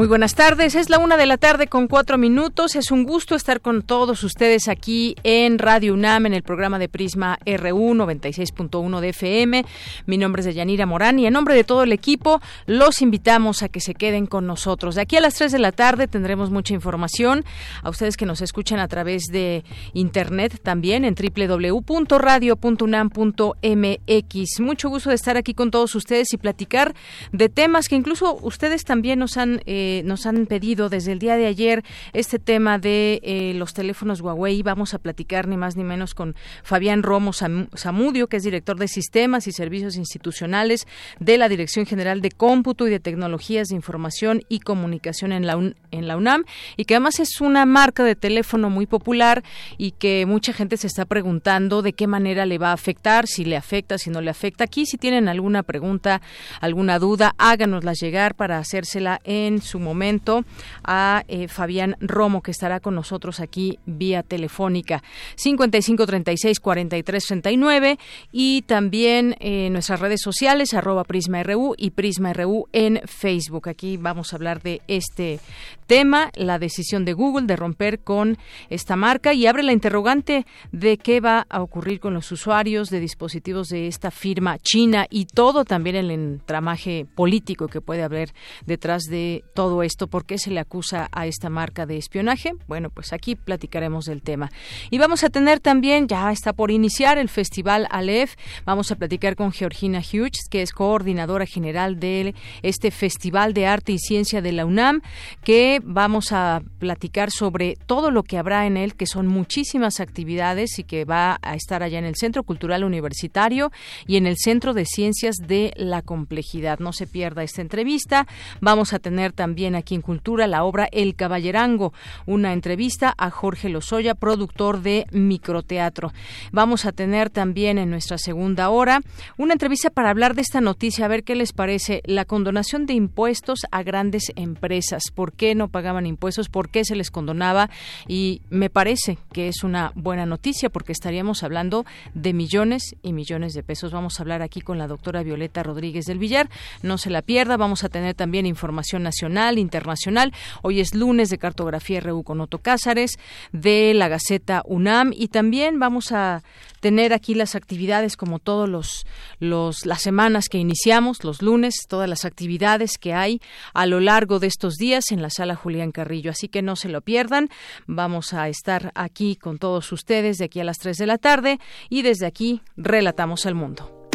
Muy buenas tardes, es la una de la tarde con cuatro minutos. Es un gusto estar con todos ustedes aquí en Radio UNAM en el programa de Prisma RU 96.1 de FM. Mi nombre es Deyanira Morán y en nombre de todo el equipo los invitamos a que se queden con nosotros. De aquí a las tres de la tarde tendremos mucha información. A ustedes que nos escuchan a través de internet también en www.radio.unam.mx. Mucho gusto de estar aquí con todos ustedes y platicar de temas que incluso ustedes también nos han. Eh, nos han pedido desde el día de ayer este tema de eh, los teléfonos Huawei. Vamos a platicar ni más ni menos con Fabián Romo Zamudio, que es director de Sistemas y Servicios Institucionales de la Dirección General de Cómputo y de Tecnologías de Información y Comunicación en la, en la UNAM y que además es una marca de teléfono muy popular y que mucha gente se está preguntando de qué manera le va a afectar, si le afecta, si no le afecta. Aquí si tienen alguna pregunta, alguna duda, háganosla llegar para hacérsela en su momento a eh, Fabián Romo, que estará con nosotros aquí vía telefónica. 5536-4339 y también eh, nuestras redes sociales, arroba PrismaRU y PrismaRU en Facebook. Aquí vamos a hablar de este tema, la decisión de Google de romper con esta marca y abre la interrogante de qué va a ocurrir con los usuarios de dispositivos de esta firma china y todo también el entramaje político que puede haber detrás de todo esto? ¿Por qué se le acusa a esta marca de espionaje? Bueno, pues aquí platicaremos del tema. Y vamos a tener también, ya está por iniciar el Festival Aleph. Vamos a platicar con Georgina Hughes, que es coordinadora general de este Festival de Arte y Ciencia de la UNAM, que vamos a platicar sobre todo lo que habrá en él, que son muchísimas actividades y que va a estar allá en el Centro Cultural Universitario y en el Centro de Ciencias de la Complejidad. No se pierda esta entrevista. Vamos a tener también también aquí en Cultura la obra El Caballerango, una entrevista a Jorge Lozoya, productor de Microteatro. Vamos a tener también en nuestra segunda hora una entrevista para hablar de esta noticia, a ver qué les parece la condonación de impuestos a grandes empresas. ¿Por qué no pagaban impuestos? ¿Por qué se les condonaba? Y me parece que es una buena noticia porque estaríamos hablando de millones y millones de pesos. Vamos a hablar aquí con la doctora Violeta Rodríguez del Villar. No se la pierda. Vamos a tener también información nacional internacional. Hoy es lunes de Cartografía RU con Otto Cázares, de la Gaceta UNAM y también vamos a tener aquí las actividades como todos los, los las semanas que iniciamos, los lunes, todas las actividades que hay a lo largo de estos días en la sala Julián Carrillo. Así que no se lo pierdan. Vamos a estar aquí con todos ustedes de aquí a las 3 de la tarde y desde aquí relatamos al mundo.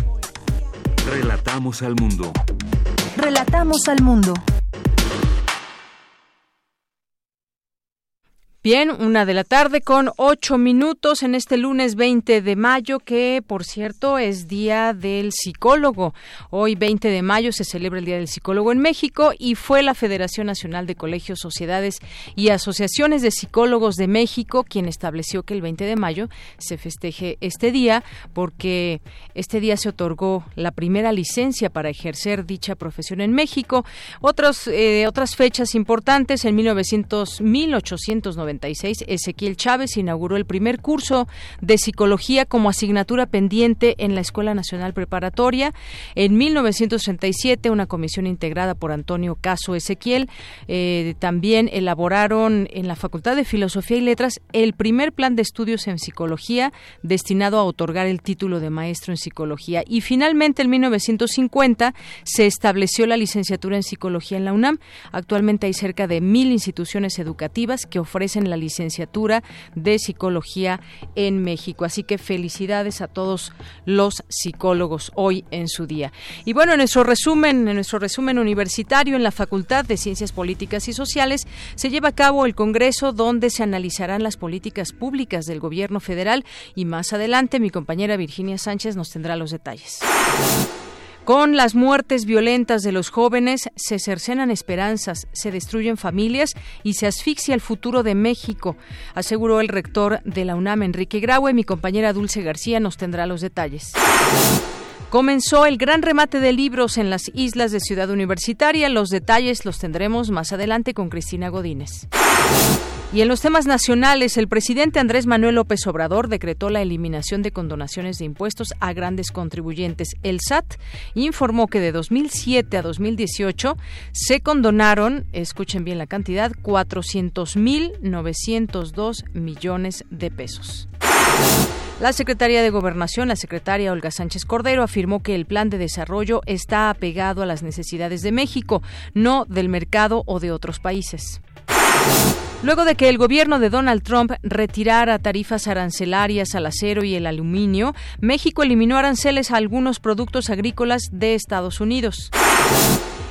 Relatamos al mundo. Relatamos al mundo. Bien, una de la tarde con ocho minutos en este lunes 20 de mayo, que por cierto es Día del Psicólogo. Hoy 20 de mayo se celebra el Día del Psicólogo en México y fue la Federación Nacional de Colegios, Sociedades y Asociaciones de Psicólogos de México quien estableció que el 20 de mayo se festeje este día porque este día se otorgó la primera licencia para ejercer dicha profesión en México. Otros, eh, otras fechas importantes en 1900, 1890 Ezequiel Chávez inauguró el primer curso de psicología como asignatura pendiente en la Escuela Nacional Preparatoria. En 1937, una comisión integrada por Antonio Caso Ezequiel eh, también elaboraron en la Facultad de Filosofía y Letras el primer plan de estudios en psicología destinado a otorgar el título de maestro en psicología. Y finalmente, en 1950, se estableció la licenciatura en psicología en la UNAM. Actualmente hay cerca de mil instituciones educativas que ofrecen en la licenciatura de psicología en México. Así que felicidades a todos los psicólogos hoy en su día. Y bueno, en nuestro resumen, en nuestro resumen universitario en la Facultad de Ciencias Políticas y Sociales se lleva a cabo el Congreso donde se analizarán las políticas públicas del gobierno federal y más adelante mi compañera Virginia Sánchez nos tendrá los detalles. Con las muertes violentas de los jóvenes se cercenan esperanzas, se destruyen familias y se asfixia el futuro de México, aseguró el rector de la UNAM, Enrique Graue. Mi compañera Dulce García nos tendrá los detalles. Comenzó el gran remate de libros en las islas de Ciudad Universitaria. Los detalles los tendremos más adelante con Cristina Godínez. Y en los temas nacionales, el presidente Andrés Manuel López Obrador decretó la eliminación de condonaciones de impuestos a grandes contribuyentes. El SAT informó que de 2007 a 2018 se condonaron, escuchen bien la cantidad, 400.902 millones de pesos. La Secretaría de Gobernación, la secretaria Olga Sánchez Cordero, afirmó que el plan de desarrollo está apegado a las necesidades de México, no del mercado o de otros países. Luego de que el gobierno de Donald Trump retirara tarifas arancelarias al acero y el aluminio, México eliminó aranceles a algunos productos agrícolas de Estados Unidos.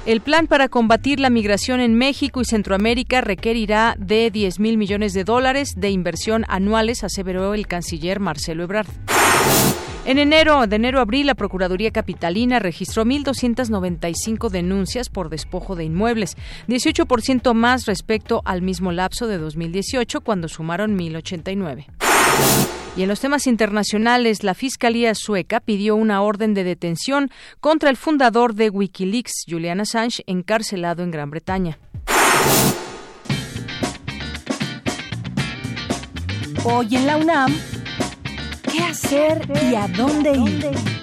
El plan para combatir la migración en México y Centroamérica requerirá de 10 mil millones de dólares de inversión anuales, aseveró el canciller Marcelo Ebrard. En enero, de enero a abril, la Procuraduría Capitalina registró 1.295 denuncias por despojo de inmuebles, 18% más respecto al mismo lapso de 2018, cuando sumaron 1.089. Y en los temas internacionales, la Fiscalía sueca pidió una orden de detención contra el fundador de Wikileaks, Julian Assange, encarcelado en Gran Bretaña. Hoy en la UNAM, ¿Qué hacer y a dónde ir?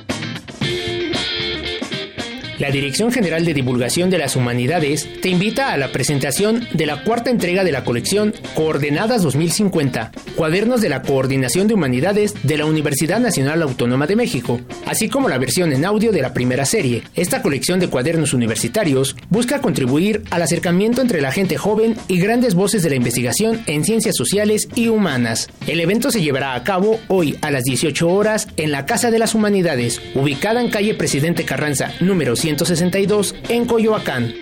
La Dirección General de Divulgación de las Humanidades te invita a la presentación de la cuarta entrega de la colección Coordenadas 2050, cuadernos de la Coordinación de Humanidades de la Universidad Nacional Autónoma de México, así como la versión en audio de la primera serie. Esta colección de cuadernos universitarios busca contribuir al acercamiento entre la gente joven y grandes voces de la investigación en ciencias sociales y humanas. El evento se llevará a cabo hoy a las 18 horas en la Casa de las Humanidades, ubicada en calle Presidente Carranza, número 100 162 en Coyoacán.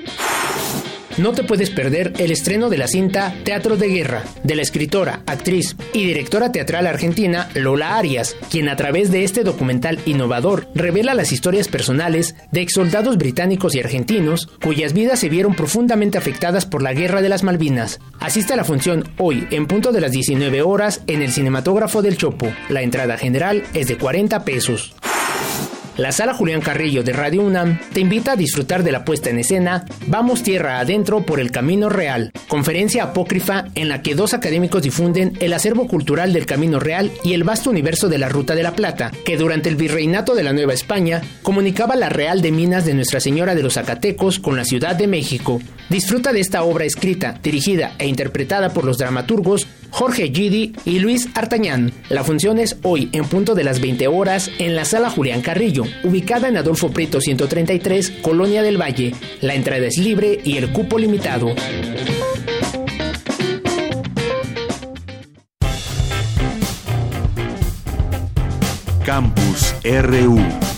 No te puedes perder el estreno de la cinta Teatro de Guerra, de la escritora, actriz y directora teatral argentina Lola Arias, quien a través de este documental innovador revela las historias personales de exsoldados británicos y argentinos cuyas vidas se vieron profundamente afectadas por la Guerra de las Malvinas. Asiste a la función hoy en punto de las 19 horas en el cinematógrafo del Chopo. La entrada general es de 40 pesos. La sala Julián Carrillo de Radio UNAM te invita a disfrutar de la puesta en escena Vamos Tierra Adentro por el Camino Real, conferencia apócrifa en la que dos académicos difunden el acervo cultural del Camino Real y el vasto universo de la Ruta de la Plata, que durante el virreinato de la Nueva España comunicaba la Real de Minas de Nuestra Señora de los Zacatecos con la Ciudad de México. Disfruta de esta obra escrita, dirigida e interpretada por los dramaturgos Jorge Gidi y Luis Artañán. La función es hoy en punto de las 20 horas en la sala Julián Carrillo, ubicada en Adolfo Prieto 133, Colonia del Valle. La entrada es libre y el cupo limitado. Campus RU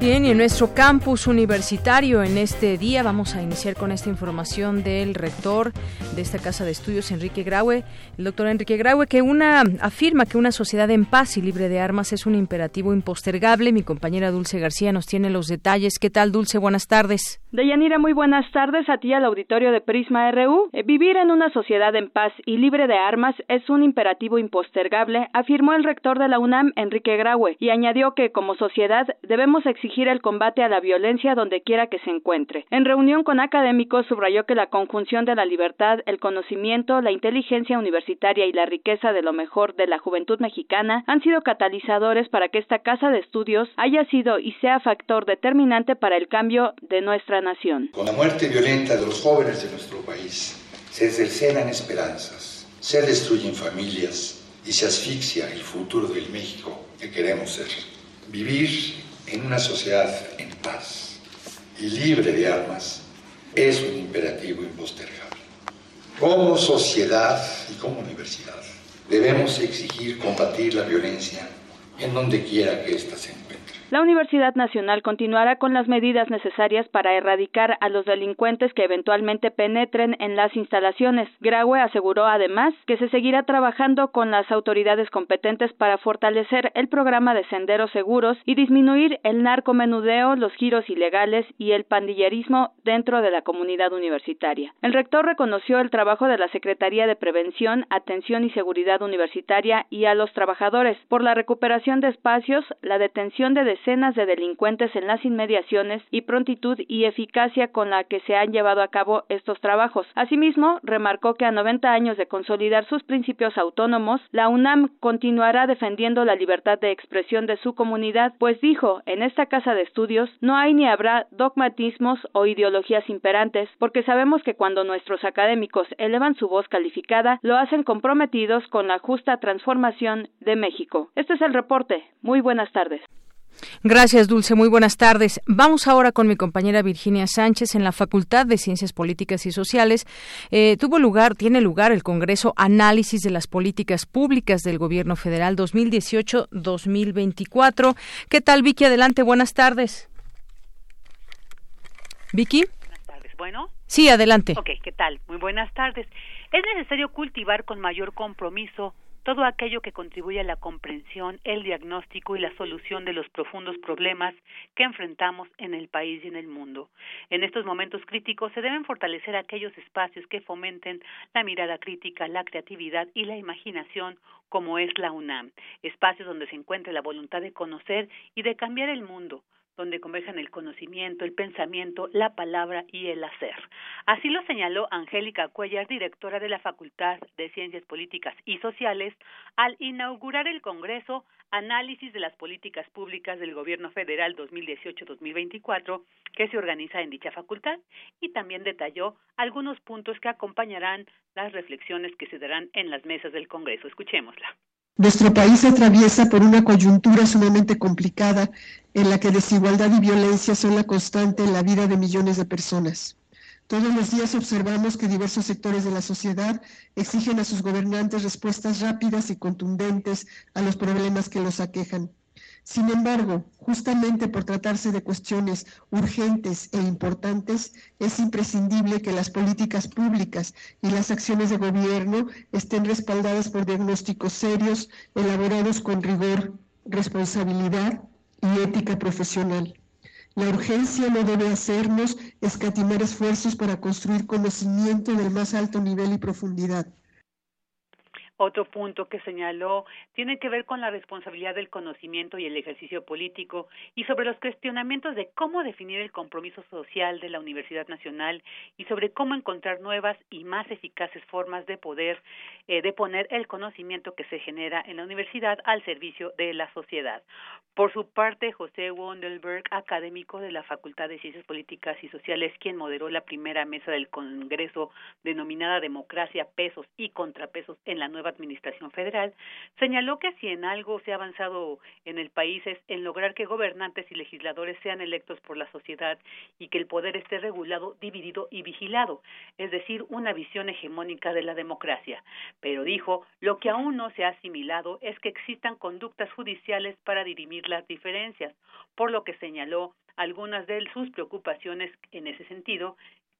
Bien, y en nuestro campus universitario en este día vamos a iniciar con esta información del rector de esta casa de estudios, Enrique Graue, el doctor Enrique Graue, que una afirma que una sociedad en paz y libre de armas es un imperativo impostergable. Mi compañera Dulce García nos tiene los detalles. ¿Qué tal, Dulce? Buenas tardes. Deyanira, muy buenas tardes a ti al auditorio de Prisma RU. Eh, vivir en una sociedad en paz y libre de armas es un imperativo impostergable, afirmó el rector de la UNAM, Enrique Graue, y añadió que como sociedad debemos exigir exigir el combate a la violencia donde quiera que se encuentre. En reunión con académicos subrayó que la conjunción de la libertad, el conocimiento, la inteligencia universitaria y la riqueza de lo mejor de la juventud mexicana han sido catalizadores para que esta casa de estudios haya sido y sea factor determinante para el cambio de nuestra nación. Con la muerte violenta de los jóvenes de nuestro país se cercenan esperanzas, se destruyen familias y se asfixia el futuro del México que queremos ser. Vivir en una sociedad en paz y libre de armas es un imperativo impostergable. Como sociedad y como universidad debemos exigir combatir la violencia en donde quiera que ésta se. La Universidad Nacional continuará con las medidas necesarias para erradicar a los delincuentes que eventualmente penetren en las instalaciones. Graue aseguró además que se seguirá trabajando con las autoridades competentes para fortalecer el programa de senderos seguros y disminuir el narcomenudeo, los giros ilegales y el pandillerismo dentro de la comunidad universitaria. El rector reconoció el trabajo de la Secretaría de Prevención, Atención y Seguridad Universitaria y a los trabajadores por la recuperación de espacios, la detención de decenas de delincuentes en las inmediaciones y prontitud y eficacia con la que se han llevado a cabo estos trabajos. Asimismo, remarcó que a 90 años de consolidar sus principios autónomos, la UNAM continuará defendiendo la libertad de expresión de su comunidad, pues dijo, en esta casa de estudios no hay ni habrá dogmatismos o ideologías imperantes, porque sabemos que cuando nuestros académicos elevan su voz calificada, lo hacen comprometidos con la justa transformación de México. Este es el reporte. Muy buenas tardes. Gracias, Dulce. Muy buenas tardes. Vamos ahora con mi compañera Virginia Sánchez en la Facultad de Ciencias Políticas y Sociales. Eh, tuvo lugar, tiene lugar el Congreso Análisis de las Políticas Públicas del Gobierno Federal 2018-2024. ¿Qué tal, Vicky? Adelante. Buenas tardes. Vicky. Buenas tardes. Bueno. Sí, adelante. Ok, ¿qué tal? Muy buenas tardes. Es necesario cultivar con mayor compromiso todo aquello que contribuye a la comprensión, el diagnóstico y la solución de los profundos problemas que enfrentamos en el país y en el mundo. En estos momentos críticos se deben fortalecer aquellos espacios que fomenten la mirada crítica, la creatividad y la imaginación, como es la UNAM, espacios donde se encuentre la voluntad de conocer y de cambiar el mundo donde converjan el conocimiento, el pensamiento, la palabra y el hacer. Así lo señaló Angélica Cuellar, directora de la Facultad de Ciencias Políticas y Sociales, al inaugurar el Congreso Análisis de las Políticas Públicas del Gobierno Federal 2018-2024, que se organiza en dicha facultad, y también detalló algunos puntos que acompañarán las reflexiones que se darán en las mesas del Congreso. Escuchémosla. Nuestro país atraviesa por una coyuntura sumamente complicada en la que desigualdad y violencia son la constante en la vida de millones de personas. Todos los días observamos que diversos sectores de la sociedad exigen a sus gobernantes respuestas rápidas y contundentes a los problemas que los aquejan. Sin embargo, justamente por tratarse de cuestiones urgentes e importantes, es imprescindible que las políticas públicas y las acciones de gobierno estén respaldadas por diagnósticos serios, elaborados con rigor, responsabilidad y ética profesional. La urgencia no debe hacernos escatimar esfuerzos para construir conocimiento del más alto nivel y profundidad. Otro punto que señaló tiene que ver con la responsabilidad del conocimiento y el ejercicio político y sobre los cuestionamientos de cómo definir el compromiso social de la Universidad Nacional y sobre cómo encontrar nuevas y más eficaces formas de poder eh, de poner el conocimiento que se genera en la universidad al servicio de la sociedad. Por su parte, José Wondelberg, académico de la Facultad de Ciencias Políticas y Sociales, quien moderó la primera mesa del Congreso denominada Democracia, Pesos y Contrapesos en la nueva Administración Federal, señaló que si en algo se ha avanzado en el país es en lograr que gobernantes y legisladores sean electos por la sociedad y que el poder esté regulado, dividido y vigilado, es decir, una visión hegemónica de la democracia. Pero dijo, lo que aún no se ha asimilado es que existan conductas judiciales para dirimir las diferencias, por lo que señaló algunas de sus preocupaciones en ese sentido,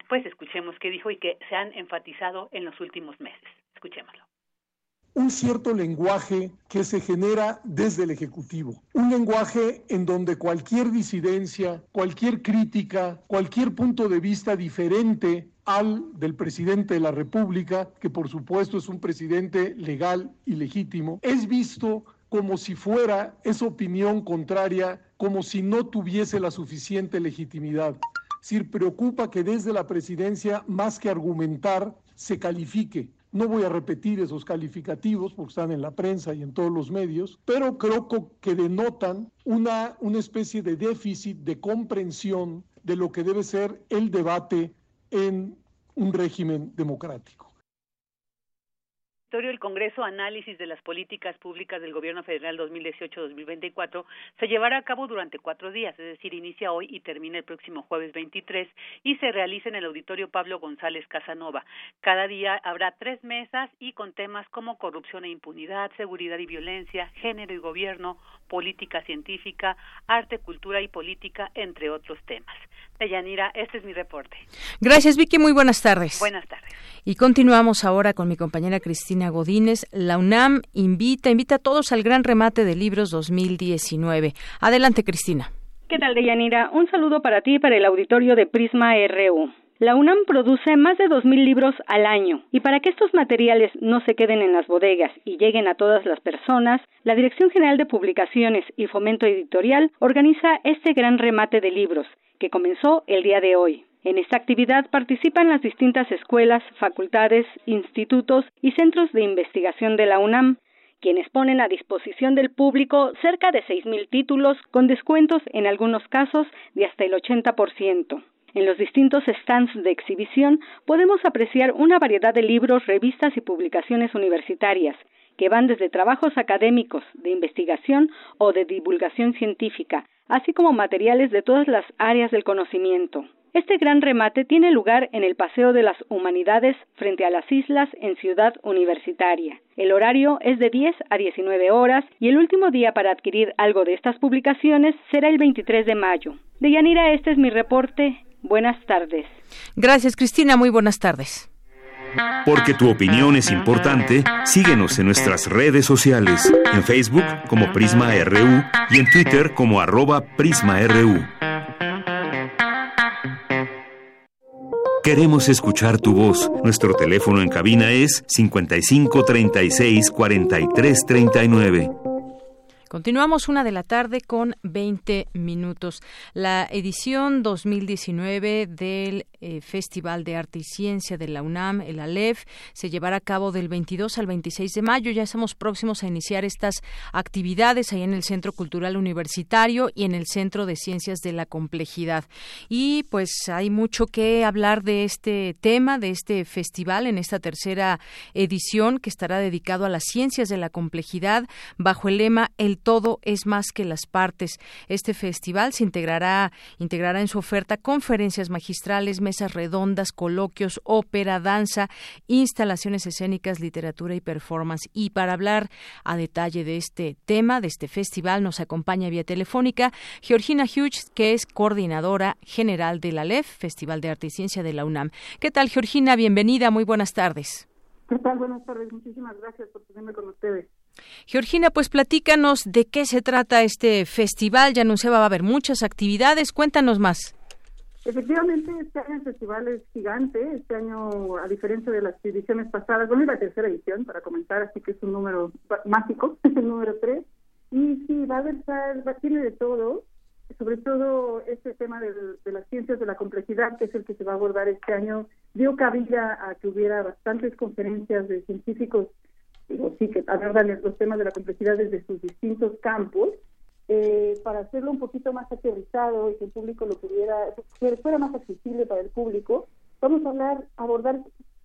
pues escuchemos qué dijo y que se han enfatizado en los últimos meses. Escuchémoslo un cierto lenguaje que se genera desde el Ejecutivo. Un lenguaje en donde cualquier disidencia, cualquier crítica, cualquier punto de vista diferente al del presidente de la República, que por supuesto es un presidente legal y legítimo, es visto como si fuera esa opinión contraria, como si no tuviese la suficiente legitimidad. Es decir, preocupa que desde la presidencia, más que argumentar, se califique, no voy a repetir esos calificativos porque están en la prensa y en todos los medios, pero creo que denotan una, una especie de déficit de comprensión de lo que debe ser el debate en un régimen democrático. El Congreso Análisis de las Políticas Públicas del Gobierno Federal 2018-2024 se llevará a cabo durante cuatro días, es decir, inicia hoy y termina el próximo jueves 23 y se realiza en el Auditorio Pablo González Casanova. Cada día habrá tres mesas y con temas como corrupción e impunidad, seguridad y violencia, género y gobierno, política científica, arte, cultura y política, entre otros temas. Deyanira, este es mi reporte. Gracias, Vicky. Muy buenas tardes. Buenas tardes. Y continuamos ahora con mi compañera Cristina Godínez. La UNAM invita, invita a todos al gran remate de libros 2019. Adelante, Cristina. ¿Qué tal, Deyanira? Un saludo para ti y para el auditorio de Prisma RU. La UNAM produce más de 2.000 libros al año y para que estos materiales no se queden en las bodegas y lleguen a todas las personas, la Dirección General de Publicaciones y Fomento Editorial organiza este gran remate de libros que comenzó el día de hoy. En esta actividad participan las distintas escuelas, facultades, institutos y centros de investigación de la UNAM, quienes ponen a disposición del público cerca de 6.000 títulos con descuentos en algunos casos de hasta el 80%. En los distintos stands de exhibición podemos apreciar una variedad de libros, revistas y publicaciones universitarias, que van desde trabajos académicos, de investigación o de divulgación científica, así como materiales de todas las áreas del conocimiento. Este gran remate tiene lugar en el Paseo de las Humanidades frente a las islas en Ciudad Universitaria. El horario es de 10 a 19 horas y el último día para adquirir algo de estas publicaciones será el 23 de mayo. De Yanira, este es mi reporte. Buenas tardes. Gracias, Cristina. Muy buenas tardes. Porque tu opinión es importante, síguenos en nuestras redes sociales, en Facebook como Prisma RU y en Twitter como arroba PrismaRU. Queremos escuchar tu voz. Nuestro teléfono en cabina es 55 36 43 39. Continuamos una de la tarde con 20 minutos. La edición 2019 del eh, Festival de Arte y Ciencia de la UNAM, el ALEF, se llevará a cabo del 22 al 26 de mayo. Ya estamos próximos a iniciar estas actividades ahí en el Centro Cultural Universitario y en el Centro de Ciencias de la Complejidad. Y pues hay mucho que hablar de este tema, de este festival en esta tercera edición que estará dedicado a las ciencias de la complejidad bajo el lema El todo es más que las partes. Este festival se integrará, integrará en su oferta conferencias magistrales, mesas redondas, coloquios, ópera, danza, instalaciones escénicas, literatura y performance. Y para hablar a detalle de este tema, de este festival, nos acompaña vía telefónica Georgina Hughes, que es coordinadora general de la LEF, Festival de Arte y Ciencia de la UNAM. ¿Qué tal, Georgina? Bienvenida, muy buenas tardes. ¿Qué tal? Buenas tardes. Muchísimas gracias por tenerme con ustedes. Georgina, pues platícanos de qué se trata este festival. Ya anunciaba va a haber muchas actividades. Cuéntanos más. Efectivamente, este año el festival es gigante. Este año, a diferencia de las ediciones pasadas, bueno, es la tercera edición para comentar, así que es un número mágico, es el número tres. Y sí, va a haber, va, tiene de todo, sobre todo este tema de, de, las ciencias de la complejidad, que es el que se va a abordar este año, dio cabida a que hubiera bastantes conferencias de científicos digo, sí, que abordan los temas de la complejidad desde sus distintos campos, eh, para hacerlo un poquito más aterrizado y que el público lo pudiera, que fuera más accesible para el público, vamos a hablar, abordar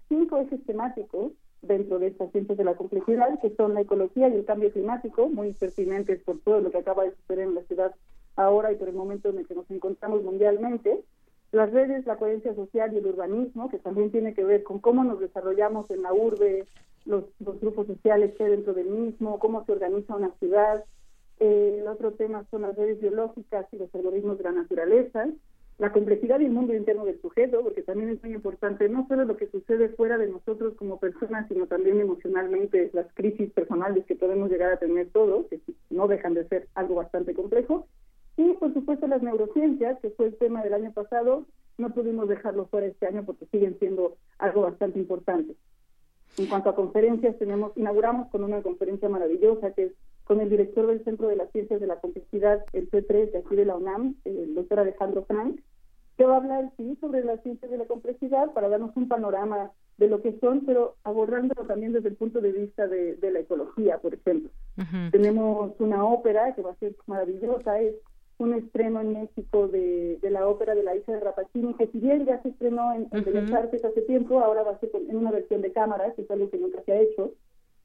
cinco ejes temáticos dentro de estas ciencias de la complejidad, que son la ecología y el cambio climático, muy pertinentes por todo lo que acaba de suceder en la ciudad ahora y por el momento en el que nos encontramos mundialmente, las redes, la coherencia social y el urbanismo, que también tiene que ver con cómo nos desarrollamos en la urbe, los, grupos sociales que hay dentro del mismo, cómo se organiza una ciudad. El otro tema son las redes biológicas y los algoritmos de la naturaleza, la complejidad y el mundo interno del sujeto, porque también es muy importante no solo lo que sucede fuera de nosotros como personas, sino también emocionalmente las crisis personales que podemos llegar a tener todos, que no dejan de ser algo bastante complejo. Y por supuesto las neurociencias, que fue el tema del año pasado, no pudimos dejarlo fuera este año porque siguen siendo algo bastante importante. En cuanto a conferencias, tenemos inauguramos con una conferencia maravillosa que es con el director del Centro de las Ciencias de la Complejidad, el C3 de aquí de la UNAM, el doctor Alejandro Frank, que va a hablar sí sobre las ciencias de la complejidad para darnos un panorama de lo que son, pero abordándolo también desde el punto de vista de, la ecología, por ejemplo. Tenemos una ópera que va a ser maravillosa, es un estreno en México de, la ópera de la hija de Rapacini, que si bien ya se estrenó en, Bellas Artes hace tiempo, ahora va a ser en una versión de cámara, que es algo que nunca se ha hecho.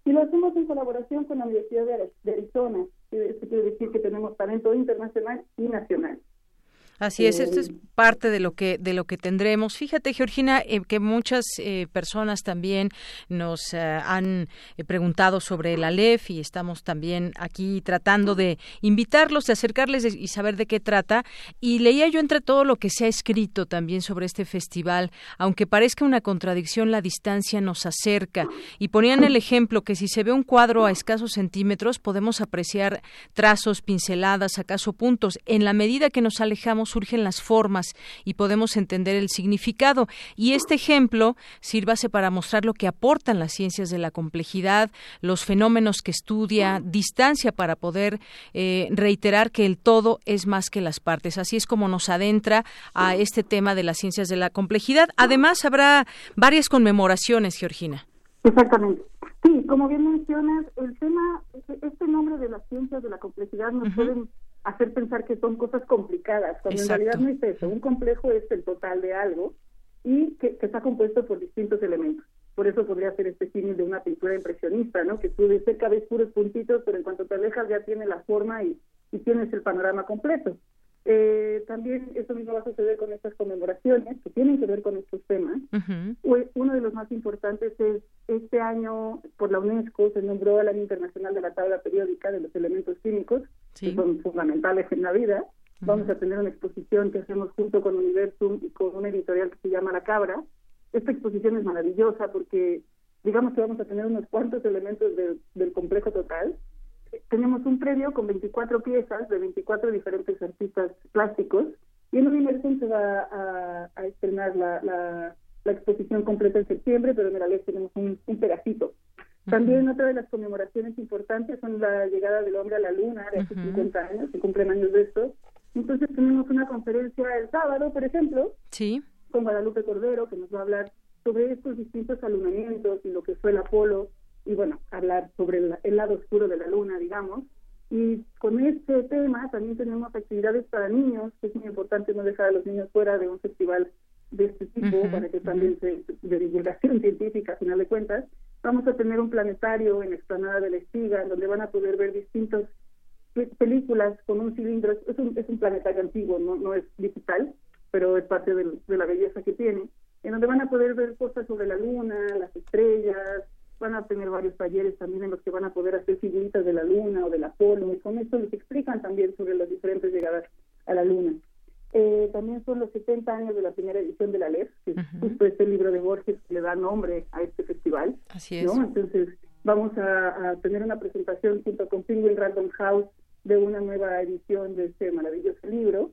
Y lo hacemos en colaboración con la Universidad de Arizona. Esto quiere decir que tenemos talento internacional y nacional. Así es, esto es parte de lo que de lo que tendremos. Fíjate, Georgina, eh, que muchas eh, personas también nos eh, han preguntado sobre la LEF y estamos también aquí tratando de invitarlos, de acercarles y saber de qué trata. Y leía yo entre todo lo que se ha escrito también sobre este festival, aunque parezca una contradicción, la distancia nos acerca. Y ponían el ejemplo que si se ve un cuadro a escasos centímetros, podemos apreciar trazos, pinceladas, acaso puntos. En la medida que nos alejamos surgen las formas y podemos entender el significado. Y este ejemplo sírvase para mostrar lo que aportan las ciencias de la complejidad, los fenómenos que estudia, distancia para poder eh, reiterar que el todo es más que las partes. Así es como nos adentra a este tema de las ciencias de la complejidad. Además, habrá varias conmemoraciones, Georgina. Exactamente. Sí, como bien mencionas, el tema, este nombre de las ciencias de la complejidad nos pueden hacer pensar que son cosas complicadas, cuando en realidad no es eso. Un complejo es el total de algo y que, está compuesto por distintos elementos. Por eso podría ser este símil de una pintura impresionista, ¿no? Que tú de cerca ves puros puntitos, pero en cuanto te alejas ya tiene la forma y, y tienes el panorama completo. Eh, también eso mismo va a suceder con estas conmemoraciones que tienen que ver con estos temas. Uno de los más importantes es este año por la UNESCO se nombró el Año Internacional de la Tabla Periódica de los Elementos Químicos, que son fundamentales en la vida. Vamos a tener una exposición que hacemos junto con Universum y con una editorial que se llama La Cabra. Esta exposición es maravillosa porque digamos que vamos a tener unos cuantos elementos del complejo total tenemos un previo con 24 piezas de 24 diferentes artistas plásticos y en Universum se va a, estrenar la, la, exposición completa en septiembre, pero en la tenemos un, un pedacito. También otra de las conmemoraciones importantes son la llegada del hombre a la luna de hace 50 años, se cumplen años de esto. Entonces tenemos una conferencia el sábado, por ejemplo, sí. con Guadalupe Cordero, que nos va a hablar sobre estos distintos alunamientos y lo que fue el Apolo y bueno, hablar sobre el, lado oscuro de la luna, digamos. Y con este tema también tenemos actividades para niños, que es muy importante no dejar a los niños fuera de un festival de este tipo, para que también se, de divulgación científica, a final de cuentas. Vamos a tener un planetario en la explanada de la Espiga, donde van a poder ver distintas películas con un cilindro. Es un, es un planetario antiguo, no, no es digital, pero es parte de la belleza que tiene, en donde van a poder ver cosas sobre la luna, las estrellas, van a tener varios talleres también en los que van a poder hacer figuritas de la luna o del Apolo, y con esto les explican también sobre las diferentes llegadas a la luna. Eh, también son los 70 años de la primera edición de la LEF, que es justo este libro de Borges que le da nombre a este festival. Así es. Entonces, vamos a, tener una presentación junto con Penguin Random House de una nueva edición de este maravilloso libro,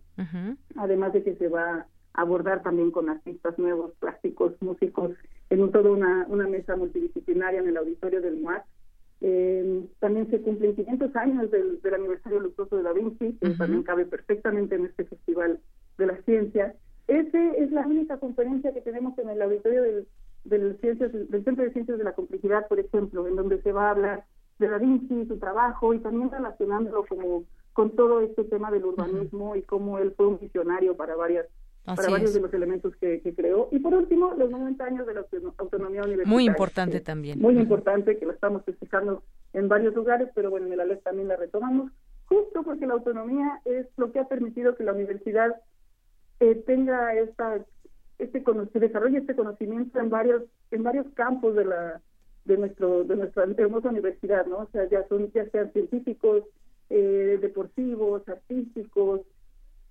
además de que se va a abordar también con artistas nuevos, plásticos, músicos en toda una, una mesa multidisciplinaria en el auditorio del MUAC. Eh, también se cumplen 500 años del, aniversario luctuoso de Da Vinci, que también cabe perfectamente en este Festival de la Ciencia. Ese es la única conferencia que tenemos en el auditorio del, del, Ciencias, del Centro de Ciencias de la Complejidad, por ejemplo, en donde se va a hablar de Da Vinci, su trabajo y también relacionándolo como con todo este tema del urbanismo y cómo él fue un visionario para varias para varios de los elementos que, creó. Y por último, los 90 años de la autonomía universitaria. Muy importante también. Muy importante, que lo estamos festejando en varios lugares, pero bueno, en el ALES también la retomamos, justo porque la autonomía es lo que ha permitido que la universidad eh, tenga esta este se desarrolle este conocimiento en varios en varios campos de la de nuestro de nuestra hermosa universidad no o sea ya son ya sean científicos eh, deportivos artísticos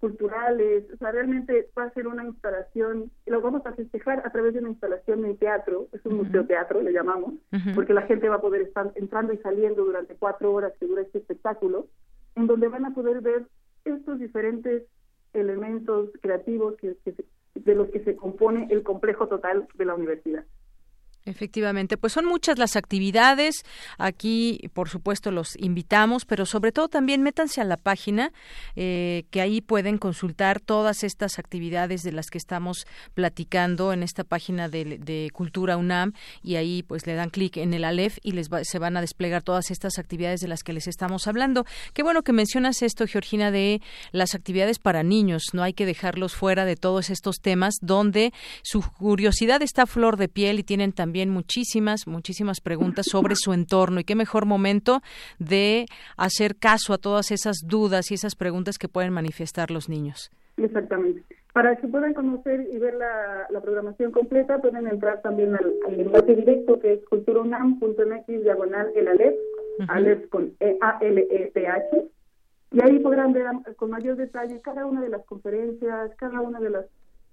culturales, o sea, realmente va a ser una instalación, lo vamos a festejar a través de una instalación en teatro, es un museo teatro, le llamamos, porque la gente va a poder estar entrando y saliendo durante cuatro horas que dura este espectáculo, en donde van a poder ver estos diferentes elementos creativos que, de los que se compone el complejo total de la universidad. Efectivamente, pues son muchas las actividades. Aquí, por supuesto, los invitamos, pero sobre todo también métanse a la página, eh, que ahí pueden consultar todas estas actividades de las que estamos platicando en esta página de, Cultura UNAM y ahí pues le dan clic en el Aleph y les se van a desplegar todas estas actividades de las que les estamos hablando. Qué bueno que mencionas esto, Georgina, de las actividades para niños. No hay que dejarlos fuera de todos estos temas donde su curiosidad está a flor de piel y tienen también también muchísimas, muchísimas preguntas sobre su entorno y qué mejor momento de hacer caso a todas esas dudas y esas preguntas que pueden manifestar los niños. Exactamente. Para que puedan conocer y ver la, programación completa, pueden entrar también al, enlace directo que es culturaunam.mx diagonal el ALEP, ALEP con e a l e p h y ahí podrán ver con mayor detalle cada una de las conferencias, cada una de las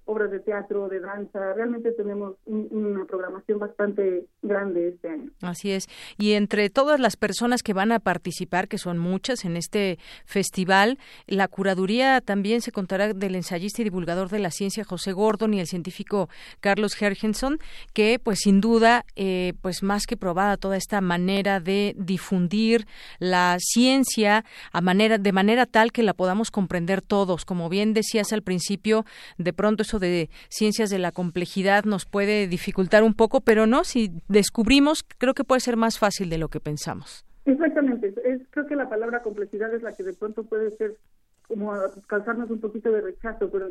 obras de teatro, de danza. Realmente tenemos una programación bastante grande este año. Así es. Y entre todas las personas que van a participar, que son muchas en este festival, la curaduría también se contará del ensayista y divulgador de la ciencia José Gordon y el científico Carlos Hergenson, que pues sin duda, eh, pues más que probada toda esta manera de difundir la ciencia a manera, de manera tal que la podamos comprender todos. Como bien decías al principio, de pronto de ciencias de la complejidad nos puede dificultar un poco, pero no, si descubrimos, creo que puede ser más fácil de lo que pensamos. Exactamente, es, creo que la palabra complejidad es la que de pronto puede ser como causarnos un poquito de rechazo, pero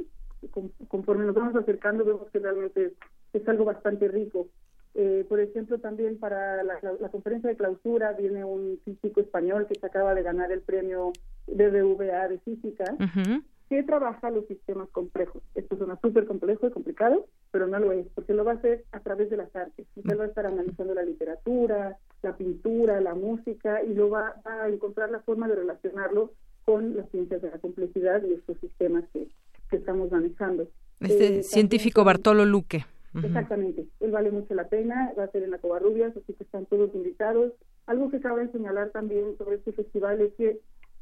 conforme nos vamos acercando vemos que realmente es, algo bastante rico. Eh, por ejemplo, también para la, conferencia de clausura viene un físico español que se acaba de ganar el premio BBVA de física que trabaja los sistemas complejos. Esto suena súper complejo y complicado, pero no lo es, porque lo va a hacer a través de las artes. Usted va a estar analizando la literatura, la pintura, la música, y lo va a encontrar la forma de relacionarlo con las ciencias de la complejidad y estos sistemas que, estamos manejando. Este eh, científico Bartolo Luque. Exactamente, él vale mucho la pena, va a ser en la Covarrubias, así que están todos invitados. Algo que cabe señalar también sobre este festival es que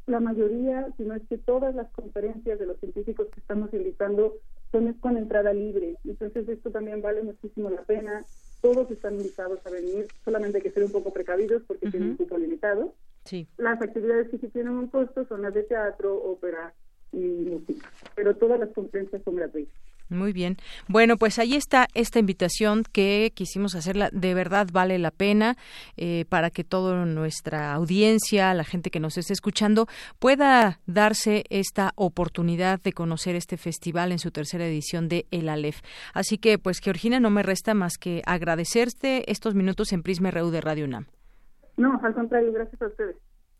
la mayoría, si no es que todas las conferencias de los científicos que estamos invitando son con entrada libre. Entonces esto también vale muchísimo la pena. Todos están invitados a venir, solamente hay que ser un poco precavidos porque tienen un cupo limitado. Sí. Las actividades que sí tienen un costo son las de teatro, ópera y música, pero todas las conferencias son gratuitas. Muy bien. Bueno, pues ahí está esta invitación que quisimos hacerla. De verdad vale la pena eh, para que toda nuestra audiencia, la gente que nos esté escuchando, pueda darse esta oportunidad de conocer este festival en su tercera edición de El Alef. Así que, pues, Georgina, no me resta más que agradecerte estos minutos en Prisma RU de Radio UNAM. No, al contrario, gracias a ustedes.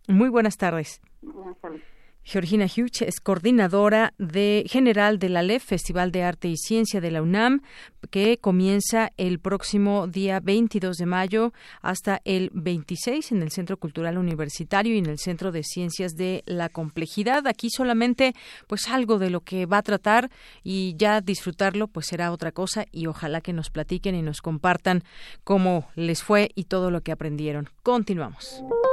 Muy buenas tardes. Buenas tardes. Georgina Hughes es coordinadora de general de la LEF, Festival de Arte y Ciencia de la UNAM, que comienza el próximo día 22 de mayo hasta el 26 en el Centro Cultural Universitario y en el Centro de Ciencias de la Complejidad. Aquí solamente pues algo de lo que va a tratar y ya disfrutarlo pues será otra cosa y ojalá que nos platiquen y nos compartan cómo les fue y todo lo que aprendieron. Continuamos.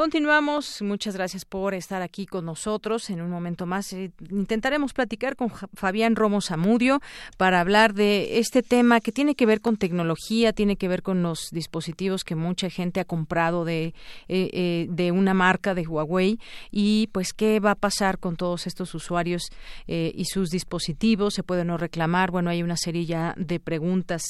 Continuamos. Muchas gracias por estar aquí con nosotros. En un momento más eh, intentaremos platicar con Fabián Romo Zamudio para hablar de este tema que tiene que ver con tecnología, tiene que ver con los dispositivos que mucha gente ha comprado de, eh, eh, de una marca de Huawei y pues qué va a pasar con todos estos usuarios y sus dispositivos. Se puede no reclamar. Bueno, hay una serie de preguntas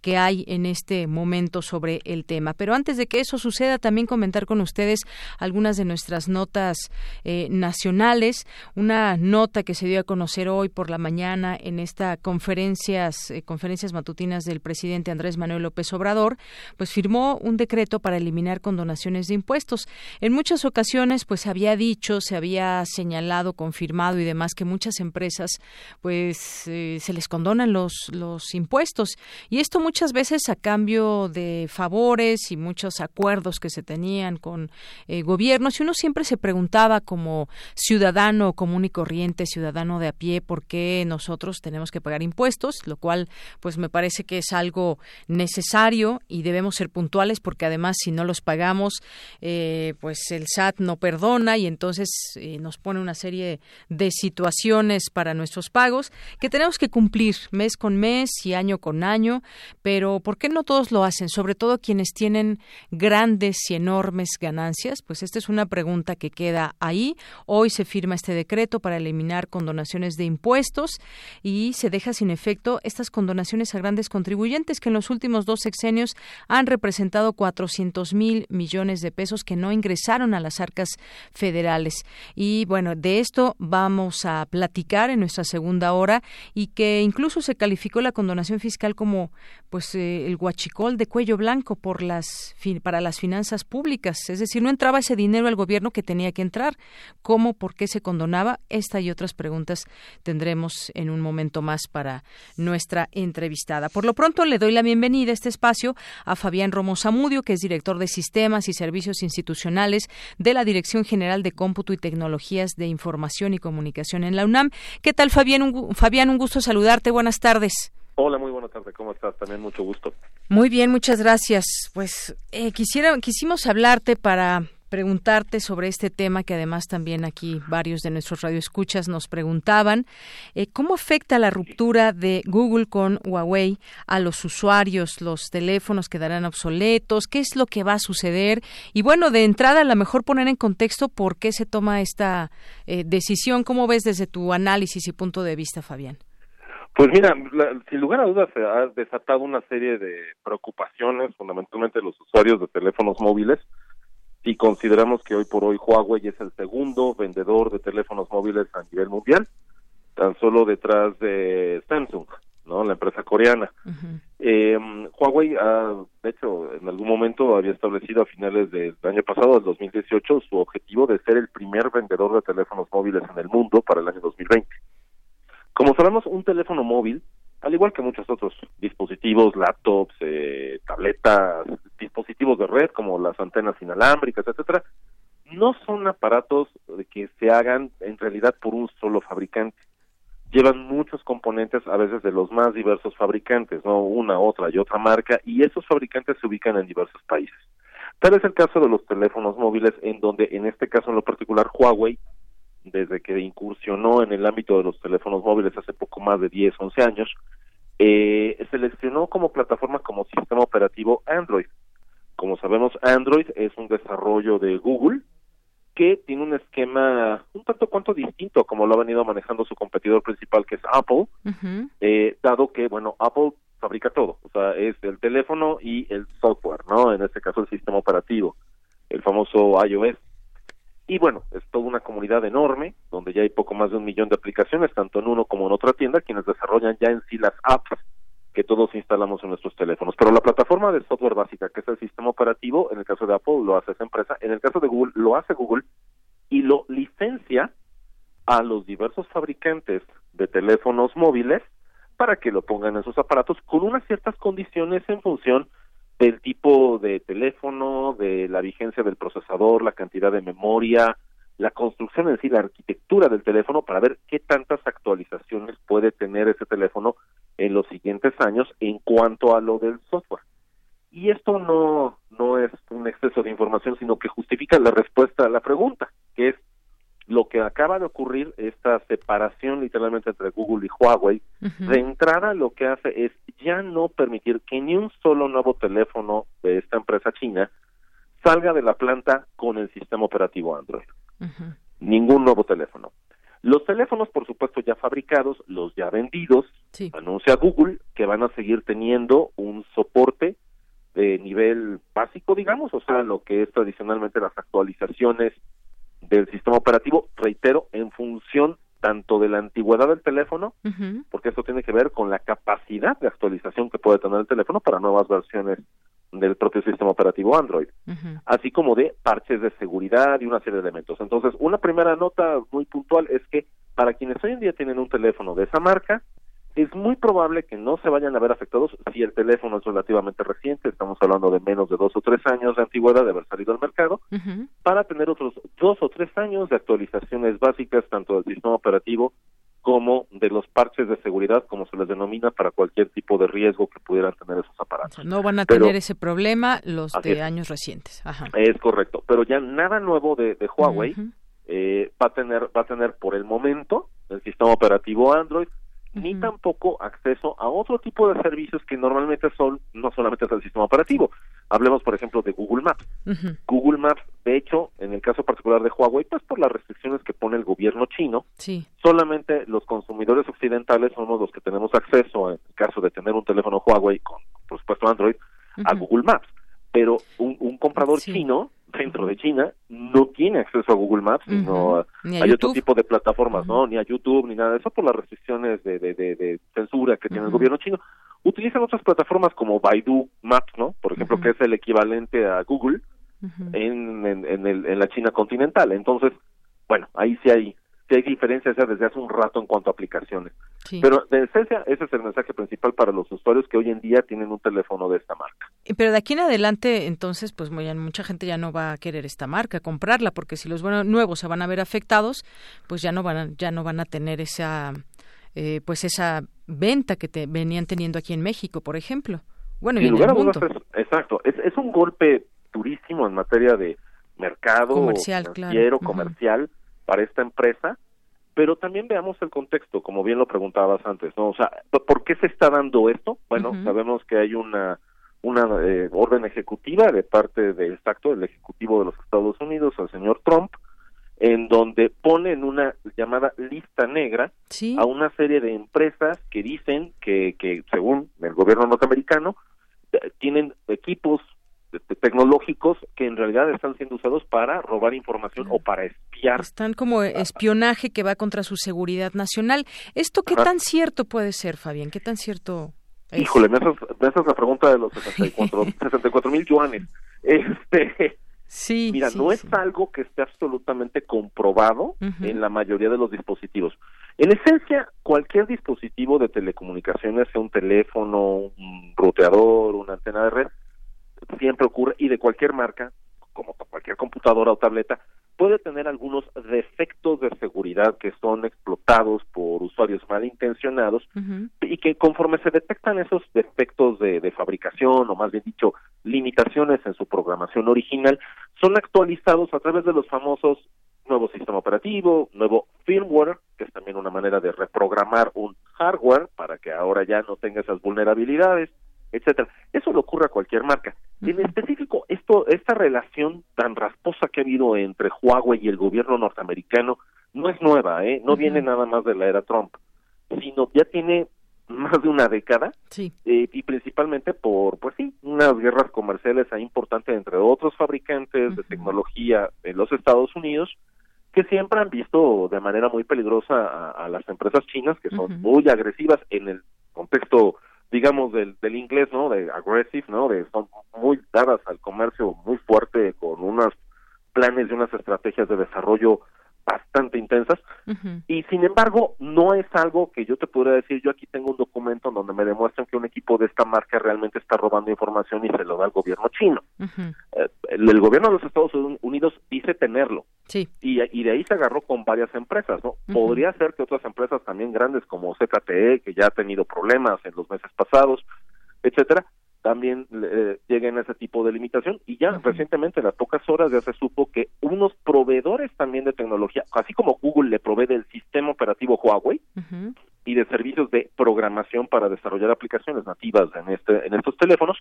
que hay en este momento sobre el tema. Pero antes de que eso suceda, también comentar con ustedes algunas de nuestras notas eh, nacionales. Una nota que se dio a conocer hoy por la mañana en esta conferencias, eh, conferencias matutinas del presidente Andrés Manuel López Obrador, pues firmó un decreto para eliminar condonaciones de impuestos. En muchas ocasiones, pues se había dicho, se había señalado, confirmado y demás que muchas empresas, pues eh, se les condonan los, los impuestos. Y esto muchas veces a cambio de favores y muchos acuerdos que se tenían con eh, gobiernos y uno siempre se preguntaba como ciudadano común y corriente, ciudadano de a pie, por qué nosotros tenemos que pagar impuestos, lo cual pues me parece que es algo necesario y debemos ser puntuales porque además si no los pagamos eh, pues el SAT no perdona y entonces eh, nos pone una serie de situaciones para nuestros pagos que tenemos que cumplir mes con mes y año con año, pero ¿por qué no todos lo hacen? Sobre todo quienes tienen grandes y enormes ganancias, pues esta es una pregunta que queda ahí. Hoy se firma este decreto para eliminar condonaciones de impuestos y se deja sin efecto estas condonaciones a grandes contribuyentes que en los últimos dos sexenios han representado 400 mil millones de pesos que no ingresaron a las arcas federales. Y bueno, de esto vamos a platicar en nuestra segunda hora y que incluso se calificó la condonación fiscal como pues eh, el guachicol de cuello blanco por las para las finanzas públicas, es decir, no entraba ese dinero al gobierno que tenía que entrar. ¿Cómo, por qué se condonaba? Esta y otras preguntas tendremos en un momento más para nuestra entrevistada. Por lo pronto le doy la bienvenida a este espacio a Fabián Romo Zamudio, que es director de Sistemas y Servicios Institucionales de la Dirección General de Cómputo y Tecnologías de Información y Comunicación en la UNAM. ¿Qué tal, Fabián? Fabián, un gusto saludarte. Buenas tardes. Hola, muy buenas tardes. ¿Cómo estás? También mucho gusto. Muy bien, muchas gracias. Pues eh, quisiera, quisimos hablarte para preguntarte sobre este tema que además también aquí varios de nuestros radioescuchas nos preguntaban. Eh, ¿Cómo afecta la ruptura de Google con Huawei a los usuarios? ¿Los teléfonos quedarán obsoletos? ¿Qué es lo que va a suceder? Y bueno, de entrada, a lo mejor poner en contexto por qué se toma esta eh, decisión. ¿Cómo ves desde tu análisis y punto de vista, Fabián? Pues mira, sin lugar a dudas se ha desatado una serie de preocupaciones, fundamentalmente los usuarios de teléfonos móviles, si consideramos que hoy por hoy Huawei es el segundo vendedor de teléfonos móviles a nivel mundial, tan solo detrás de Samsung, ¿no? La empresa coreana. eh, Huawei, ha, de hecho, en algún momento había establecido a finales del año pasado, del 2018, su objetivo de ser el primer vendedor de teléfonos móviles en el mundo para el año 2020. Como sabemos, un teléfono móvil, al igual que muchos otros dispositivos, laptops, eh, tabletas, dispositivos de red como las antenas inalámbricas, etcétera, no son aparatos que se hagan en realidad por un solo fabricante. Llevan muchos componentes, a veces de los más diversos fabricantes, no una, otra y otra marca, y esos fabricantes se ubican en diversos países. Tal es el caso de los teléfonos móviles, en donde en este caso en lo particular Huawei desde que incursionó en el ámbito de los teléfonos móviles hace poco más de 10, 11 años, eh, seleccionó como plataforma, como sistema operativo Android. Como sabemos, Android es un desarrollo de Google que tiene un esquema un tanto cuanto distinto como lo ha venido manejando su competidor principal que es Apple, eh, dado que, bueno, Apple fabrica todo, o sea, es el teléfono y el software, ¿no? En este caso el sistema operativo, el famoso iOS. Y bueno, es toda una comunidad enorme, donde ya hay poco más de un millón de aplicaciones, tanto en uno como en otra tienda, quienes desarrollan ya en sí las apps que todos instalamos en nuestros teléfonos. Pero la plataforma de software básica, que es el sistema operativo, en el caso de Apple lo hace esa empresa, en el caso de Google lo hace Google y lo licencia a los diversos fabricantes de teléfonos móviles para que lo pongan en sus aparatos con unas ciertas condiciones en función del tipo de teléfono, de la vigencia del procesador, la cantidad de memoria, la construcción en sí, la arquitectura del teléfono para ver qué tantas actualizaciones puede tener ese teléfono en los siguientes años en cuanto a lo del software. Y esto no, no es un exceso de información, sino que justifica la respuesta a la pregunta, que es lo que acaba de ocurrir, esta separación literalmente entre Google y Huawei, de entrada lo que hace es ya no permitir que ni un solo nuevo teléfono de esta empresa china salga de la planta con el sistema operativo Android. Ningún nuevo teléfono. Los teléfonos, por supuesto, ya fabricados, los ya vendidos, anuncia Google que van a seguir teniendo un soporte de nivel básico, digamos, o sea, lo que es tradicionalmente las actualizaciones del sistema operativo, reitero, en función tanto de la antigüedad del teléfono, porque esto tiene que ver con la capacidad de actualización que puede tener el teléfono para nuevas versiones del propio sistema operativo Android, así como de parches de seguridad y una serie de elementos. Entonces, una primera nota muy puntual es que para quienes hoy en día tienen un teléfono de esa marca, es muy probable que no se vayan a ver afectados si el teléfono es relativamente reciente, estamos hablando de menos de dos o tres años de antigüedad de haber salido al mercado, para tener otros dos o tres años de actualizaciones básicas tanto del sistema operativo como de los parches de seguridad, como se les denomina, para cualquier tipo de riesgo que pudieran tener esos aparatos. no van a tener ese problema los de años recientes. Es correcto, pero ya nada nuevo de, Huawei eh, va a tener va a tener por el momento el sistema operativo Android ni tampoco acceso a otro tipo de servicios que normalmente son no solamente el sistema operativo. Hablemos, por ejemplo, de Google Maps. Google Maps, de hecho, en el caso particular de Huawei, pues por las restricciones que pone el gobierno chino, solamente los consumidores occidentales somos los que tenemos acceso, en el caso de tener un teléfono Huawei con, por supuesto, Android, a Google Maps. Pero un, comprador chino dentro de China no tiene acceso a Google Maps, no hay otro tipo de plataformas, ¿no? Ni a YouTube, ni nada de eso por las restricciones de, de, censura que tiene el gobierno chino. Utilizan otras plataformas como Baidu Maps, ¿no? Por ejemplo, que es el equivalente a Google en, en, el, en la China continental. Entonces, bueno, ahí sí hay que hay diferencias ya desde hace un rato en cuanto a aplicaciones. Pero de esencia, ese es el mensaje principal para los usuarios que hoy en día tienen un teléfono de esta marca. Pero de aquí en adelante, entonces, pues mucha gente ya no va a querer esta marca, comprarla, porque si los nuevos se van a ver afectados, pues ya no van a, ya no van a tener esa, eh, pues esa venta que te venían teniendo aquí en México, por ejemplo. Bueno, y en el mundo. exacto, es, es un golpe durísimo en materia de mercado, comercial, financiero, comercial para esta empresa, pero también veamos el contexto, como bien lo preguntabas antes, ¿no? O sea, ¿por qué se está dando esto? Bueno, sabemos que hay una una eh, orden ejecutiva de parte del exacto del ejecutivo de los Estados Unidos, el señor Trump, en donde pone en una llamada lista negra a una serie de empresas que dicen que, que según el gobierno norteamericano, eh, tienen equipos tecnológicos que en realidad están siendo usados para robar información o para espiar. Están como espionaje que va contra su seguridad nacional. ¿Esto qué tan cierto puede ser, Fabián? ¿Qué tan cierto es? Híjole, me haces, la pregunta de los 64 mil yuanes. Este, sí, mira, no es algo que esté absolutamente comprobado en la mayoría de los dispositivos. En esencia, cualquier dispositivo de telecomunicaciones, sea un teléfono, un roteador, una antena de red, siempre ocurre y de cualquier marca, como cualquier computadora o tableta, puede tener algunos defectos de seguridad que son explotados por usuarios malintencionados y que conforme se detectan esos defectos de, de, fabricación o más bien dicho limitaciones en su programación original, son actualizados a través de los famosos nuevo sistema operativo, nuevo firmware, que es también una manera de reprogramar un hardware para que ahora ya no tenga esas vulnerabilidades, etcétera. Eso le ocurre a cualquier marca. En específico, esto, esta relación tan rasposa que ha habido entre Huawei y el gobierno norteamericano no es nueva, ¿eh? No viene nada más de la era Trump, sino ya tiene más de una década sí. eh, y principalmente por, pues sí, unas guerras comerciales ahí importantes entre otros fabricantes de tecnología en los Estados Unidos que siempre han visto de manera muy peligrosa a, las empresas chinas que son muy agresivas en el contexto digamos, del, del inglés, ¿no? De aggressive, ¿no? De son muy dadas al comercio muy fuerte con unos planes y unas estrategias de desarrollo bastante intensas. Y sin embargo no es algo que yo te podría decir yo aquí tengo un documento donde me demuestran que un equipo de esta marca realmente está robando información y se lo da al gobierno chino. Eh, el, gobierno de los Estados Unidos dice tenerlo. Sí. y, y de ahí se agarró con varias empresas no podría ser que otras empresas también grandes como ZTE que ya ha tenido problemas en los meses pasados etcétera también eh, lleguen a ese tipo de limitación. Y ya recientemente en las pocas horas ya se supo que unos proveedores también de tecnología, así como Google le provee del sistema operativo Huawei y de servicios de programación para desarrollar aplicaciones nativas en este en estos teléfonos,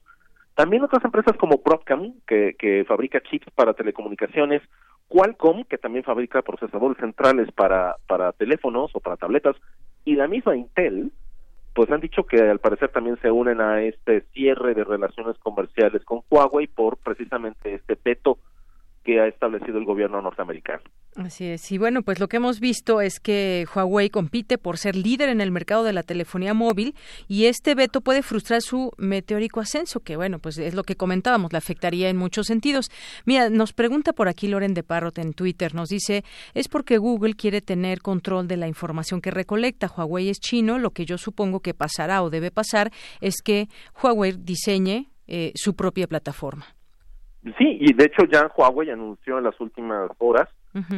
también otras empresas como Broadcom que, que fabrica chips para telecomunicaciones, Qualcomm que también fabrica procesadores centrales para para teléfonos o para tabletas y la misma Intel pues han dicho que al parecer también se unen a este cierre de relaciones comerciales con Huawei por precisamente este veto que ha establecido el gobierno norteamericano. Así es. Y bueno, pues lo que hemos visto es que Huawei compite por ser líder en el mercado de la telefonía móvil y este veto puede frustrar su meteórico ascenso, que bueno, pues es lo que comentábamos, le afectaría en muchos sentidos. Mira, nos pregunta por aquí Loren de Parrot en Twitter, nos dice, es porque Google quiere tener control de la información que recolecta. Huawei es chino, lo que yo supongo que pasará o debe pasar es que Huawei diseñe eh, su propia plataforma. Sí, y de hecho ya Huawei anunció en las últimas horas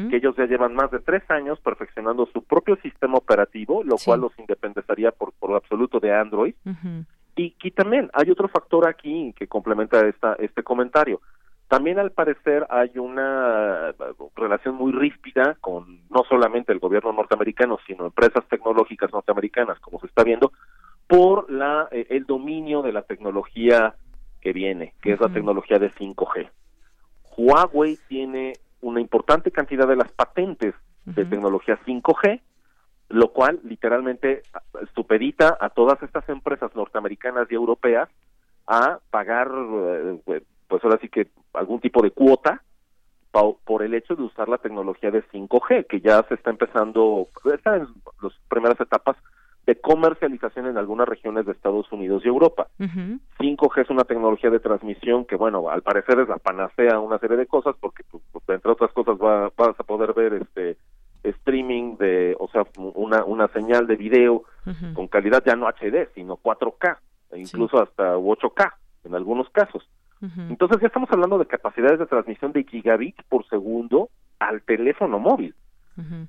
que ellos ya llevan más de tres años perfeccionando su propio sistema operativo, lo cual los independizaría por, por absoluto de Android. y, y, también hay otro factor aquí que complementa esta, este comentario. También al parecer hay una relación muy ríspida con no solamente el gobierno norteamericano, sino empresas tecnológicas norteamericanas, como se está viendo, por la, eh, el dominio de la tecnología que viene, que es la tecnología de 5G. Huawei tiene una importante cantidad de las patentes de tecnología 5G, lo cual literalmente supedita a todas estas empresas norteamericanas y europeas a pagar, eh, pues ahora sí que algún tipo de cuota por el hecho de usar la tecnología de 5G, que ya se está empezando, está en las primeras etapas de comercialización en algunas regiones de Estados Unidos y Europa. 5G es una tecnología de transmisión que, bueno, al parecer es la panacea a una serie de cosas porque, pues, pues, entre otras cosas, va, vas a poder ver este streaming de, o sea, una, una señal de video con calidad ya no HD, sino 4K, e incluso hasta 8K en algunos casos. Entonces ya estamos hablando de capacidades de transmisión de gigabit por segundo al teléfono móvil.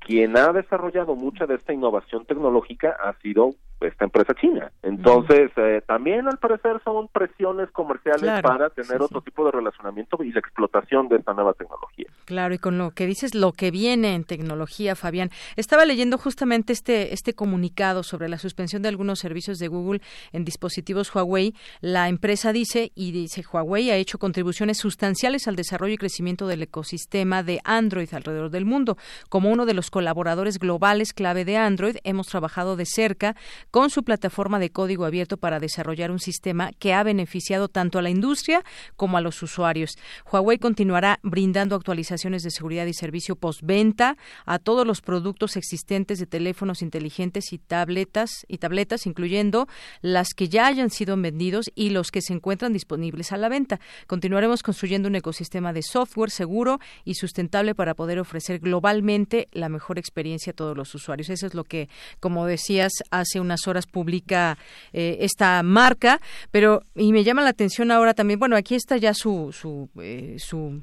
Quien ha desarrollado mucha de esta innovación tecnológica ha sido esta empresa china. Entonces, eh, también al parecer son presiones comerciales para tener otro tipo de relacionamiento y la explotación de esta nueva tecnología. Claro, y con lo que dices, lo que viene en tecnología, Fabián. Estaba leyendo justamente este, este comunicado sobre la suspensión de algunos servicios de Google en dispositivos Huawei. La empresa dice, y dice, Huawei ha hecho contribuciones sustanciales al desarrollo y crecimiento del ecosistema de Android alrededor del mundo. Como uno de los colaboradores globales clave de Android, hemos trabajado de cerca con su plataforma de código abierto para desarrollar un sistema que ha beneficiado tanto a la industria como a los usuarios. Huawei continuará brindando actualizaciones de seguridad y servicio postventa a todos los productos existentes de teléfonos inteligentes y tabletas y tabletas, incluyendo las que ya hayan sido vendidos y los que se encuentran disponibles a la venta. Continuaremos construyendo un ecosistema de software seguro y sustentable para poder ofrecer globalmente la mejor experiencia a todos los usuarios. Eso es lo que, como decías, hace unas horas publica eh, esta marca, pero y me llama la atención ahora también, bueno, aquí está ya su su, eh, su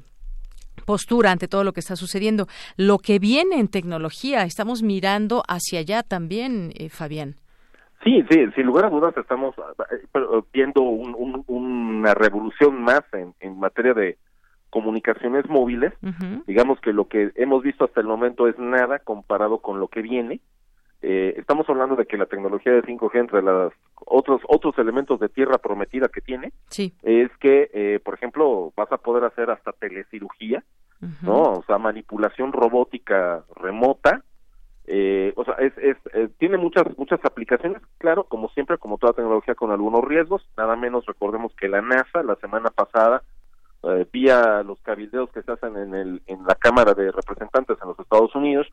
postura ante todo lo que está sucediendo. Lo que viene en tecnología, estamos mirando hacia allá también, eh, Fabián. Sí, sí, sin lugar a dudas estamos viendo una revolución más en, en materia de comunicaciones móviles. Digamos que lo que hemos visto hasta el momento es nada comparado con lo que viene. Eh, estamos hablando de que la tecnología de 5G entre los otros otros elementos de tierra prometida que tiene es que eh, por ejemplo vas a poder hacer hasta telecirugía no o sea manipulación robótica remota eh, o sea es, es tiene muchas muchas aplicaciones claro como siempre como toda tecnología con algunos riesgos. Nada menos recordemos que la NASA la semana pasada vía los cabildeos que se hacen en el en la Cámara de Representantes en los Estados Unidos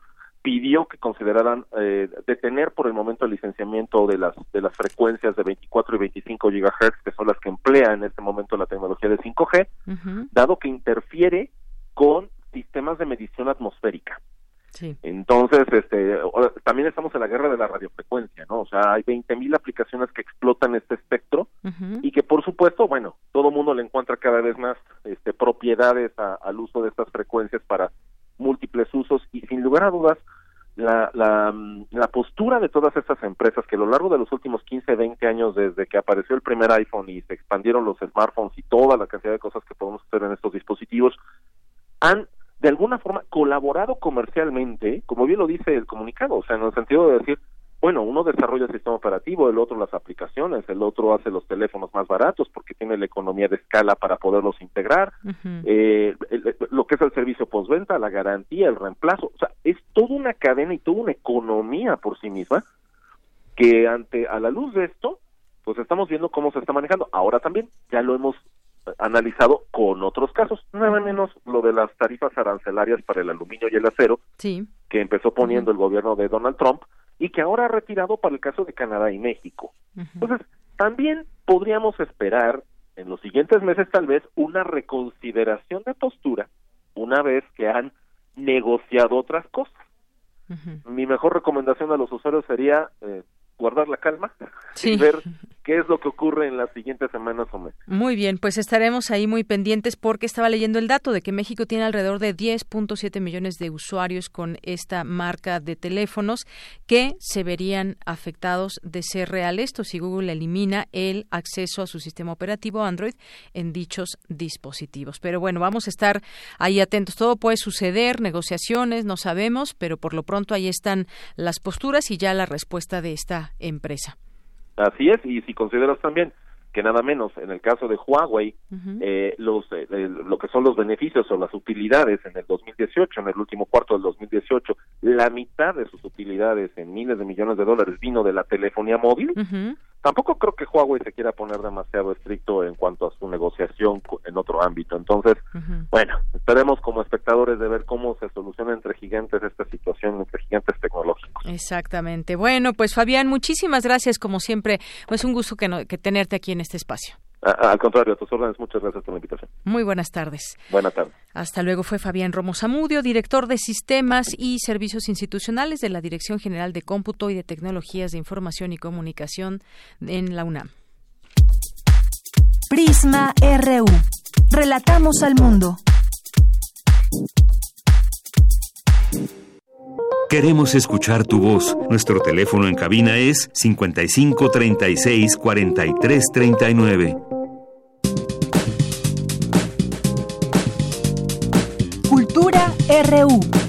pidió que consideraran eh, detener por el momento el licenciamiento de las de las frecuencias de 24 y 25 gigahertz que son las que emplea en este momento la tecnología de 5G, dado que interfiere con sistemas de medición atmosférica. Entonces, este, también estamos en la guerra de la radiofrecuencia, ¿no? O sea, hay 20.000 aplicaciones que explotan este espectro y que, por supuesto, bueno, todo mundo le encuentra cada vez más este, propiedades al uso de estas frecuencias para múltiples usos y, sin lugar a dudas, la, la, la, postura de todas estas empresas que a lo largo de los últimos 15, 20 años desde que apareció el primer iPhone y se expandieron los smartphones y toda la cantidad de cosas que podemos hacer en estos dispositivos, han de alguna forma colaborado comercialmente, como bien lo dice el comunicado, o sea, en el sentido de decir, bueno, uno desarrolla el sistema operativo, el otro las aplicaciones, el otro hace los teléfonos más baratos porque tiene la economía de escala para poderlos integrar, eh, lo que es el servicio postventa, la garantía, el reemplazo, o sea, es toda una cadena y toda una economía por sí misma que ante a la luz de esto, pues estamos viendo cómo se está manejando. Ahora también ya lo hemos analizado con otros casos, nada menos lo de las tarifas arancelarias para el aluminio y el acero, que empezó poniendo el gobierno de Donald Trump y que ahora ha retirado para el caso de Canadá y México. Entonces, también podríamos esperar en los siguientes meses tal vez una reconsideración de postura una vez que han negociado otras cosas. Mi mejor recomendación a los usuarios sería eh, guardar la calma y ver qué es lo que ocurre en las siguientes semanas o meses. Muy bien, pues estaremos ahí muy pendientes porque estaba leyendo el dato de que México tiene alrededor de 10.7 millones de usuarios con esta marca de teléfonos que se verían afectados de ser real esto si Google elimina el acceso a su sistema operativo Android en dichos dispositivos. Pero bueno, vamos a estar ahí atentos. Todo puede suceder, negociaciones, no sabemos, pero por lo pronto ahí están las posturas y ya la respuesta de esta empresa. Así es, y si consideras también que nada menos en el caso de Huawei, eh, los, eh, lo que son los beneficios o las utilidades en el 2018, en el último cuarto del 2018, la mitad de sus utilidades en miles de millones de dólares vino de la telefonía móvil, tampoco creo que Huawei se quiera poner demasiado estricto en cuanto a su negociación en otro ámbito. Entonces, bueno, esperemos como espectadores de ver cómo se soluciona entre gigantes esta situación, entre gigantes tecnológicos. Exactamente. Bueno, pues Fabián, muchísimas gracias como siempre. Es un gusto que, que tenerte aquí en este espacio. Al contrario, a tus órdenes, muchas gracias por la invitación. Muy buenas tardes. Buenas tardes. Hasta luego fue Fabián Romo Zamudio, director de Sistemas y Servicios Institucionales de la Dirección General de Cómputo y de Tecnologías de Información y Comunicación en la UNAM. Prisma RU. Relatamos al mundo. Queremos escuchar tu voz. Nuestro teléfono en cabina es 55 36 43 39. RU.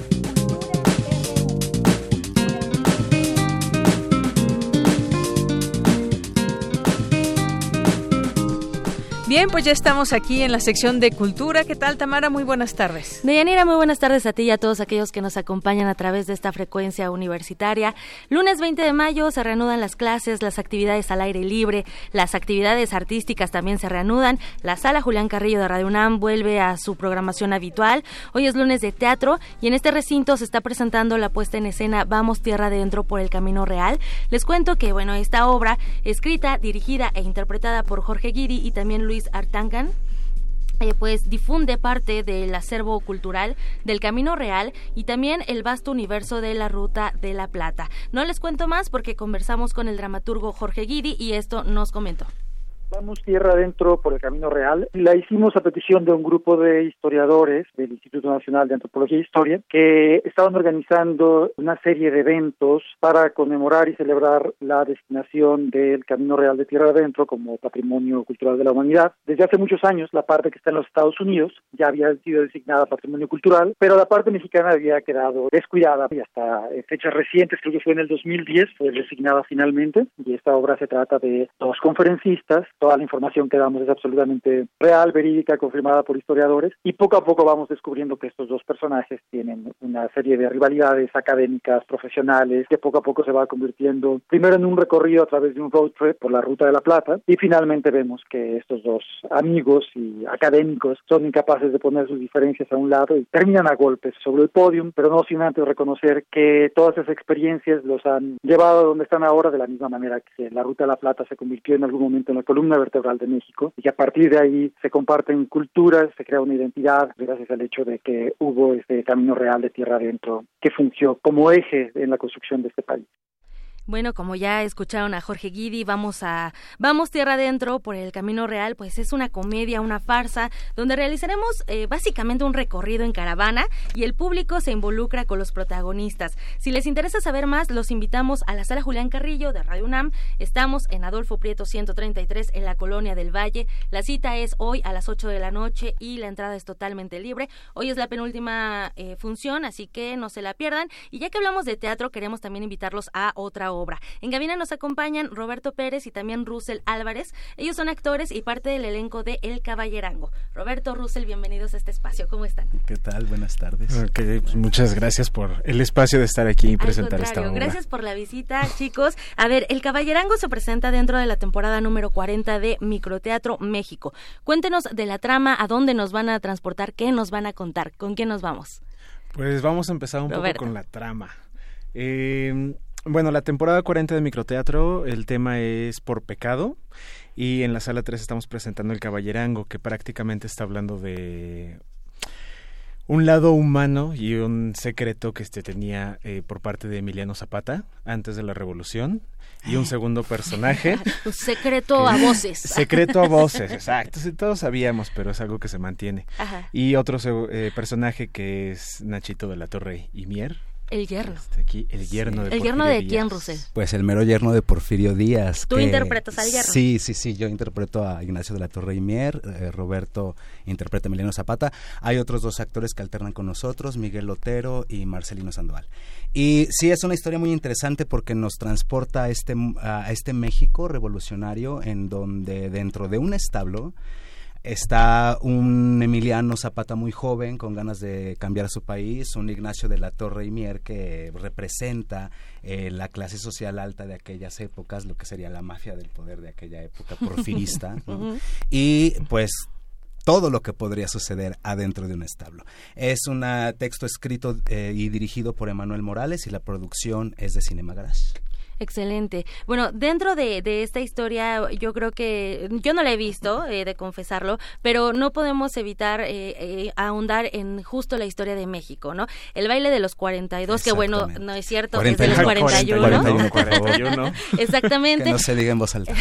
Bien, pues ya estamos aquí en la sección de cultura. ¿Qué tal, Tamara? Muy buenas tardes. Deyanira, muy buenas tardes a ti y a todos aquellos que nos acompañan a través de esta frecuencia universitaria. Lunes 20 de mayo se reanudan las clases, las actividades al aire libre, las actividades artísticas también se reanudan. La sala Julián Carrillo de Radio UNAM vuelve a su programación habitual. Hoy es lunes de teatro y en este recinto se está presentando la puesta en escena Vamos Tierra Adentro por el Camino Real. Les cuento que, bueno, esta obra, escrita, dirigida e interpretada por Jorge Guiri y también Luis Artangan eh, pues difunde parte del acervo cultural del Camino Real y también el vasto universo de la Ruta de la Plata. No les cuento más porque conversamos con el dramaturgo Jorge Guidi y esto nos comentó. Vamos tierra adentro por el Camino Real. La hicimos a petición de un grupo de historiadores del Instituto Nacional de Antropología e Historia que estaban organizando una serie de eventos para conmemorar y celebrar la destinación del Camino Real de Tierra Adentro como patrimonio cultural de la humanidad. Desde hace muchos años, la parte que está en los Estados Unidos ya había sido designada patrimonio cultural, pero la parte mexicana había quedado descuidada y hasta fechas recientes, creo que fue en el 2010, fue designada finalmente. Y esta obra se trata de dos conferencistas toda la información que damos es absolutamente real, verídica, confirmada por historiadores y poco a poco vamos descubriendo que estos dos personajes tienen una serie de rivalidades académicas, profesionales, que poco a poco se va convirtiendo primero en un recorrido a través de un road trip por la Ruta de la Plata y finalmente vemos que estos dos amigos y académicos son incapaces de poner sus diferencias a un lado y terminan a golpes sobre el podium, pero no sin antes reconocer que todas esas experiencias los han llevado a donde están ahora de la misma manera que la Ruta de la Plata se convirtió en algún momento en la columna vertebral de México y a partir de ahí se comparten culturas, se crea una identidad gracias al hecho de que hubo este camino real de tierra adentro que funcionó como eje en la construcción de este país. Bueno, como ya escucharon a Jorge Guidi, vamos a Vamos Tierra Adentro por el Camino Real, pues es una comedia, una farsa, donde realizaremos eh, básicamente un recorrido en caravana y el público se involucra con los protagonistas. Si les interesa saber más, los invitamos a la sala Julián Carrillo de Radio UNAM. Estamos en Adolfo Prieto 133 en la Colonia del Valle. La cita es hoy a las 8 de la noche y la entrada es totalmente libre. Hoy es la penúltima eh, función, así que no se la pierdan. Y ya que hablamos de teatro, queremos también invitarlos a otra obra. En Gabina nos acompañan Roberto Pérez y también Russell Álvarez. Ellos son actores y parte del elenco de El Caballerango. Roberto, Russell, bienvenidos a este espacio. ¿Cómo están? ¿Qué tal? Buenas tardes. Pues muchas gracias por el espacio de estar aquí y presentar esta obra. Gracias por la visita, chicos. A ver, El Caballerango se presenta dentro de la temporada número 40 de Microteatro México. Cuéntenos de la trama, a dónde nos van a transportar, qué nos van a contar, con quién nos vamos. Pues vamos a empezar un poco con la trama. Eh, bueno, la temporada 40 de Microteatro, el tema es Por Pecado. Y en la sala 3 estamos presentando El Caballerango, que prácticamente está hablando de un lado humano y un secreto que este tenía eh, por parte de Emiliano Zapata antes de la revolución y un segundo personaje. secreto a voces. Secreto a voces, exacto. todos sabíamos, pero es algo que se mantiene. Y otro eh, personaje que es Nachito de la Torre y Mier, el yerno. Este, aquí, el yerno de ¿El yerno de quién, Rusel? Pues el mero yerno de Porfirio Díaz. ¿Tú interpretas al yerno? Sí, sí, sí. Yo interpreto a Ignacio de la Torre y Mier, eh, Roberto interpreta a Emiliano Zapata. Hay otros dos actores que alternan con nosotros, Miguel Otero y Marcelino Sandoval. Y sí, es una historia muy interesante porque nos transporta a este, a este México revolucionario en donde dentro de un establo Está un Emiliano Zapata muy joven con ganas de cambiar su país, un Ignacio de la Torre y Mier que representa eh, la clase social alta de aquellas épocas, lo que sería la mafia del poder de aquella época porfirista, y pues todo lo que podría suceder adentro de un establo. Es un texto escrito eh, y dirigido por Emanuel Morales y la producción es de Cinema Garage. Excelente. Bueno, dentro de, esta historia, yo creo que yo no la he visto, eh, de confesarlo, pero no podemos evitar eh, eh, ahondar en justo la historia de México, ¿no? El baile de los 42, que bueno, no es cierto, es de los 41. 41, 41. Exactamente. Que no se diga en voz alta.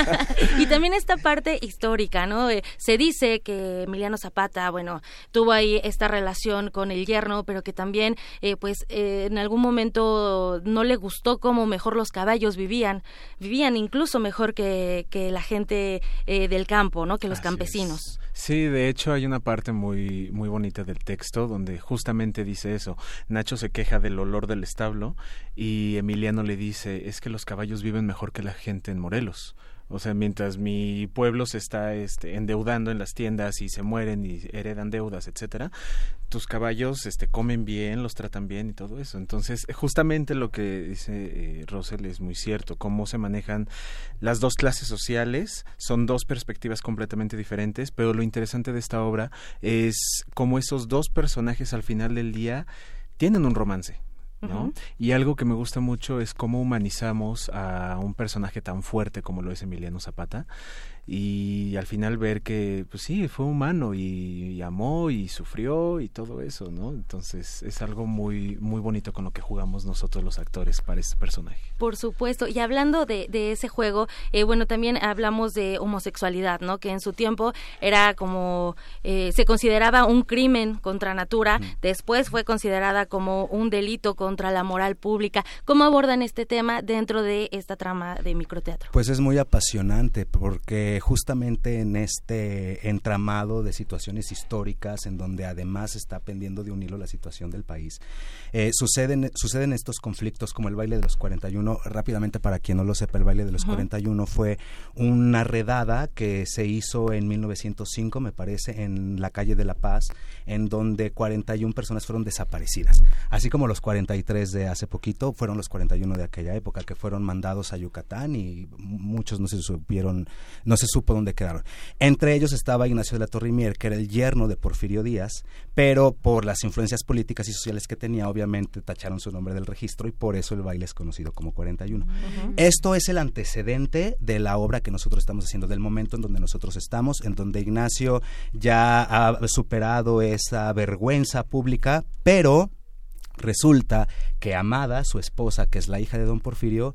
y también esta parte histórica, ¿no? se dice que Emiliano Zapata, bueno, tuvo ahí esta relación con el yerno, pero que también, pues, en algún momento no le gustó como mejor los caballos vivían, vivían incluso mejor que, que la gente eh, del campo, ¿no? Que los campesinos. Sí, de hecho hay una parte muy muy bonita del texto donde justamente dice eso. Nacho se queja del olor del establo y Emiliano le dice, "Es que los caballos viven mejor que la gente en Morelos." O sea, mientras mi pueblo se está este, endeudando en las tiendas y se mueren y heredan deudas, etcétera, tus caballos este, comen bien, los tratan bien y todo eso. Entonces, justamente lo que dice eh, Russell es muy cierto. Cómo se manejan las dos clases sociales son dos perspectivas completamente diferentes, pero lo interesante de esta obra es cómo esos dos personajes al final del día tienen un romance. Y algo que me gusta mucho es cómo humanizamos a un personaje tan fuerte como lo es Emiliano Zapata y al final ver que pues sí fue humano y, amó y sufrió y todo eso no entonces es algo muy muy bonito con lo que jugamos nosotros los actores para ese personaje. Por supuesto. Y hablando de, de ese juego eh, bueno también hablamos de homosexualidad no que en su tiempo era como eh, se consideraba un crimen contra natura después fue considerada como un delito contra la moral pública cómo abordan este tema dentro de esta trama de microteatro pues es muy apasionante porque justamente en este entramado de situaciones históricas en donde además está pendiendo de un hilo la situación del país, eh, suceden, suceden estos conflictos como el baile de los 41. Rápidamente, para quien no lo sepa, el baile de los 41 fue una redada que se hizo en 1905, me parece, en la calle de La Paz, en donde 41 personas fueron desaparecidas. Así como los 43 de hace poquito, fueron los 41 de aquella época que fueron mandados a Yucatán y muchos no se supieron, no se supo dónde quedaron. Entre ellos estaba Ignacio de la Torrimier, que era el yerno de Porfirio Díaz, pero por las influencias políticas y sociales que tenía, obviamente tacharon su nombre del registro y por eso el baile es conocido como 41. Esto es el antecedente de la obra que nosotros estamos haciendo, del momento en donde nosotros estamos, en donde Ignacio ya ha superado esa vergüenza pública, pero resulta que Amada, su esposa, que es la hija de don Porfirio,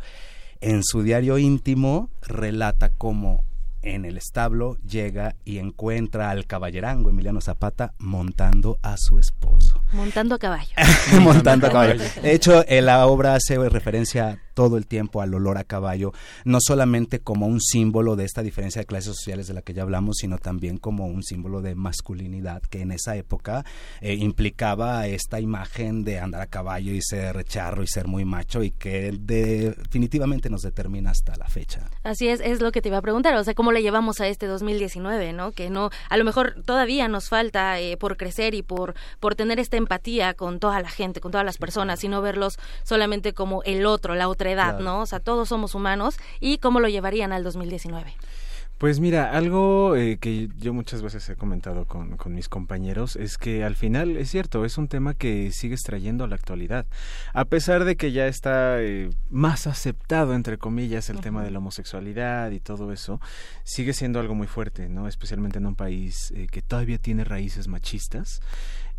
en su diario íntimo relata cómo en el establo llega y encuentra al caballerango Emiliano Zapata montando a su esposo. Montando a caballo. montando a caballo. De hecho, la obra hace referencia todo el tiempo al olor a caballo, no solamente como un símbolo de esta diferencia de clases sociales de la que ya hablamos, sino también como un símbolo de masculinidad que en esa época eh, implicaba esta imagen de andar a caballo y ser charro y ser muy macho y que definitivamente nos determina hasta la fecha. Así es, es lo que te iba a preguntar, o sea, ¿cómo le llevamos a este 2019, no? Que no, a lo mejor todavía nos falta eh, por crecer y por, por tener esta empatía con toda la gente, con todas las personas, y no verlos solamente como el otro, la otra edad, ¿no? O sea, todos somos humanos y cómo lo llevarían al 2019. Pues mira, algo eh, que yo muchas veces he comentado con, con, mis compañeros es que al final es cierto, es un tema que sigues trayendo a la actualidad. A pesar de que ya está eh, más aceptado, entre comillas, el tema de la homosexualidad y todo eso, sigue siendo algo muy fuerte, ¿no? Especialmente en un país eh, que todavía tiene raíces machistas.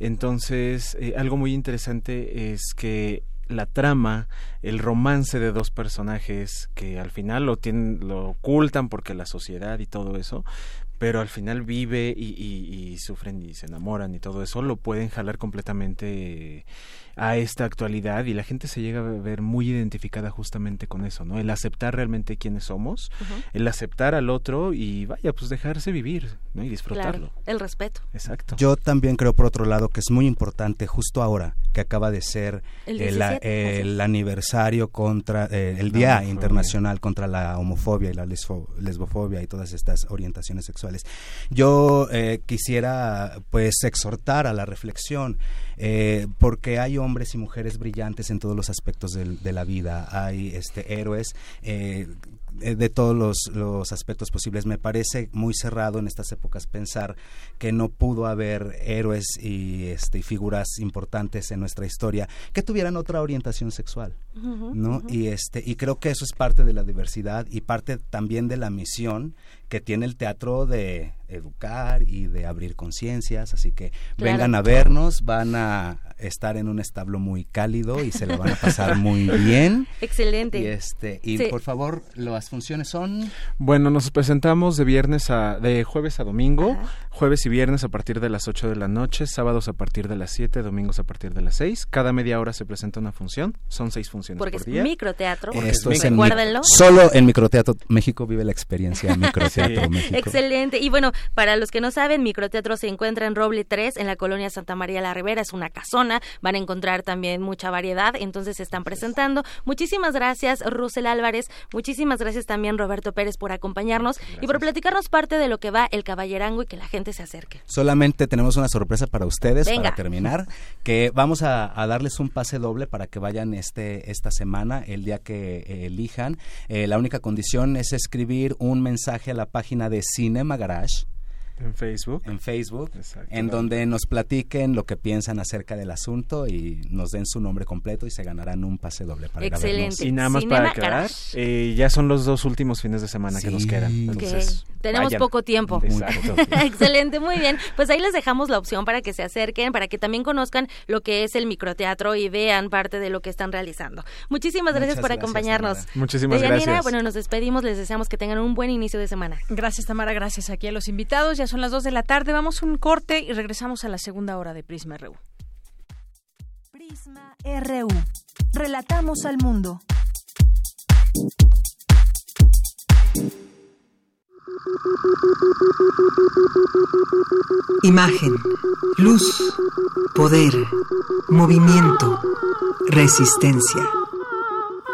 Entonces, algo muy interesante es que la trama, el romance de dos personajes que al final lo tienen, lo ocultan porque la sociedad y todo eso, pero al final vive y, y, sufren y se enamoran y todo eso, lo pueden jalar completamente a esta actualidad y la gente se llega a ver muy identificada justamente con eso, ¿no? El aceptar realmente quiénes somos, el aceptar al otro y vaya, pues dejarse vivir, ¿no? Y disfrutarlo. el respeto. Exacto. Yo también creo, por otro lado, que es muy importante justo ahora que acaba de ser el, aniversario contra eh, el Día Internacional contra la homofobia y la lesbofobia y todas estas orientaciones sexuales. Yo eh, quisiera pues exhortar a la reflexión eh, porque hay hombres y mujeres brillantes en todos los aspectos de, la vida, hay este, héroes. Eh, de todos los, los, aspectos posibles. Me parece muy cerrado en estas épocas pensar que no pudo haber héroes y, este, figuras importantes en nuestra historia que tuvieran otra orientación sexual, ¿no? Y este y creo que eso es parte de la diversidad y parte también de la misión que tiene el teatro de educar y de abrir conciencias, así que vengan a vernos, van a estar en un establo muy cálido y se lo van a pasar muy bien. Excelente. Y este y por favor, las funciones son Bueno, nos presentamos de viernes a de jueves a domingo, jueves y viernes a partir de las 8 de la noche, sábados a partir de las 7, domingos a partir de las 6. Cada media hora se presenta una función, son seis funciones Porque por día. es microteatro, Esto es en Solo en microteatro México vive la experiencia de microteatro México. Excelente. Y bueno, para los que no saben, Microteatro se encuentra en Roble 3, en la colonia Santa María la Ribera, es una casona, van a encontrar también mucha variedad, entonces se están presentando. Muchísimas gracias, Rusel Álvarez, muchísimas gracias también, Roberto Pérez, por acompañarnos y por platicarnos parte de lo que va el Caballerango y que la gente se acerque. Solamente tenemos una sorpresa para ustedes para terminar, que vamos a, darles un pase doble para que vayan este esta semana, el día que eh, elijan. Eh, la única condición es escribir un mensaje a la página de Cinema Garage en Facebook. En Facebook, en donde nos platiquen lo que piensan acerca del asunto y nos den su nombre completo y se ganarán un pase doble para Excelente. Y nada más para aclarar, eh, ya son los dos últimos fines de semana que nos quedan. Entonces, Tenemos poco tiempo. Excelente, muy bien. Pues ahí les dejamos la opción para que se acerquen, para que también conozcan lo que es el microteatro y vean parte de lo que están realizando. Muchísimas gracias por acompañarnos. Muchísimas gracias. Bueno, nos despedimos, les deseamos que tengan un buen inicio de semana. Gracias, Tamara, gracias aquí a los invitados. Ya son las 2 de la tarde, vamos a un corte y regresamos a la segunda hora de Prisma RU. Prisma RU. Relatamos al mundo. Imagen, luz, poder, movimiento, resistencia.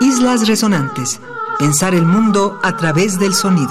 Islas Resonantes. Pensar el mundo a través del sonido.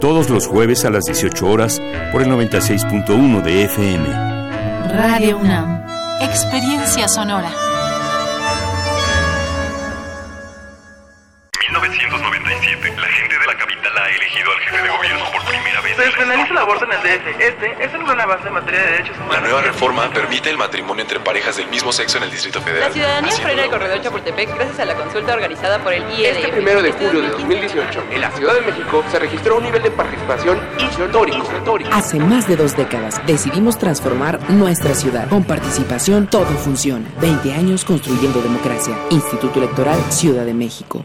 Todos los jueves a las 18 horas por el 96.1 de FM. Radio UNAM. Experiencia sonora. 1997. La gente de la elegido al jefe de gobierno por primera vez. Se despenaliza el aborto en el DF. Este es el gran avance en materia de derechos humanos. La nueva reforma permite el matrimonio entre parejas del mismo sexo en el Distrito Federal. La ciudadanía frena el corredor Chapultepec gracias a la consulta organizada por el IEDF. Este primero de julio de 2018, en la Ciudad de México, se registró un nivel de participación histórico. Hace más de dos décadas decidimos transformar nuestra ciudad. Con participación todo funciona. 20 años construyendo democracia. Instituto Electoral Ciudad de México.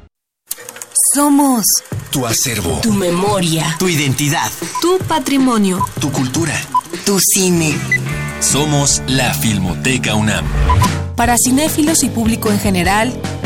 Somos tu acervo, tu memoria, tu identidad, tu patrimonio, tu cultura, tu cine. Somos la Filmoteca UNAM. Para cinéfilos y público en general,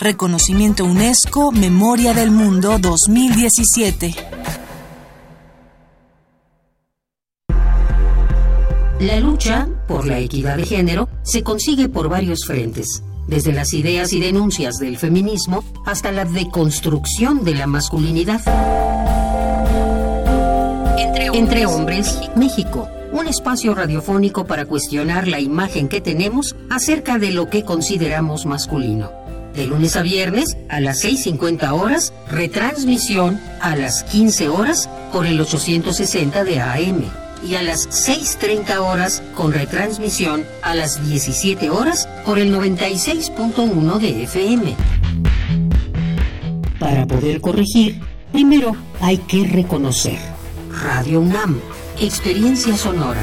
Reconocimiento UNESCO Memoria del Mundo 2017. La lucha por la equidad de género se consigue por varios frentes, desde las ideas y denuncias del feminismo hasta la deconstrucción de la masculinidad. Entre hombres, México, un espacio radiofónico para cuestionar la imagen que tenemos acerca de lo que consideramos masculino. De lunes a viernes a las 6.50 horas, retransmisión a las 15 horas por el 860 de AM y a las 6.30 horas con retransmisión a las 17 horas por el 96.1 de FM. Para poder corregir, primero hay que reconocer. Radio UNAM, experiencia sonora.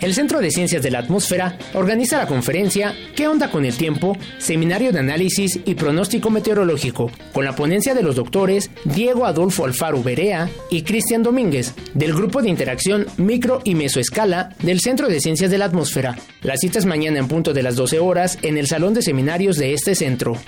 El Centro de Ciencias de la Atmósfera organiza la conferencia ¿Qué onda con el tiempo? Seminario de análisis y pronóstico meteorológico, con la ponencia de los doctores Diego Adolfo Alfaro Berea y Cristian Domínguez, del Grupo de Interacción Micro y Mesoescala del Centro de Ciencias de la Atmósfera. La cita es mañana en punto de las 12 horas en el Salón de Seminarios de este centro.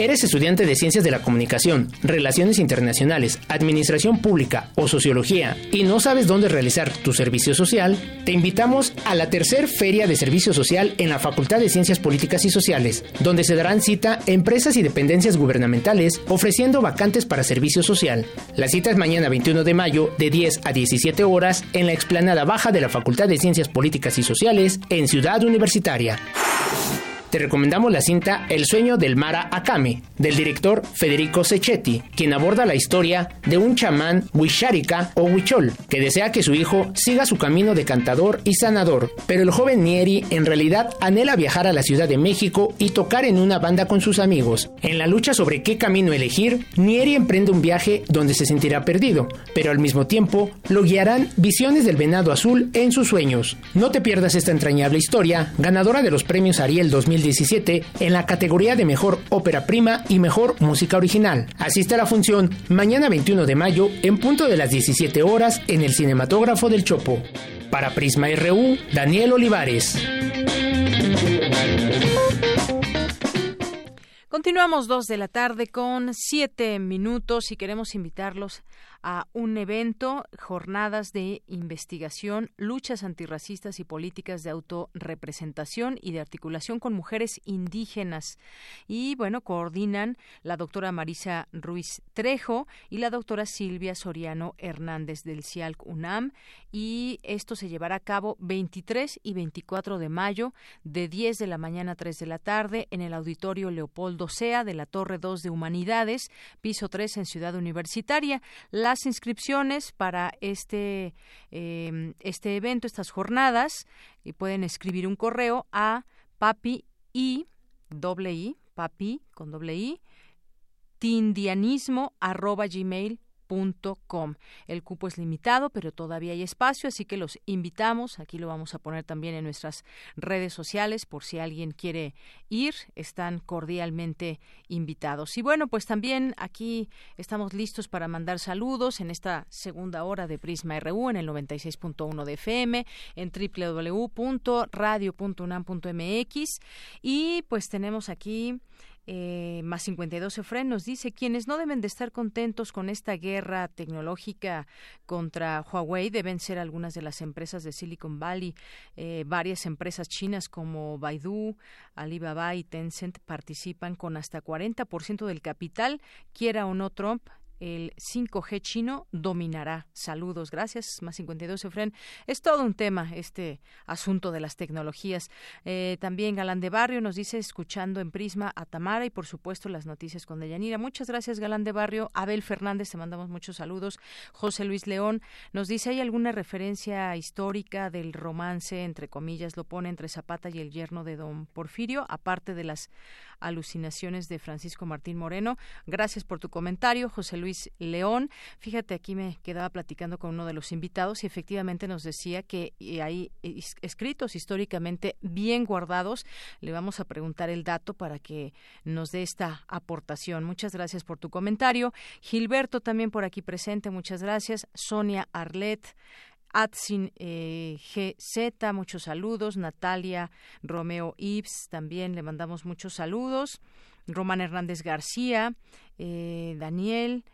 ¿Eres estudiante de Ciencias de la Comunicación, Relaciones Internacionales, Administración Pública o Sociología y no sabes dónde realizar tu servicio social? Te invitamos a la tercer Feria de Servicio Social en la Facultad de Ciencias Políticas y Sociales, donde se darán cita empresas y dependencias gubernamentales ofreciendo vacantes para servicio social. La cita es mañana 21 de mayo de 10 a 17 horas en la explanada baja de la Facultad de Ciencias Políticas y Sociales en Ciudad Universitaria te recomendamos la cinta El sueño del Mara Akame, del director Federico Secchetti, quien aborda la historia de un chamán Wisharika o Huichol, que desea que su hijo siga su camino de cantador y sanador, pero el joven Nieri en realidad anhela viajar a la Ciudad de México y tocar en una banda con sus amigos. En la lucha sobre qué camino elegir, Nieri emprende un viaje donde se sentirá perdido, pero al mismo tiempo lo guiarán visiones del venado azul en sus sueños. No te pierdas esta entrañable historia, ganadora de los premios Ariel 2000 2017 en la categoría de Mejor Ópera Prima y Mejor Música Original. Asiste a la función mañana 21 de mayo en punto de las 17 horas en el Cinematógrafo del Chopo. Para Prisma RU, Daniel Olivares. Continuamos dos de la tarde con siete minutos y queremos invitarlos a un evento, jornadas de investigación, luchas antirracistas y políticas de autorrepresentación y de articulación con mujeres indígenas. Y bueno, coordinan la doctora Marisa Ruiz Trejo y la doctora Silvia Soriano Hernández del CIALC UNAM. Y esto se llevará a cabo 23 y 24 de mayo de 10 de la mañana a 3 de la tarde en el auditorio Leopoldo Sea de la Torre 2 de Humanidades, piso 3 en Ciudad Universitaria. Las inscripciones para este, em, este evento, estas jornadas, y pueden escribir un correo a papi y doble i, papi con doble i, tindianismo arroba gmail el cupo es limitado, pero todavía hay espacio, así que los invitamos. Aquí lo vamos a poner también en nuestras redes sociales por si alguien quiere ir. Están cordialmente invitados. Y bueno, pues también aquí estamos listos para mandar saludos en esta segunda hora de Prisma RU en el 96.1 de FM, en www.radio.unam.mx. Y pues tenemos aquí eh, más 52 Efren nos dice quienes no deben de estar contentos con esta guerra tecnológica contra Huawei deben ser algunas de las empresas de Silicon Valley. Eh, varias empresas chinas como Baidu, Alibaba y Tencent participan con hasta 40% del capital, quiera o no Trump el 5G chino dominará. Saludos, gracias. Más 52, Efren. Es todo un tema este asunto de las tecnologías. Eh, también Galán de Barrio nos dice, escuchando en Prisma a Tamara y por supuesto las noticias con Deyanira. Muchas gracias, Galán de Barrio. Abel Fernández, te mandamos muchos saludos. José Luis León nos dice, ¿hay alguna referencia histórica del romance, entre comillas, lo pone entre Zapata y el yerno de don Porfirio, aparte de las alucinaciones de Francisco Martín Moreno? Gracias por tu comentario, José Luis León. Fíjate, aquí me quedaba platicando con uno de los invitados y efectivamente nos decía que hay escritos históricamente bien guardados. Le vamos a preguntar el dato para que nos dé esta aportación. Muchas gracias por tu comentario. Gilberto también por aquí presente, muchas gracias. Sonia Arlet. Atsin eh, GZ, muchos saludos. Natalia Romeo Ibs, también le mandamos muchos saludos. Román Hernández García, eh, Daniel,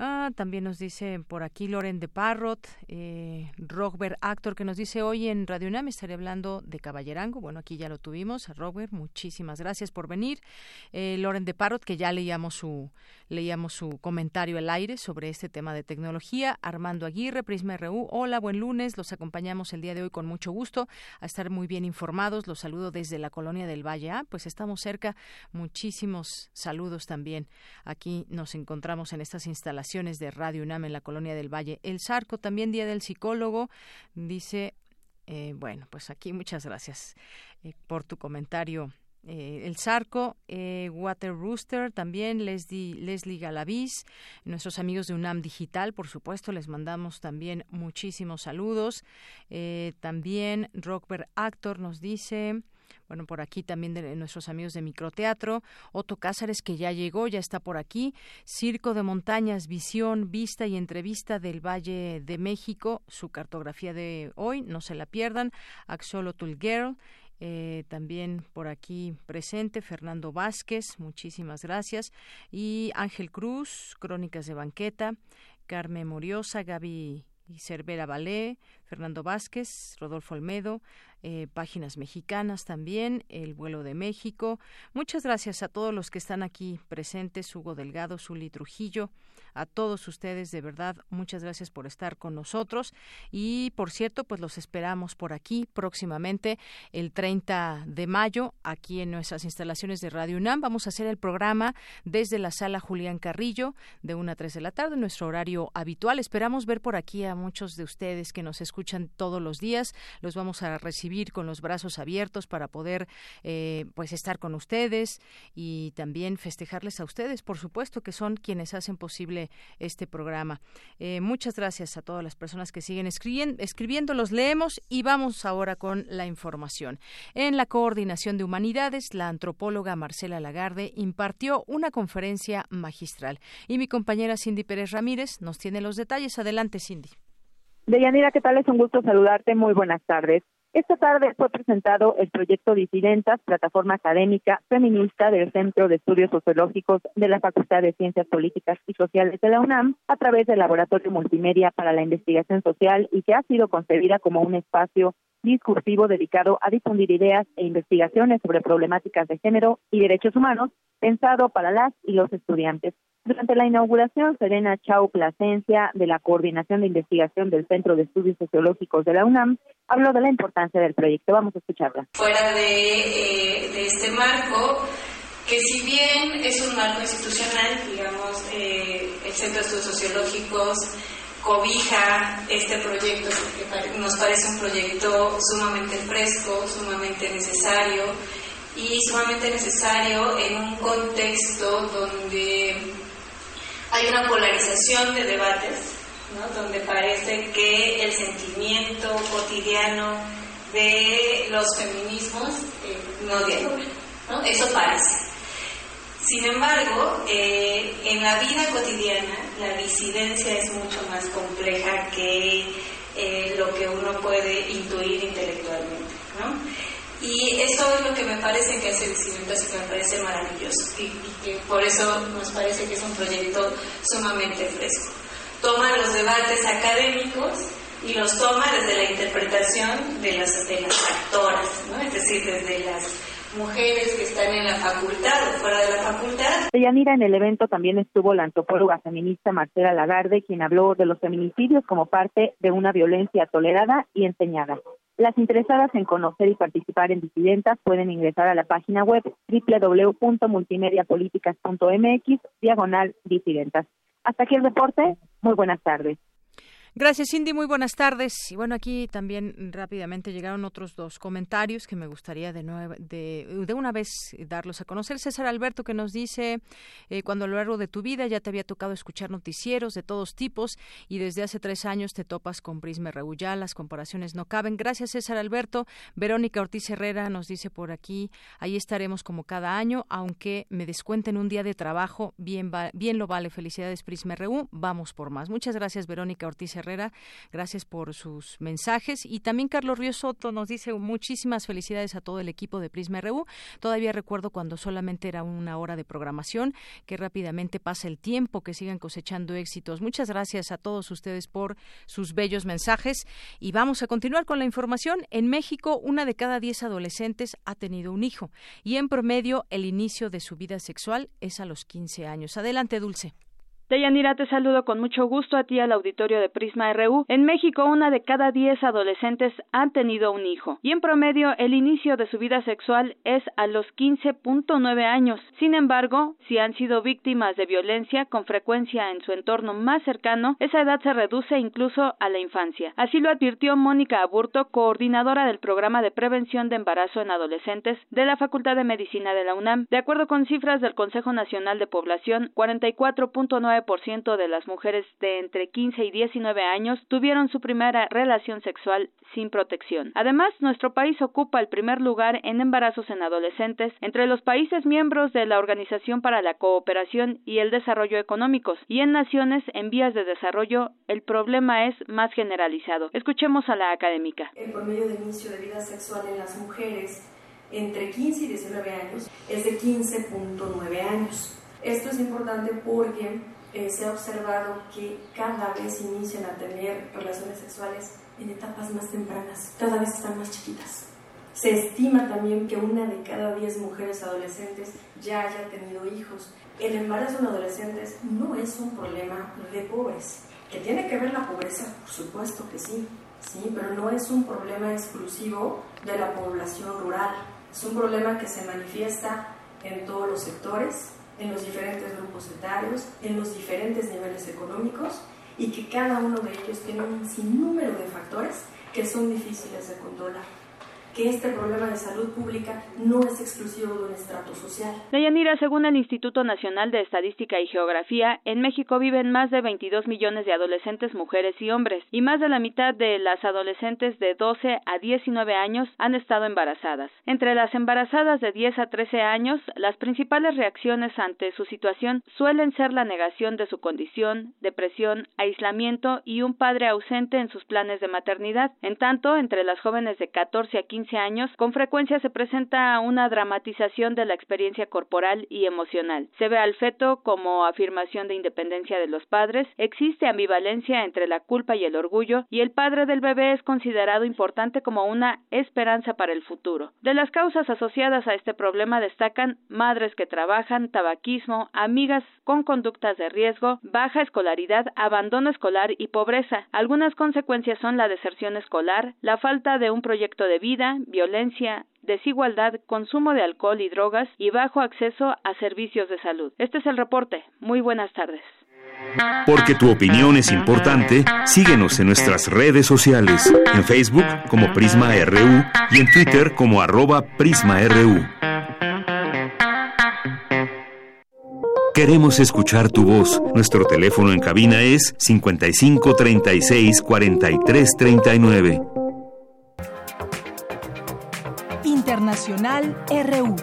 Ah, también nos dice por aquí Loren de Parrot, eh, Robert Actor, que nos dice hoy en Radio UNAM estaré hablando de Caballerango. Bueno, aquí ya lo tuvimos. Robert, muchísimas gracias por venir. Eh, Loren de Parrot, que ya leíamos su, leíamos su comentario al aire sobre este tema de tecnología. Armando Aguirre, Prisma RU. Hola, buen lunes. Los acompañamos el día de hoy con mucho gusto a estar muy bien informados. Los saludo desde la colonia del Valle. Ah, pues estamos cerca. Muchísimos saludos también. Aquí nos encontramos en estas instalaciones de Radio UNAM en la colonia del Valle. El Zarco, también Día del Psicólogo, dice, eh, bueno, pues aquí muchas gracias eh, por tu comentario. Eh, el Zarco, Water Rooster, también Leslie, Leslie Galaviz, nuestros amigos de UNAM Digital, por supuesto, les mandamos también muchísimos saludos. también Rockberg Actor nos dice, bueno, por aquí también de nuestros amigos de Microteatro, Otto Cázares que ya llegó, ya está por aquí, Circo de Montañas, Visión, Vista y Entrevista del Valle de México, su cartografía de hoy, no se la pierdan, Axolotl Girl, eh, también por aquí presente. Fernando Vázquez, muchísimas gracias. Y Ángel Cruz, Crónicas de Banqueta, Carmen Moriosa, Gaby y Cervera Balé, Fernando Vázquez, Rodolfo Olmedo, eh, páginas mexicanas también, El vuelo de México. Muchas gracias a todos los que están aquí presentes, Hugo Delgado, Zuli Trujillo, a todos ustedes, de verdad, muchas gracias por estar con nosotros. Y por cierto, pues los esperamos por aquí próximamente, el 30 de mayo, aquí en nuestras instalaciones de Radio UNAM. Vamos a hacer el programa desde la sala Julián Carrillo, de 1 a 3 de la tarde, nuestro horario habitual. Esperamos ver por aquí a muchos de ustedes que nos escuchan todos los días. Los vamos a recibir con los brazos abiertos para poder eh, pues estar con ustedes y también festejarles a ustedes, por supuesto, que son quienes hacen posible este programa. Eh, muchas gracias a todas las personas que siguen escribiendo, escribiendo, los leemos y vamos ahora con la información. En la coordinación de humanidades, la antropóloga Marcela Lagarde impartió una conferencia magistral y mi compañera Cindy Pérez Ramírez nos tiene los detalles. Adelante, Cindy. Deyanira, ¿qué tal? Es un gusto saludarte. Muy buenas tardes. Esta tarde fue presentado el proyecto Disidentas, plataforma académica feminista del Centro de Estudios Sociológicos de la Facultad de Ciencias Políticas y Sociales de la UNAM, a través del Laboratorio Multimedia para la Investigación Social y que ha sido concebida como un espacio discursivo dedicado a difundir ideas e investigaciones sobre problemáticas de género y derechos humanos, pensado para las y los estudiantes. Durante la inauguración, Serena Chau Plasencia, de la Coordinación de Investigación del Centro de Estudios Sociológicos de la UNAM, habló de la importancia del proyecto. Vamos a escucharla. Fuera de, eh, este marco, que si bien es un marco institucional, digamos, eh, el Centro de Estudios Sociológicos cobija este proyecto porque nos parece un proyecto sumamente fresco, sumamente necesario y sumamente necesario en un contexto donde hay una polarización de debates, donde parece que el sentimiento cotidiano de los feminismos eh, no dialoga. ¿no? Eso parece. Sin embargo, eh, en la vida cotidiana la disidencia es mucho más compleja que eh, lo que uno puede intuir intelectualmente. ¿no? Y eso es lo que me parece que hace y que me parece maravilloso. Y, que por eso nos parece que es un proyecto sumamente fresco. Toma los debates académicos y los toma desde la interpretación de las, de las actoras, ¿no? es decir, desde las mujeres que están en la facultad o fuera de la facultad. Yanira, en el evento también estuvo la antropóloga feminista Marcela Lagarde, quien habló de los feminicidios como parte de una violencia tolerada y enseñada. Las interesadas en conocer y participar en disidentas pueden ingresar a la página web www.multimediapoliticas.mx diagonal disidentas. Hasta aquí el reporte. Muy buenas tardes. Gracias, Cindy. Muy buenas tardes. Y bueno, aquí también rápidamente llegaron otros dos comentarios que me gustaría de, de, de, una vez darlos a conocer. César Alberto que nos dice, eh, cuando a lo largo de tu vida ya te había tocado escuchar noticieros de todos tipos y desde hace tres años te topas con Prisma Regullá, las comparaciones no caben. Gracias, César Alberto. Verónica Ortiz Herrera nos dice por aquí, ahí estaremos como cada año, aunque me descuenten un día de trabajo, bien, bien lo vale. Felicidades, Prisma RU. Vamos por más. Muchas gracias, Verónica Ortiz Herrera Gracias por sus mensajes. Y también Carlos Río Soto nos dice muchísimas felicidades a todo el equipo de Prisma RU. Todavía recuerdo cuando solamente era una hora de programación, que rápidamente pasa el tiempo, que sigan cosechando éxitos. Muchas gracias a todos ustedes por sus bellos mensajes. Y vamos a continuar con la información. En México, una de cada diez adolescentes ha tenido un hijo y en promedio el inicio de su vida sexual es a los 15 años. Adelante, Dulce. Deyanira, te saludo con mucho gusto a ti al auditorio de Prisma RU. En México, una de cada diez adolescentes han tenido un hijo y en promedio el inicio de su vida sexual es a los 15.9 años. Sin embargo, si han sido víctimas de violencia con frecuencia en su entorno más cercano, esa edad se reduce incluso a la infancia. Así lo advirtió Mónica Aburto, coordinadora del programa de prevención de embarazo en adolescentes de la Facultad de Medicina de la UNAM. De acuerdo con cifras del Consejo Nacional de Población, 44.9 ciento de las mujeres de entre 15 y 19 años tuvieron su primera relación sexual sin protección. Además, nuestro país ocupa el primer lugar en embarazos en adolescentes entre los países miembros de la Organización para la Cooperación y el Desarrollo Económicos y en naciones en vías de desarrollo el problema es más generalizado. Escuchemos a la académica. El promedio de inicio de vida sexual en las mujeres entre 15 y 19 años es de 15.9 años. Esto es importante porque eh, se ha observado que cada vez inician a tener relaciones sexuales en etapas más tempranas, cada vez están más chiquitas. Se estima también que una de cada diez mujeres adolescentes ya haya tenido hijos. El embarazo en adolescentes no es un problema de pobres. ¿Que tiene que ver la pobreza? Por supuesto que sí, sí, pero no es un problema exclusivo de la población rural. Es un problema que se manifiesta en todos los sectores, en los diferentes grupos etarios, en los diferentes niveles económicos y que cada uno de ellos tiene un sinnúmero de factores que son difíciles de controlar, que este problema de salud pública no es exclusivo de un estrato social. Deyanira, según el Instituto Nacional de Estadística y Geografía, en México viven más de 22 millones de adolescentes mujeres y hombres, y más de la mitad de las adolescentes de 12 a 19 años han estado embarazadas. Entre las embarazadas de 10 a 13 años, las principales reacciones ante su situación suelen ser la negación de su condición, depresión, aislamiento y un padre ausente en sus planes de maternidad. En tanto, entre las jóvenes de 14 a 15 años, con frecuencia se presenta una dramatización de la experiencia corporal y emocional. Se ve al feto como afirmación de independencia de los padres, existe ambivalencia entre la culpa y el orgullo, y el padre del bebé es considerado importante como una esperanza para el futuro. De las causas asociadas a este problema destacan madres que trabajan, tabaquismo, amigas con conductas de riesgo, baja escolaridad, abandono escolar y pobreza. Algunas consecuencias son la deserción escolar, la falta de un proyecto de vida, violencia, desigualdad, consumo de alcohol y drogas y bajo acceso a servicios de salud. Este es el reporte. Muy buenas tardes. Porque tu opinión es importante, síguenos en nuestras redes sociales, en Facebook como Prisma RU y en Twitter como arroba PrismaRU. Queremos escuchar tu voz. Nuestro teléfono en cabina es 55 36 Internacional RU.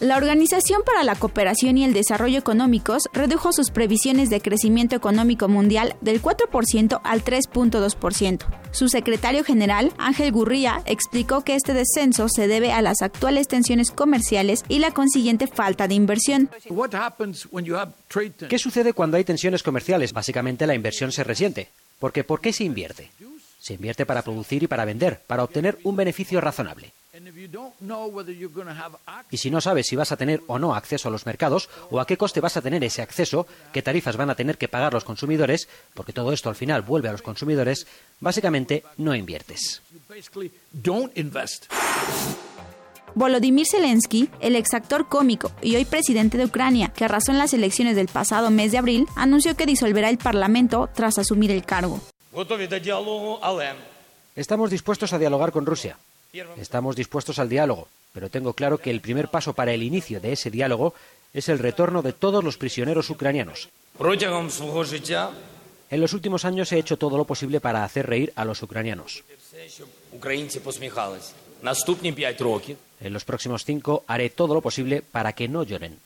La Organización para la Cooperación y el Desarrollo Económicos redujo sus previsiones de crecimiento económico mundial del 4% al 3.2%. Su secretario general, Ángel Gurría, explicó que este descenso se debe a las actuales tensiones comerciales y la consiguiente falta de inversión. ¿Qué sucede cuando hay tensiones comerciales? Básicamente la inversión se resiente. Porque ¿por qué se invierte? Se invierte para producir y para vender, para obtener un beneficio razonable. Y si no sabes si vas a tener o no acceso a los mercados, o a qué coste vas a tener ese acceso, qué tarifas van a tener que pagar los consumidores, porque todo esto al final vuelve a los consumidores, básicamente no inviertes. Volodymyr Zelensky, el exactor cómico y hoy presidente de Ucrania, que arrasó en las elecciones del pasado mes de abril, anunció que disolverá el Parlamento tras asumir el cargo. Estamos dispuestos a dialogar con Rusia. Estamos dispuestos al diálogo, pero tengo claro que el primer paso para el inicio de ese diálogo es el retorno de todos los prisioneros ucranianos. En los últimos años he hecho todo lo posible para hacer reír a los ucranianos. En los próximos cinco haré todo lo posible para que no lloren.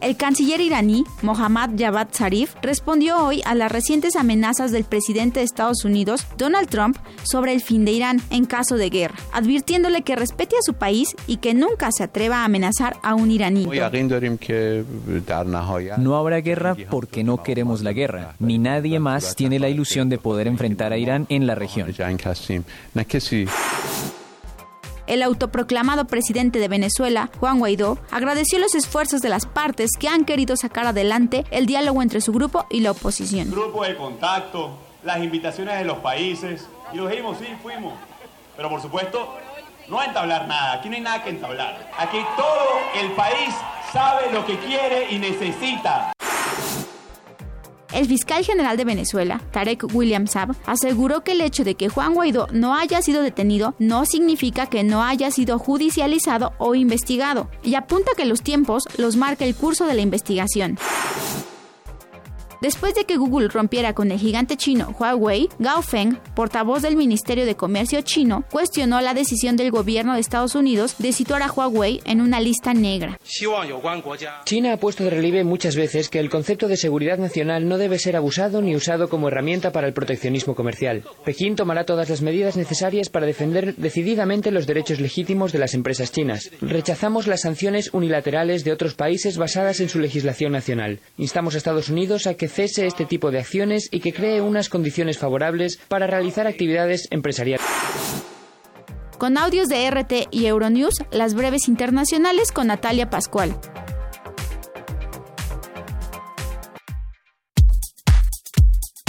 El canciller iraní, Mohammad Javad Zarif, respondió hoy a las recientes amenazas del presidente de Estados Unidos, Donald Trump, sobre el fin de Irán en caso de guerra, advirtiéndole que respete a su país y que nunca se atreva a amenazar a un iraní. No habrá guerra porque no queremos la guerra, ni nadie más tiene la ilusión de poder enfrentar a Irán en la región. El autoproclamado presidente de Venezuela, Juan Guaidó, agradeció los esfuerzos de las partes que han querido sacar adelante el diálogo entre su grupo y la oposición. Grupo de contacto, las invitaciones de los países, y lo dijimos, sí, fuimos. Pero por supuesto, no entablar nada, aquí no hay nada que entablar. Aquí todo el país sabe lo que quiere y necesita. El fiscal general de Venezuela, Tarek William Saab, aseguró que el hecho de que Juan Guaidó no haya sido detenido no significa que no haya sido judicializado o investigado, y apunta que los tiempos los marca el curso de la investigación. Después de que Google rompiera con el gigante chino Huawei, Gao Feng, portavoz del Ministerio de Comercio chino, cuestionó la decisión del gobierno de Estados Unidos de situar a Huawei en una lista negra. China ha puesto de relieve muchas veces que el concepto de seguridad nacional no debe ser abusado ni usado como herramienta para el proteccionismo comercial. Pekín tomará todas las medidas necesarias para defender decididamente los derechos legítimos de las empresas chinas. Rechazamos las sanciones unilaterales de otros países basadas en su legislación nacional. Instamos a Estados Unidos a que cese este tipo de acciones y que cree unas condiciones favorables para realizar actividades empresariales. Con audios de RT y Euronews, las breves internacionales con Natalia Pascual.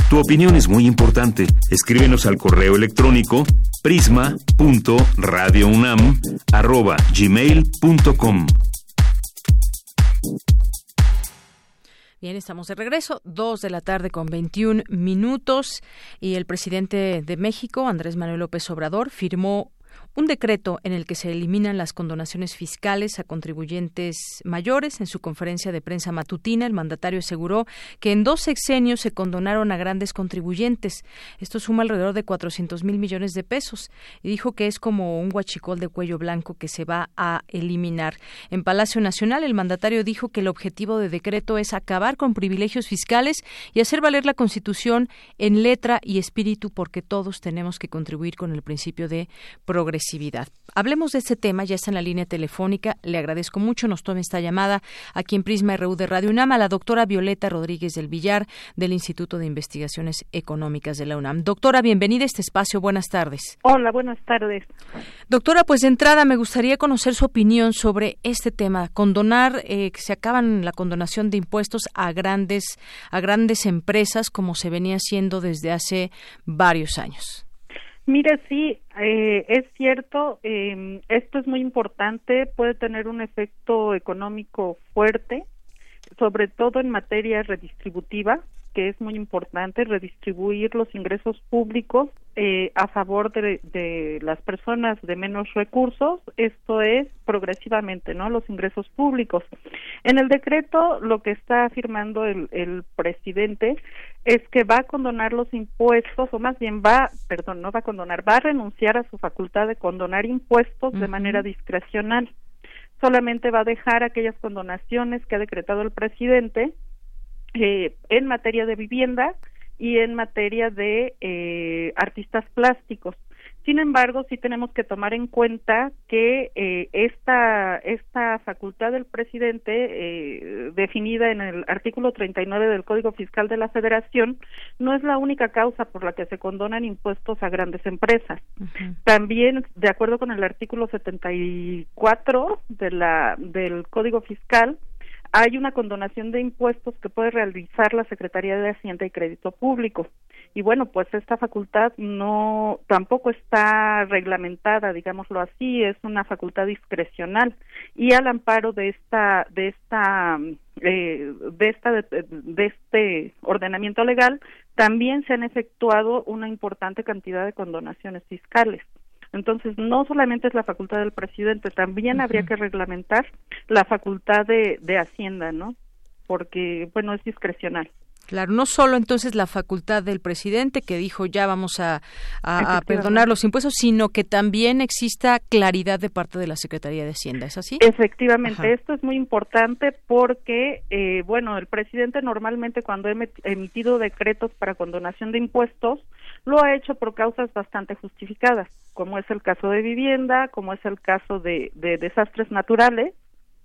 Tu opinión es muy importante. Escríbenos al correo electrónico prisma.radiounam@gmail.com. Bien, estamos de regreso, dos de la tarde con 21 minutos. Y el presidente de México, Andrés Manuel López Obrador, firmó un decreto en el que se eliminan las condonaciones fiscales a contribuyentes mayores. En su conferencia de prensa matutina, el mandatario aseguró que en dos sexenios se condonaron a grandes contribuyentes. Esto suma alrededor de 400 mil millones de pesos y dijo que es como un guachicol de cuello blanco que se va a eliminar. En Palacio Nacional, el mandatario dijo que el objetivo de decreto es acabar con privilegios fiscales y hacer valer la Constitución en letra y espíritu porque todos tenemos que contribuir con el principio de Hablemos de este tema, ya está en la línea telefónica. Le agradezco mucho, nos tome esta llamada aquí en Prisma RU de Radio UNAM a la doctora Violeta Rodríguez del Villar del Instituto de Investigaciones Económicas de la UNAM. Doctora, bienvenida a este espacio, buenas tardes. Hola, buenas tardes. Doctora, pues de entrada me gustaría conocer su opinión sobre este tema, condonar, eh, que se acaban la condonación de impuestos a grandes, a grandes empresas como se venía haciendo desde hace varios años. Mire, sí, eh, es cierto, eh, esto es muy importante, puede tener un efecto económico fuerte, sobre todo en materia redistributiva, que es muy importante redistribuir los ingresos públicos eh, a favor de, de, las personas de menos recursos, esto es progresivamente, ¿no? Los ingresos públicos. En el decreto lo que está afirmando el, el presidente es que va a condonar los impuestos, o más bien va, perdón, no va a condonar, va a renunciar a su facultad de condonar impuestos de manera discrecional. Solamente va a dejar aquellas condonaciones que ha decretado el presidente eh, en materia de vivienda y en materia de eh, artistas plásticos. Sin embargo, sí tenemos que tomar en cuenta que eh, esta, esta facultad del presidente, eh, definida en el artículo 39 del Código Fiscal de la Federación, no es la única causa por la que se condonan impuestos a grandes empresas. También, de acuerdo con el artículo 74 de la, del Código Fiscal, hay una condonación de impuestos que puede realizar la Secretaría de Hacienda y Crédito Público. Y bueno, pues esta facultad no tampoco está reglamentada, digámoslo así, es una facultad discrecional y al amparo de esta de esta eh, de esta de este ordenamiento legal también se han efectuado una importante cantidad de condonaciones fiscales. Entonces, no solamente es la facultad del presidente, también habría que reglamentar la facultad de, de Hacienda, ¿no? Porque, bueno, es discrecional. Claro, no solo entonces la facultad del presidente que dijo ya vamos a, a, perdonar los impuestos, sino que también exista claridad de parte de la Secretaría de Hacienda, ¿es así? Efectivamente, esto es muy importante porque, eh, bueno, el presidente normalmente cuando ha emitido decretos para condonación de impuestos, lo ha hecho por causas bastante justificadas, como es el caso de vivienda, como es el caso de, de desastres naturales,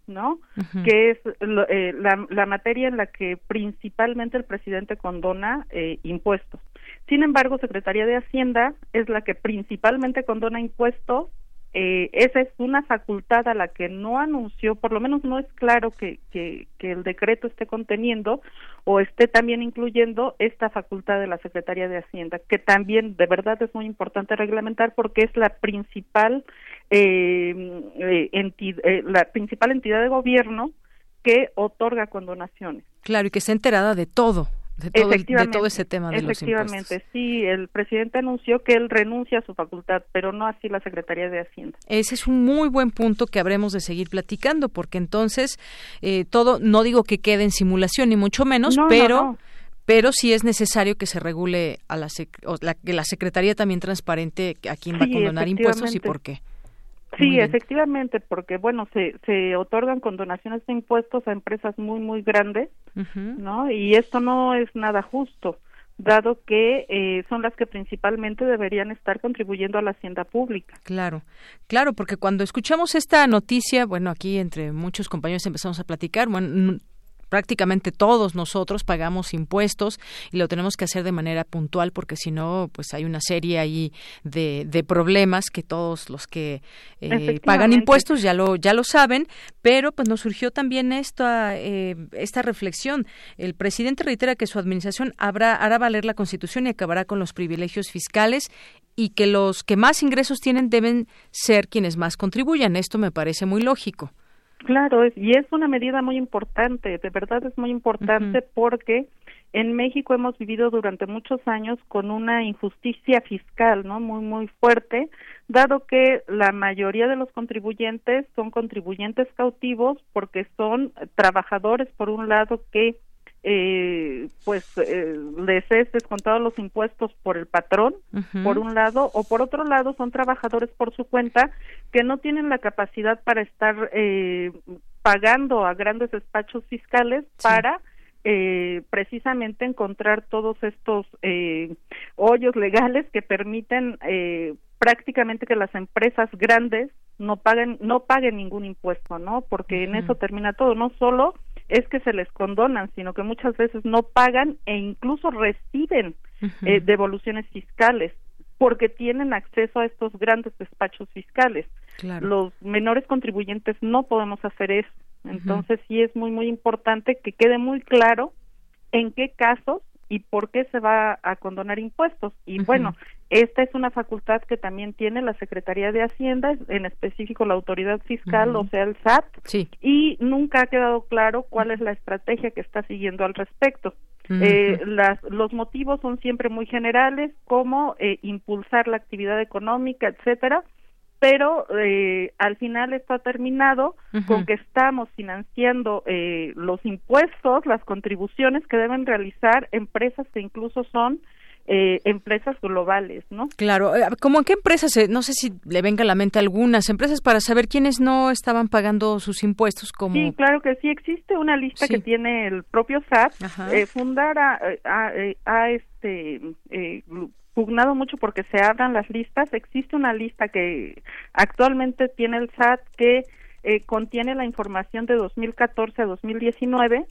¿no? Que es eh, la, la, materia en la que principalmente el presidente condona eh, impuestos. Sin embargo, Secretaría de Hacienda es la que principalmente condona impuestos eh, esa es una facultad a la que no anunció, por lo menos no es claro que, que, el decreto esté conteniendo o esté también incluyendo esta facultad de la Secretaría de Hacienda, que también de verdad es muy importante reglamentar porque es la principal eh, eh, eh la principal entidad de gobierno que otorga condonaciones. Claro, y que está enterada de todo de todo, de todo ese tema de Efectivamente, sí, el presidente anunció que él renuncia a su facultad, pero no así la Secretaría de Hacienda. Ese es un muy buen punto que habremos de seguir platicando, porque entonces eh, todo, no digo que quede en simulación, ni mucho menos, pero... pero sí es necesario que se regule a la, que la Secretaría también transparente a quién va a condonar impuestos y por qué. Sí, efectivamente, porque bueno, se, se otorgan condonaciones de impuestos a empresas muy, muy grandes, ¿no? Y esto no es nada justo, dado que eh, son las que principalmente deberían estar contribuyendo a la hacienda pública. Claro, claro, porque cuando escuchamos esta noticia, bueno, aquí entre muchos compañeros empezamos a platicar, bueno, prácticamente todos nosotros pagamos impuestos y lo tenemos que hacer de manera puntual porque si no, pues hay una serie ahí de, de problemas que todos los que eh, pagan impuestos ya lo ya lo saben, pero pues nos surgió también esta eh, esta reflexión. El presidente reitera que su administración habrá, hará valer la Constitución y acabará con los privilegios fiscales y que los que más ingresos tienen deben ser quienes más contribuyan. Esto me parece muy lógico. Claro, y es una medida muy importante, de verdad es muy importante porque en México hemos vivido durante muchos años con una injusticia fiscal, ¿no? Muy muy fuerte, dado que la mayoría de los contribuyentes son contribuyentes cautivos porque son trabajadores por un lado que eh, pues eh, les es descontado los impuestos por el patrón, por un lado, o por otro lado son trabajadores por su cuenta que no tienen la capacidad para estar eh, pagando a grandes despachos fiscales para eh, precisamente encontrar todos estos eh, hoyos legales que permiten eh, prácticamente que las empresas grandes no paguen no paguen ningún impuesto, ¿no? Porque en eso termina todo, no solo es que se les condonan, sino que muchas veces no pagan e incluso reciben eh, devoluciones fiscales porque tienen acceso a estos grandes despachos fiscales. Los menores contribuyentes no podemos hacer eso. Entonces sí es muy muy importante que quede muy claro en qué casos y por qué se va a condonar impuestos. Y bueno, esta es una facultad que también tiene la Secretaría de Hacienda, en específico la autoridad fiscal, o sea, el SAT, y nunca ha quedado claro cuál es la estrategia que está siguiendo al respecto. eh, las, los motivos son siempre muy generales, como eh, impulsar la actividad económica, etcétera, pero eh, al final esto ha terminado con que estamos financiando eh, los impuestos, las contribuciones que deben realizar empresas que incluso son eh, empresas globales, ¿no? Claro, eh, ¿cómo en qué empresas? eh, no sé si le venga a la mente algunas empresas para saber quiénes no estaban pagando sus impuestos como... Sí, claro que sí. Existe una lista que tiene el propio SAT. Eh, fundar a, a, a este eh, pugnado mucho porque se abran las listas. Existe una lista que actualmente tiene el SAT que eh, contiene la información de 2014 a 2019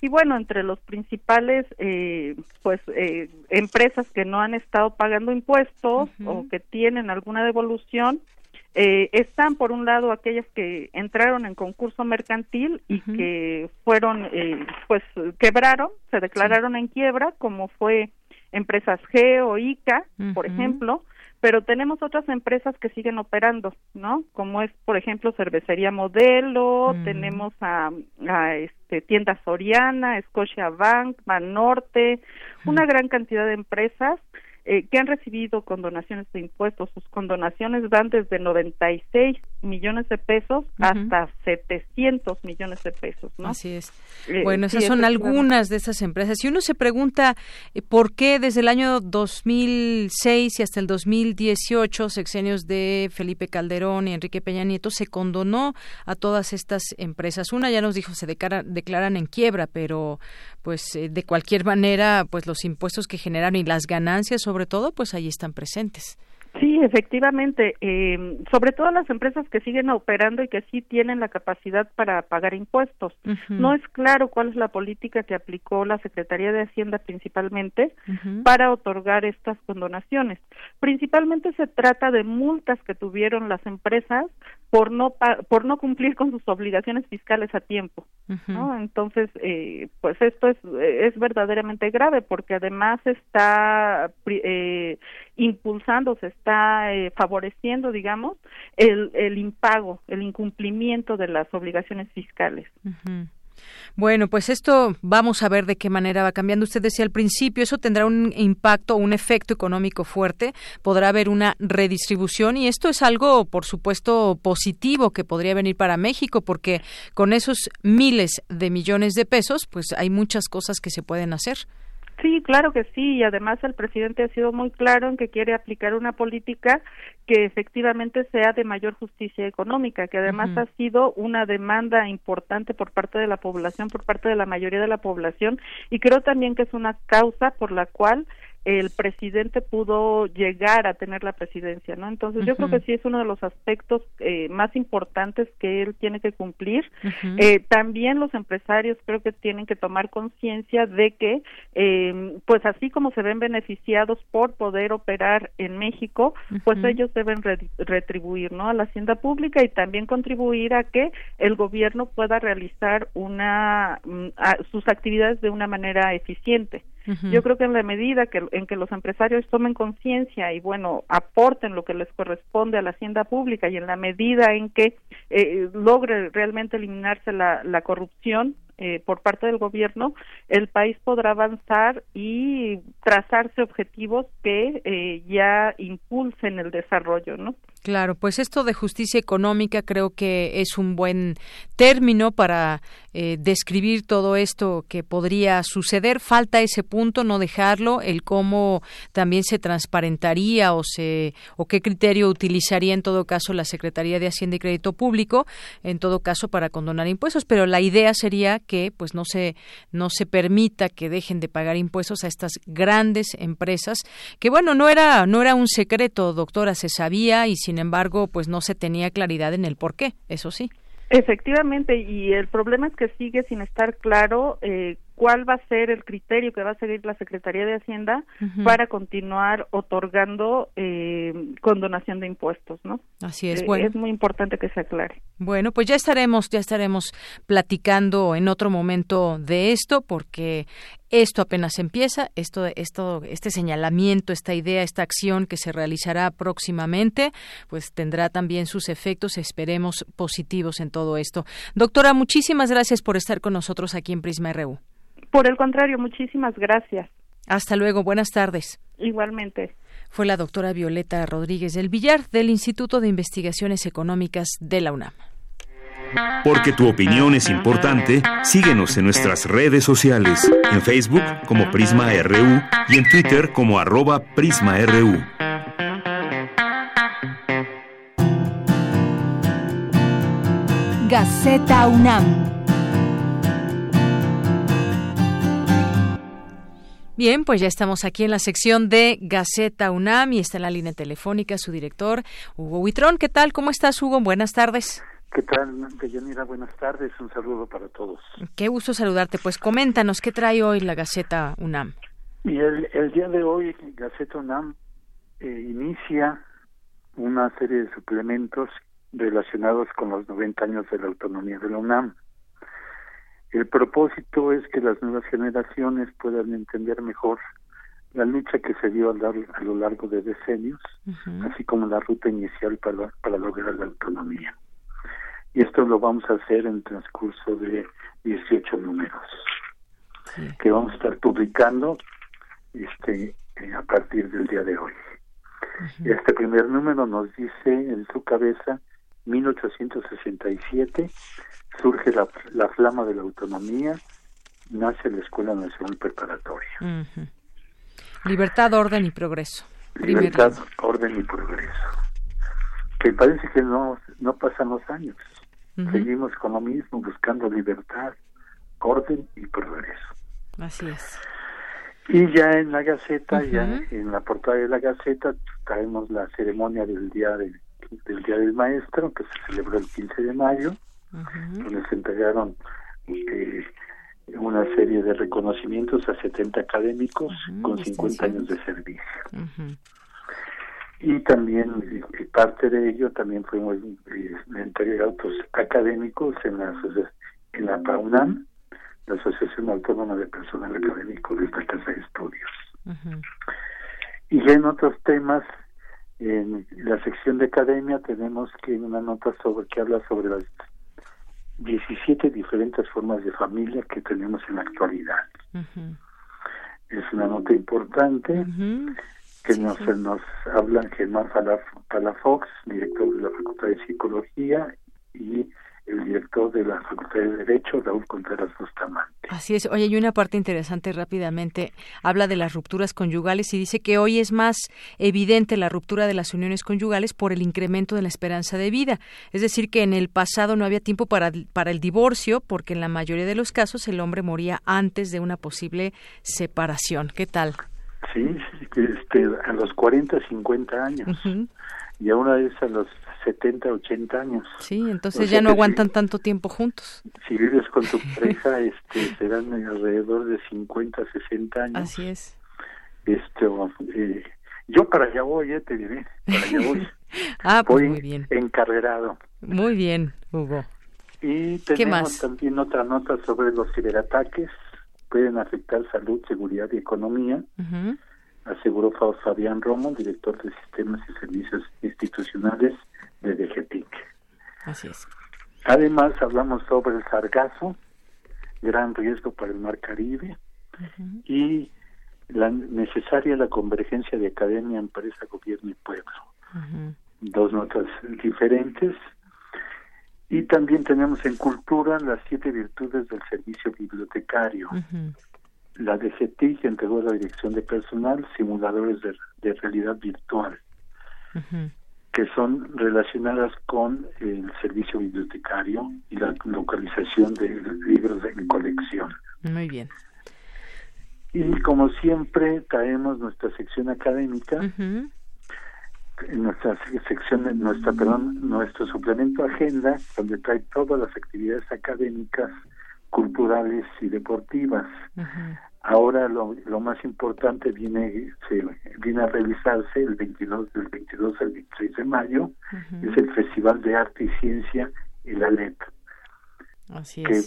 y bueno entre los principales eh, pues eh, empresas que no han estado pagando impuestos o que tienen alguna devolución eh, están por un lado aquellas que entraron en concurso mercantil y que fueron eh, pues quebraron se declararon en quiebra como fue empresas G o ICA por ejemplo pero tenemos otras empresas que siguen operando, ¿no? Como es, por ejemplo, Cervecería Modelo, tenemos a, a este, Tienda Soriana, Scotia Bank, Banorte, una gran cantidad de empresas eh, que han recibido condonaciones de impuestos. Sus condonaciones van desde 96 millones de pesos hasta 700 millones de pesos, ¿no? Así es. Eh, Bueno, sí, esas son algunas de esas empresas. Y uno se pregunta eh, por qué desde el año 2006 y hasta el 2018, sexenios de Felipe Calderón y Enrique Peña Nieto, se condonó a todas estas empresas. Una ya nos dijo se declara- declaran en quiebra, pero pues eh, de cualquier manera, pues los impuestos que generaron y las ganancias, sobre todo, pues ahí están presentes. Sí, efectivamente. Eh, sobre todo las empresas que siguen operando y que sí tienen la capacidad para pagar impuestos. No es claro cuál es la política que aplicó la Secretaría de Hacienda principalmente para otorgar estas condonaciones. Principalmente se trata de multas que tuvieron las empresas por no pa- por no cumplir con sus obligaciones fiscales a tiempo. ¿no? Entonces, eh, pues esto es, es verdaderamente grave porque además está eh, impulsando, se está eh, favoreciendo, digamos, el, el impago, el incumplimiento de las obligaciones fiscales. Ujú. Bueno, pues esto vamos a ver de qué manera va cambiando. Usted decía al principio, eso tendrá un impacto, un efecto económico fuerte, podrá haber una redistribución y esto es algo, por supuesto, positivo que podría venir para México porque con esos miles de millones de pesos, pues hay muchas cosas que se pueden hacer. Sí, claro que sí, y además el presidente ha sido muy claro en que quiere aplicar una política que efectivamente sea de mayor justicia económica, que además ha sido una demanda importante por parte de la población, por parte de la mayoría de la población, y creo también que es una causa por la cual el presidente pudo llegar a tener la presidencia, ¿no? Entonces yo creo que sí es uno de los aspectos eh, más importantes que él tiene que cumplir. Eh, también los empresarios creo que tienen que tomar conciencia de que, eh, pues así como se ven beneficiados por poder operar en México, pues ellos deben re- retribuir, ¿no? A la hacienda pública y también contribuir a que el gobierno pueda realizar una mm, a- sus actividades de una manera eficiente. Yo creo que en la medida que en que los empresarios tomen conciencia y bueno aporten lo que les corresponde a la hacienda pública y en la medida en que eh, logre realmente eliminarse la, la corrupción eh, por parte del gobierno, el país podrá avanzar y trazarse objetivos que eh, ya impulsen el desarrollo, ¿no? Claro, pues esto de justicia económica creo que es un buen término para eh, describir todo esto que podría suceder. Falta ese punto, no dejarlo, el cómo también se transparentaría o se o qué criterio utilizaría en todo caso la Secretaría de Hacienda y Crédito Público, en todo caso para condonar impuestos. Pero la idea sería que pues no se no se permita que dejen de pagar impuestos a estas grandes empresas que bueno no era no era un secreto, doctora, se sabía y sin embargo, pues no se tenía claridad en el por qué, eso sí. Efectivamente, y el problema es que sigue sin estar claro eh, cuál va a ser el criterio que va a seguir la Secretaría de Hacienda para continuar otorgando eh, condonación de impuestos, ¿no? Así es, eh, bueno. Es muy importante que se aclare. Bueno, pues ya estaremos, ya estaremos platicando en otro momento de esto, porque esto apenas empieza, esto, esto, este señalamiento, esta idea, esta acción que se realizará próximamente, pues tendrá también sus efectos, esperemos positivos en todo esto. Doctora, muchísimas gracias por estar con nosotros aquí en Prisma RU. Por el contrario, muchísimas gracias. Hasta luego, buenas tardes. Igualmente. Fue la doctora Violeta Rodríguez del Villar del Instituto de Investigaciones Económicas de la UNAM. Porque tu opinión es importante, síguenos en nuestras redes sociales, en Facebook como Prisma RU y en Twitter como arroba PrismaRU. Gaceta UNAM Bien, pues ya estamos aquí en la sección de Gaceta UNAM y está en la línea telefónica su director, Hugo Huitrón. ¿Qué tal? ¿Cómo estás, Hugo? Buenas tardes. ¿Qué tal, Deyanira? Buenas tardes. Un saludo para todos. Qué gusto saludarte. Pues coméntanos, ¿qué trae hoy la Gaceta UNAM? Y el, día de hoy, Gaceta UNAM eh, inicia una serie de suplementos relacionados con los 90 años de la autonomía de la UNAM. El propósito es que las nuevas generaciones puedan entender mejor la lucha que se dio a, lo largo de decenios, así como la ruta inicial para, para lograr la autonomía. Y esto lo vamos a hacer en transcurso de 18 números, que vamos a estar publicando este eh, a partir del día de hoy. Este primer número nos dice en su cabeza 1867 surge la, la flama de la autonomía, nace la Escuela Nacional Preparatoria. Libertad, orden y progreso. Libertad, orden y progreso. Que parece que no, no pasan los años. Seguimos con lo mismo, buscando libertad, orden y progreso. Así es. Y ya en la Gaceta, ya en la portada de la Gaceta, traemos la ceremonia del Día, del día del Maestro, que se celebró el 15 de mayo, donde se entregaron eh, una serie de reconocimientos a 70 académicos con 50 años de servicio. Y también, parte de ello, también fuimos entregados académicos en la, en la PAUNAM, la Asociación Autónoma de Personal Académico de esta Casa de Estudios. Y en otros temas, en la sección de academia tenemos que una nota sobre que habla sobre las 17 diferentes formas de familia que tenemos en la actualidad. Es una nota importante que nos, nos hablan Germán Palafox, director de la Facultad de Psicología, y el director de la Facultad de Derecho, Raúl Contreras Bustamante. Así es. Oye, hay una parte interesante rápidamente. Habla de las rupturas conyugales y dice que hoy es más evidente la ruptura de las uniones conyugales por el incremento de la esperanza de vida. Es decir, que en el pasado no había tiempo para, para el divorcio porque en la mayoría de los casos el hombre moría antes de una posible separación. ¿Qué tal? Sí, este, a los 40, 50 años. Y a una vez a los 70, 80 años. Sí, entonces ya no aguantan tanto tiempo juntos. Si vives con tu pareja, este, serán alrededor de 50, 60 años. Así es. Este, eh, yo para allá voy, eh, te diré, para allá voy. ah, pues muy bien. Encarrerado. Muy bien, Hugo. Y tenemos también otra nota sobre los ciberataques pueden afectar salud, seguridad y economía, aseguró Fabián Romo, director de Sistemas y Servicios Institucionales de DGTIC. Así es. Además, hablamos sobre el sargazo, gran riesgo para el Mar Caribe, y la necesaria la convergencia de academia, empresa, gobierno y pueblo. Dos notas diferentes. Y también tenemos en cultura las siete virtudes del servicio bibliotecario. La DGT entregó la dirección de personal simuladores de, realidad virtual, que son relacionadas con el servicio bibliotecario y la localización de libros en colección. Muy bien. Y como siempre, traemos nuestra sección académica, nuestra sección, nuestra, perdón, nuestro suplemento agenda, donde trae todas las actividades académicas, culturales y deportivas. Ahora lo, lo, más importante viene se, viene a realizarse el 22 del 22 al 23 de mayo, es el Festival de Arte y Ciencia el ALEP que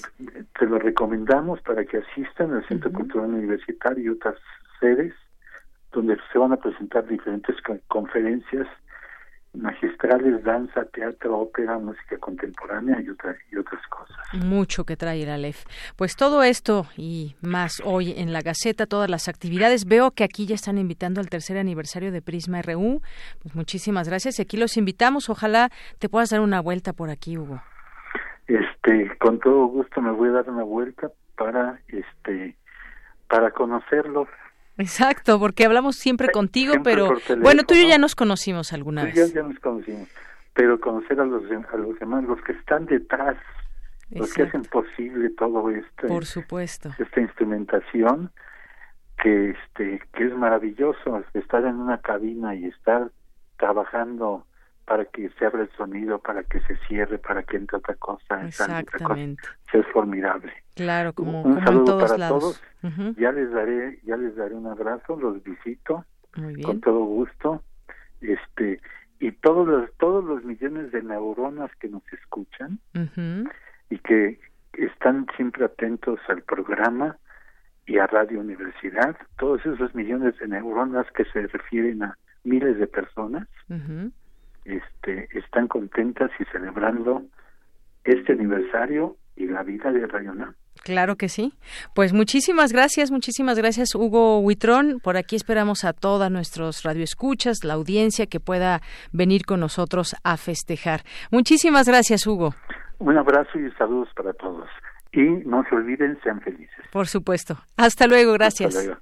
te lo recomendamos para que asistan al Centro Cultural Universitario y otras sedes donde se van a presentar diferentes conferencias magistrales, danza, teatro, ópera, música contemporánea y, otras y otras cosas. Mucho que trae la LEF. Pues todo esto y más hoy en la Gaceta, todas las actividades. Veo que aquí ya están invitando al tercer aniversario de Prisma RU. Pues muchísimas gracias. Y aquí los invitamos. Ojalá te puedas dar una vuelta por aquí, Hugo. Este, con todo gusto me voy a dar una vuelta para este para conocerlo. Exacto, porque hablamos siempre contigo, pero bueno, tú y yo ya nos conocimos alguna vez. Ya, ya nos conocimos, pero conocer a los a los demás, los que están detrás, los que hacen posible todo esto. Por supuesto. Esta instrumentación que este que es maravilloso estar en una cabina y estar trabajando para que se abra el sonido, para que se cierre, para que entre otra cosa, Exactamente. es formidable. Claro, como, un, saludo para todos. Ya les daré, ya les daré un abrazo, los visito con todo gusto. Este y todos los todos los millones de neuronas que nos escuchan y que están siempre atentos al programa y a Radio Universidad, todos esos millones de neuronas que se refieren a miles de personas, este, están contentas y celebrando este aniversario y la vida de Rayona. Claro que sí. Pues muchísimas gracias, muchísimas gracias Hugo Huitrón. Por aquí esperamos a todas nuestros radioescuchas, la audiencia que pueda venir con nosotros a festejar. Muchísimas gracias Hugo. Un abrazo y saludos para todos. Y no se olviden, sean felices. Por supuesto. Hasta luego, gracias. Hasta luego.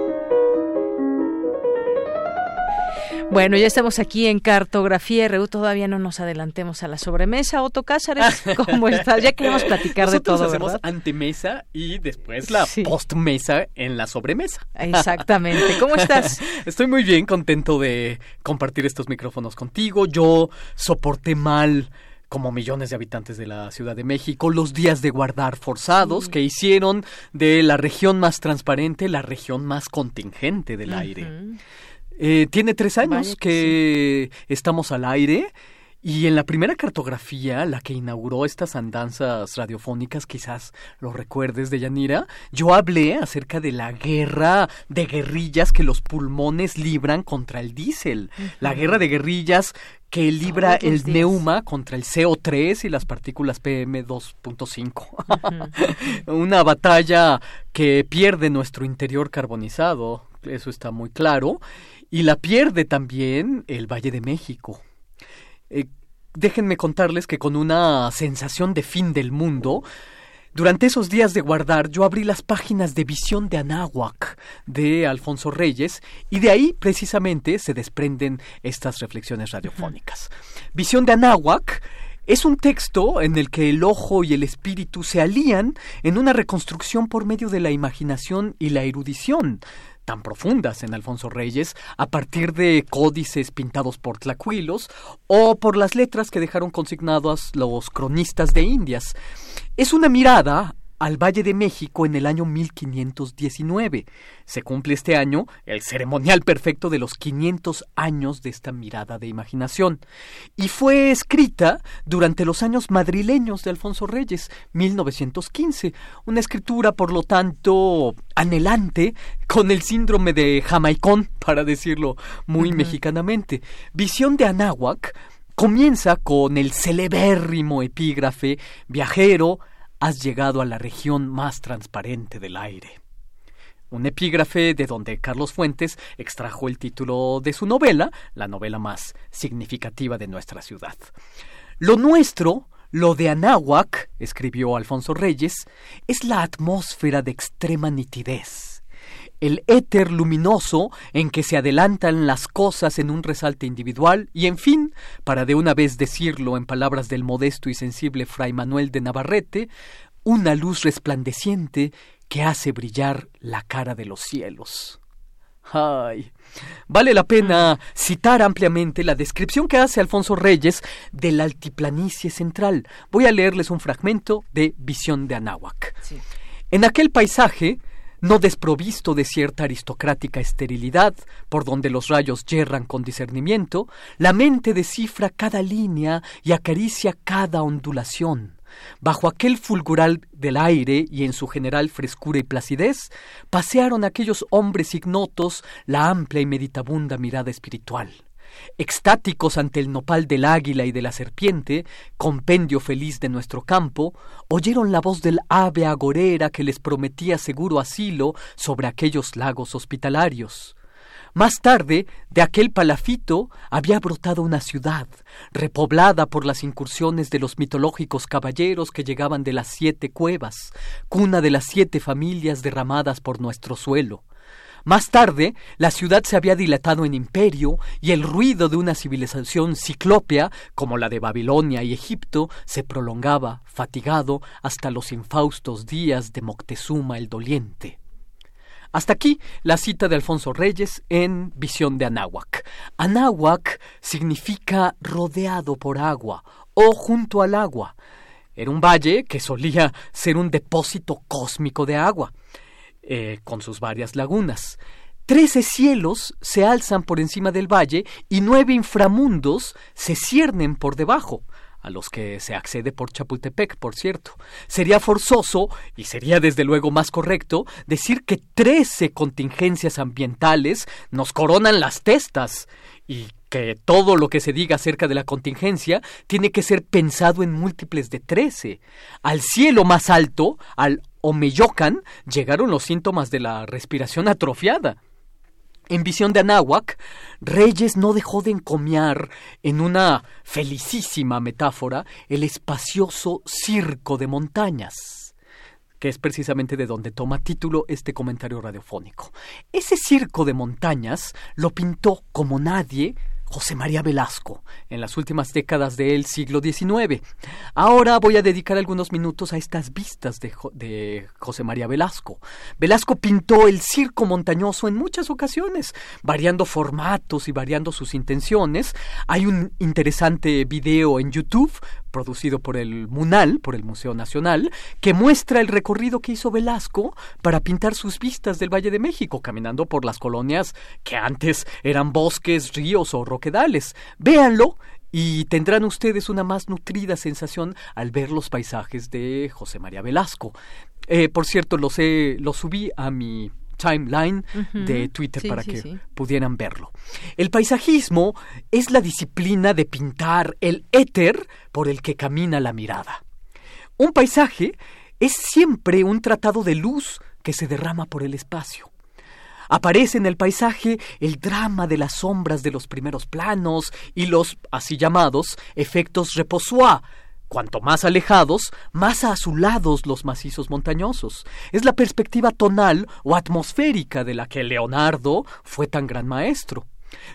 Bueno, ya estamos aquí en Cartografía RU. Todavía no nos adelantemos a la sobremesa. Otto Cázares, ¿cómo estás? Ya queremos platicar de todo, hacemos antemesa y después la postmesa en la sobremesa. Exactamente. ¿Cómo estás? Estoy muy bien, contento de compartir estos micrófonos contigo. Yo soporté mal como millones de habitantes de la Ciudad de México, los días de guardar forzados que hicieron de la región más transparente la región más contingente del aire. Eh, tiene tres años que, estamos al aire. Y en la primera cartografía, la que inauguró estas andanzas radiofónicas, quizás lo recuerdes de Yanira, yo hablé acerca de la guerra de guerrillas que los pulmones libran contra el diésel. La guerra de guerrillas que libra el neuma contra el CO3 y las partículas PM2.5. Una batalla que pierde nuestro interior carbonizado, eso está muy claro y la pierde también el Valle de México. Eh, déjenme contarles que con una sensación de fin del mundo, durante esos días de guardar yo abrí las páginas de Visión de Anáhuac de Alfonso Reyes y de ahí precisamente se desprenden estas reflexiones radiofónicas. Visión de Anáhuac Es un texto en el que el ojo y el espíritu se alían en una reconstrucción por medio de la imaginación y la erudición, tan profundas en Alfonso Reyes a partir de códices pintados por tlacuilos o por las letras que dejaron consignadas los cronistas de Indias. Es una mirada al Valle de México en el año 1519. Se cumple este año el ceremonial perfecto de los 500 años de esta mirada de imaginación. Y fue escrita durante los años madrileños de Alfonso Reyes, 1915. Una escritura, por lo tanto, anhelante, con el síndrome de Jamaicón, para decirlo muy mexicanamente. Visión de Anáhuac comienza con el celebérrimo epígrafe Viajero, has llegado a la región más transparente del aire. Un epígrafe de donde Carlos Fuentes extrajo el título de su novela, la novela más significativa de nuestra ciudad. Lo nuestro, lo de Anáhuac, escribió Alfonso Reyes, es la atmósfera de extrema nitidez el éter luminoso en que se adelantan las cosas en un resalte individual y, en fin, para de una vez decirlo en palabras del modesto y sensible fray Manuel de Navarrete, una luz resplandeciente que hace brillar la cara de los cielos. Ay, vale la pena citar ampliamente la descripción que hace Alfonso Reyes de la altiplanicie central. Voy a leerles un fragmento de Visión de Anáhuac. En aquel paisaje, no desprovisto de cierta aristocrática esterilidad, por donde los rayos yerran con discernimiento, la mente descifra cada línea y acaricia cada ondulación. Bajo aquel fulgural del aire y en su general frescura y placidez, pasearon aquellos hombres ignotos la amplia y meditabunda mirada espiritual. Extáticos ante el nopal del águila y de la serpiente, compendio feliz de nuestro campo, oyeron la voz del ave agorera que les prometía seguro asilo sobre aquellos lagos hospitalarios. Más tarde, de aquel palafito había brotado una ciudad, repoblada por las incursiones de los mitológicos caballeros que llegaban de las siete cuevas, cuna de las siete familias derramadas por nuestro suelo. Más tarde, la ciudad se había dilatado en imperio y el ruido de una civilización ciclópea, como la de Babilonia y Egipto, se prolongaba, fatigado, hasta los infaustos días de Moctezuma el Doliente. Hasta aquí la cita de Alfonso Reyes en Visión de Anáhuac. Anáhuac significa rodeado por agua o junto al agua. Era un valle que solía ser un depósito cósmico de agua. Eh, con sus varias lagunas. Trece cielos se alzan por encima del valle y nueve inframundos se ciernen por debajo, a los que se accede por Chapultepec, por cierto. Sería forzoso, y sería desde luego más correcto, decir que trece contingencias ambientales nos coronan las testas, y que todo lo que se diga acerca de la contingencia tiene que ser pensado en múltiples de trece. Al cielo más alto, al Omeyocan llegaron los síntomas de la respiración atrofiada. En visión de Anáhuac, Reyes no dejó de encomiar, en una felicísima metáfora, el espacioso circo de montañas, que es precisamente de donde toma título este comentario radiofónico. Ese circo de montañas lo pintó como nadie José María Velasco en las últimas décadas del siglo XIX. Ahora voy a dedicar algunos minutos a estas vistas de, José María Velasco. Velasco pintó el circo montañoso en muchas ocasiones, variando formatos y variando sus intenciones. Hay un interesante video en YouTube producido por el MUNAL, por el Museo Nacional, que muestra el recorrido que hizo Velasco para pintar sus vistas del Valle de México, caminando por las colonias que antes eran bosques, ríos o roquedales. Véanlo y tendrán ustedes una más nutrida sensación al ver los paisajes de José María Velasco. Eh, por cierto, los, los subí a mi timeline de Twitter para que pudieran verlo. El paisajismo es la disciplina de pintar el éter por el que camina la mirada. Un paisaje es siempre un tratado de luz que se derrama por el espacio. Aparece en el paisaje el drama de las sombras de los primeros planos y los así llamados efectos reposois, Cuanto más alejados, más azulados los macizos montañosos. Es la perspectiva tonal o atmosférica de la que Leonardo fue tan gran maestro.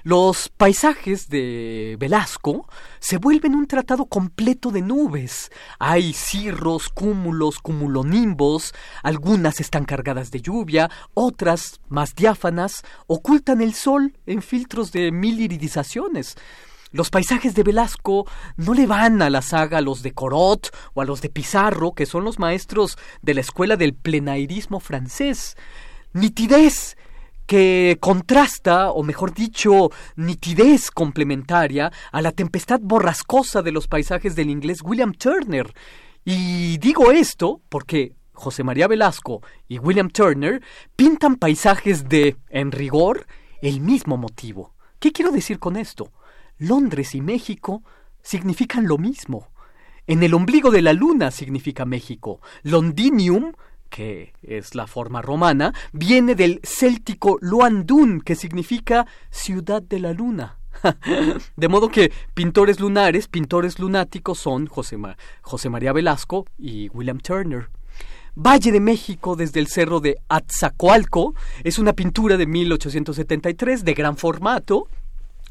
Los paisajes de Velasco se vuelven un tratado completo de nubes. Hay cirros, cúmulos, cumulonimbos, algunas están cargadas de lluvia, otras, más diáfanas, ocultan el sol en filtros de mil iridizaciones. Los paisajes de Velasco no le van a la saga a los de Corot o a los de Pizarro, que son los maestros de la escuela del plenairismo francés. Nitidez que contrasta, o mejor dicho, nitidez complementaria a la tempestad borrascosa de los paisajes del inglés William Turner. Y digo esto porque José María Velasco y William Turner pintan paisajes de, en rigor, el mismo motivo. ¿Qué quiero decir con esto? Londres y México significan lo mismo. En el ombligo de la luna significa México. Londinium que es la forma romana, viene del céltico Luandun, que significa ciudad de la luna. de modo que pintores lunares, pintores lunáticos son José, José María Velasco y William Turner. Valle de México desde el cerro de Atzacoalco es una pintura de 1873 de gran formato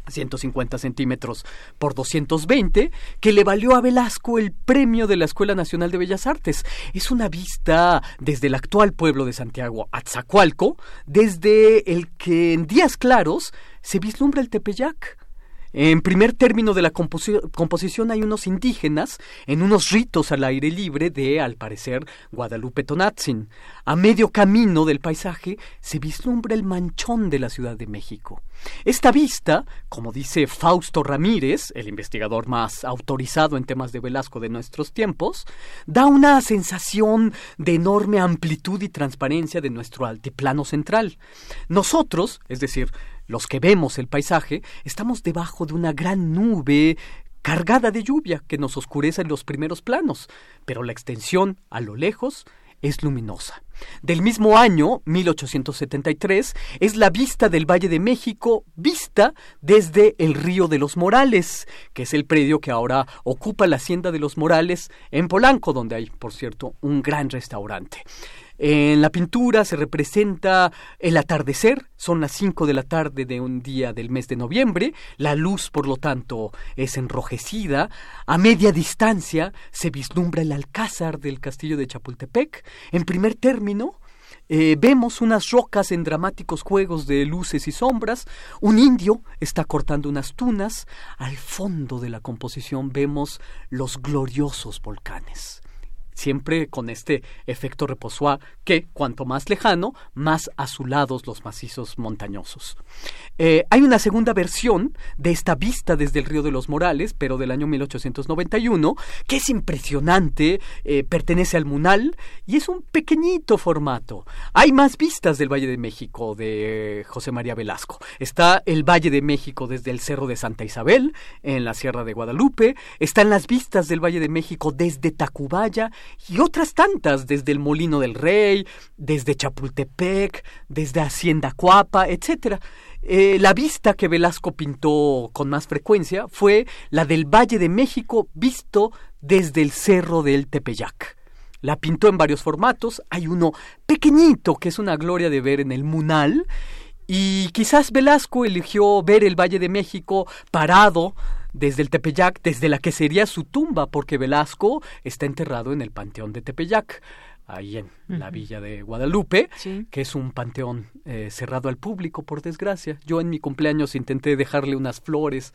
150 centímetros por 220, que le valió a Velasco el premio de la Escuela Nacional de Bellas Artes. Es una vista desde el actual pueblo de Santiago, Atzacualco, desde el que en días claros se vislumbra el Tepeyac. En primer término de la composición hay unos indígenas en unos ritos al aire libre de, al parecer, Guadalupe Tonatzin. A medio camino del paisaje se vislumbra el manchón de la Ciudad de México. Esta vista, como dice Fausto Ramírez, el investigador más autorizado en temas de Velasco de nuestros tiempos, da una sensación de enorme amplitud y transparencia de nuestro altiplano central. Nosotros, es decir, los que vemos el paisaje, estamos debajo de una gran nube cargada de lluvia que nos oscurece en los primeros planos, pero la extensión a lo lejos es luminosa. Del mismo año, 1873, es la vista del Valle de México vista desde el Río de los Morales, que es el predio que ahora ocupa la Hacienda de los Morales en Polanco, donde hay, por cierto, un gran restaurante. En la pintura se representa el atardecer, son las 5 de la tarde de un día del mes de noviembre, la luz por lo tanto es enrojecida, a media distancia se vislumbra el alcázar del castillo de Chapultepec, en primer término eh, vemos unas rocas en dramáticos juegos de luces y sombras, un indio está cortando unas tunas, al fondo de la composición vemos los gloriosos volcanes siempre con este efecto reposoir que cuanto más lejano, más azulados los macizos montañosos. Eh, hay una segunda versión de esta vista desde el río de los Morales, pero del año 1891, que es impresionante, eh, pertenece al Munal y es un pequeñito formato. Hay más vistas del Valle de México de José María Velasco. Está el Valle de México desde el Cerro de Santa Isabel, en la Sierra de Guadalupe. Están las vistas del Valle de México desde Tacubaya y otras tantas desde el Molino del Rey, desde Chapultepec, desde Hacienda Cuapa, etc. Eh, la vista que Velasco pintó con más frecuencia fue la del Valle de México visto desde el Cerro del Tepeyac. La pintó en varios formatos, hay uno pequeñito que es una gloria de ver en el Munal, y quizás Velasco eligió ver el Valle de México parado desde el Tepeyac, desde la que sería su tumba, porque Velasco está enterrado en el Panteón de Tepeyac, ahí en la villa de Guadalupe, que es un panteón eh, cerrado al público, por desgracia. Yo en mi cumpleaños intenté dejarle unas flores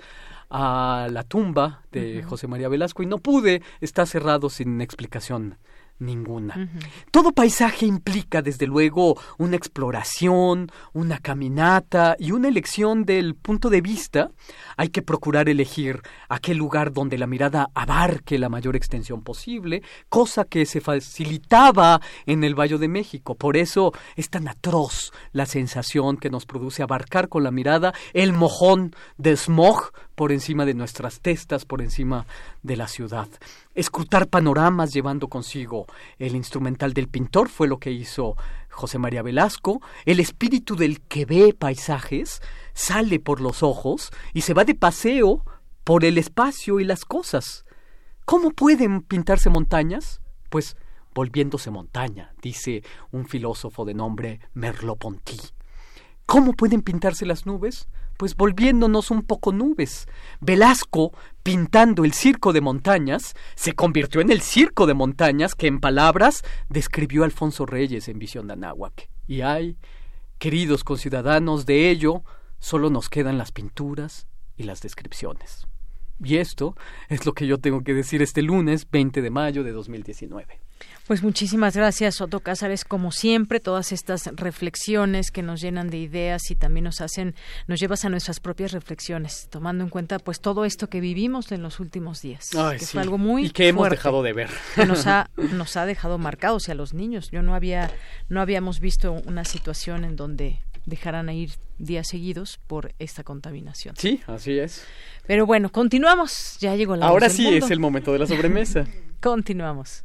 a la tumba de José María Velasco y no pude, está cerrado sin explicación ninguna. Todo paisaje implica, desde luego, una exploración, una caminata y una elección del punto de vista. Hay que procurar elegir aquel lugar donde la mirada abarque la mayor extensión posible, cosa que se facilitaba en el Valle de México. Por eso es tan atroz la sensación que nos produce abarcar con la mirada el mojón de smog por encima de nuestras testas, por encima de la ciudad. Escrutar panoramas llevando consigo el instrumental del pintor fue lo que hizo José María Velasco. El espíritu del que ve paisajes sale por los ojos y se va de paseo por el espacio y las cosas. ¿Cómo pueden pintarse montañas? Pues volviéndose montaña, dice un filósofo de nombre Merleau-Ponty. ¿Cómo pueden pintarse las nubes? Pues volviéndonos un poco nubes. Velasco, pintando el circo de montañas, se convirtió en el circo de montañas que en palabras describió Alfonso Reyes en Visión de Anáhuac. Y ay, queridos conciudadanos, de ello solo nos quedan las pinturas y las descripciones. Y esto es lo que yo tengo que decir este lunes 20 de mayo de 2019. Pues muchísimas gracias, Otto Cázares, como siempre, todas estas reflexiones que nos llenan de ideas y también nos hacen, nos llevas a nuestras propias reflexiones, tomando en cuenta pues todo esto que vivimos en los últimos días, que fue algo muy y que hemos dejado de ver, que nos ha nos ha dejado marcados y a los niños. Yo no había no habíamos visto una situación en donde dejaran a ir días seguidos por esta contaminación. Sí, así es. Pero bueno, continuamos. Ya llegó la Ahora sí es el momento de la sobremesa. continuamos.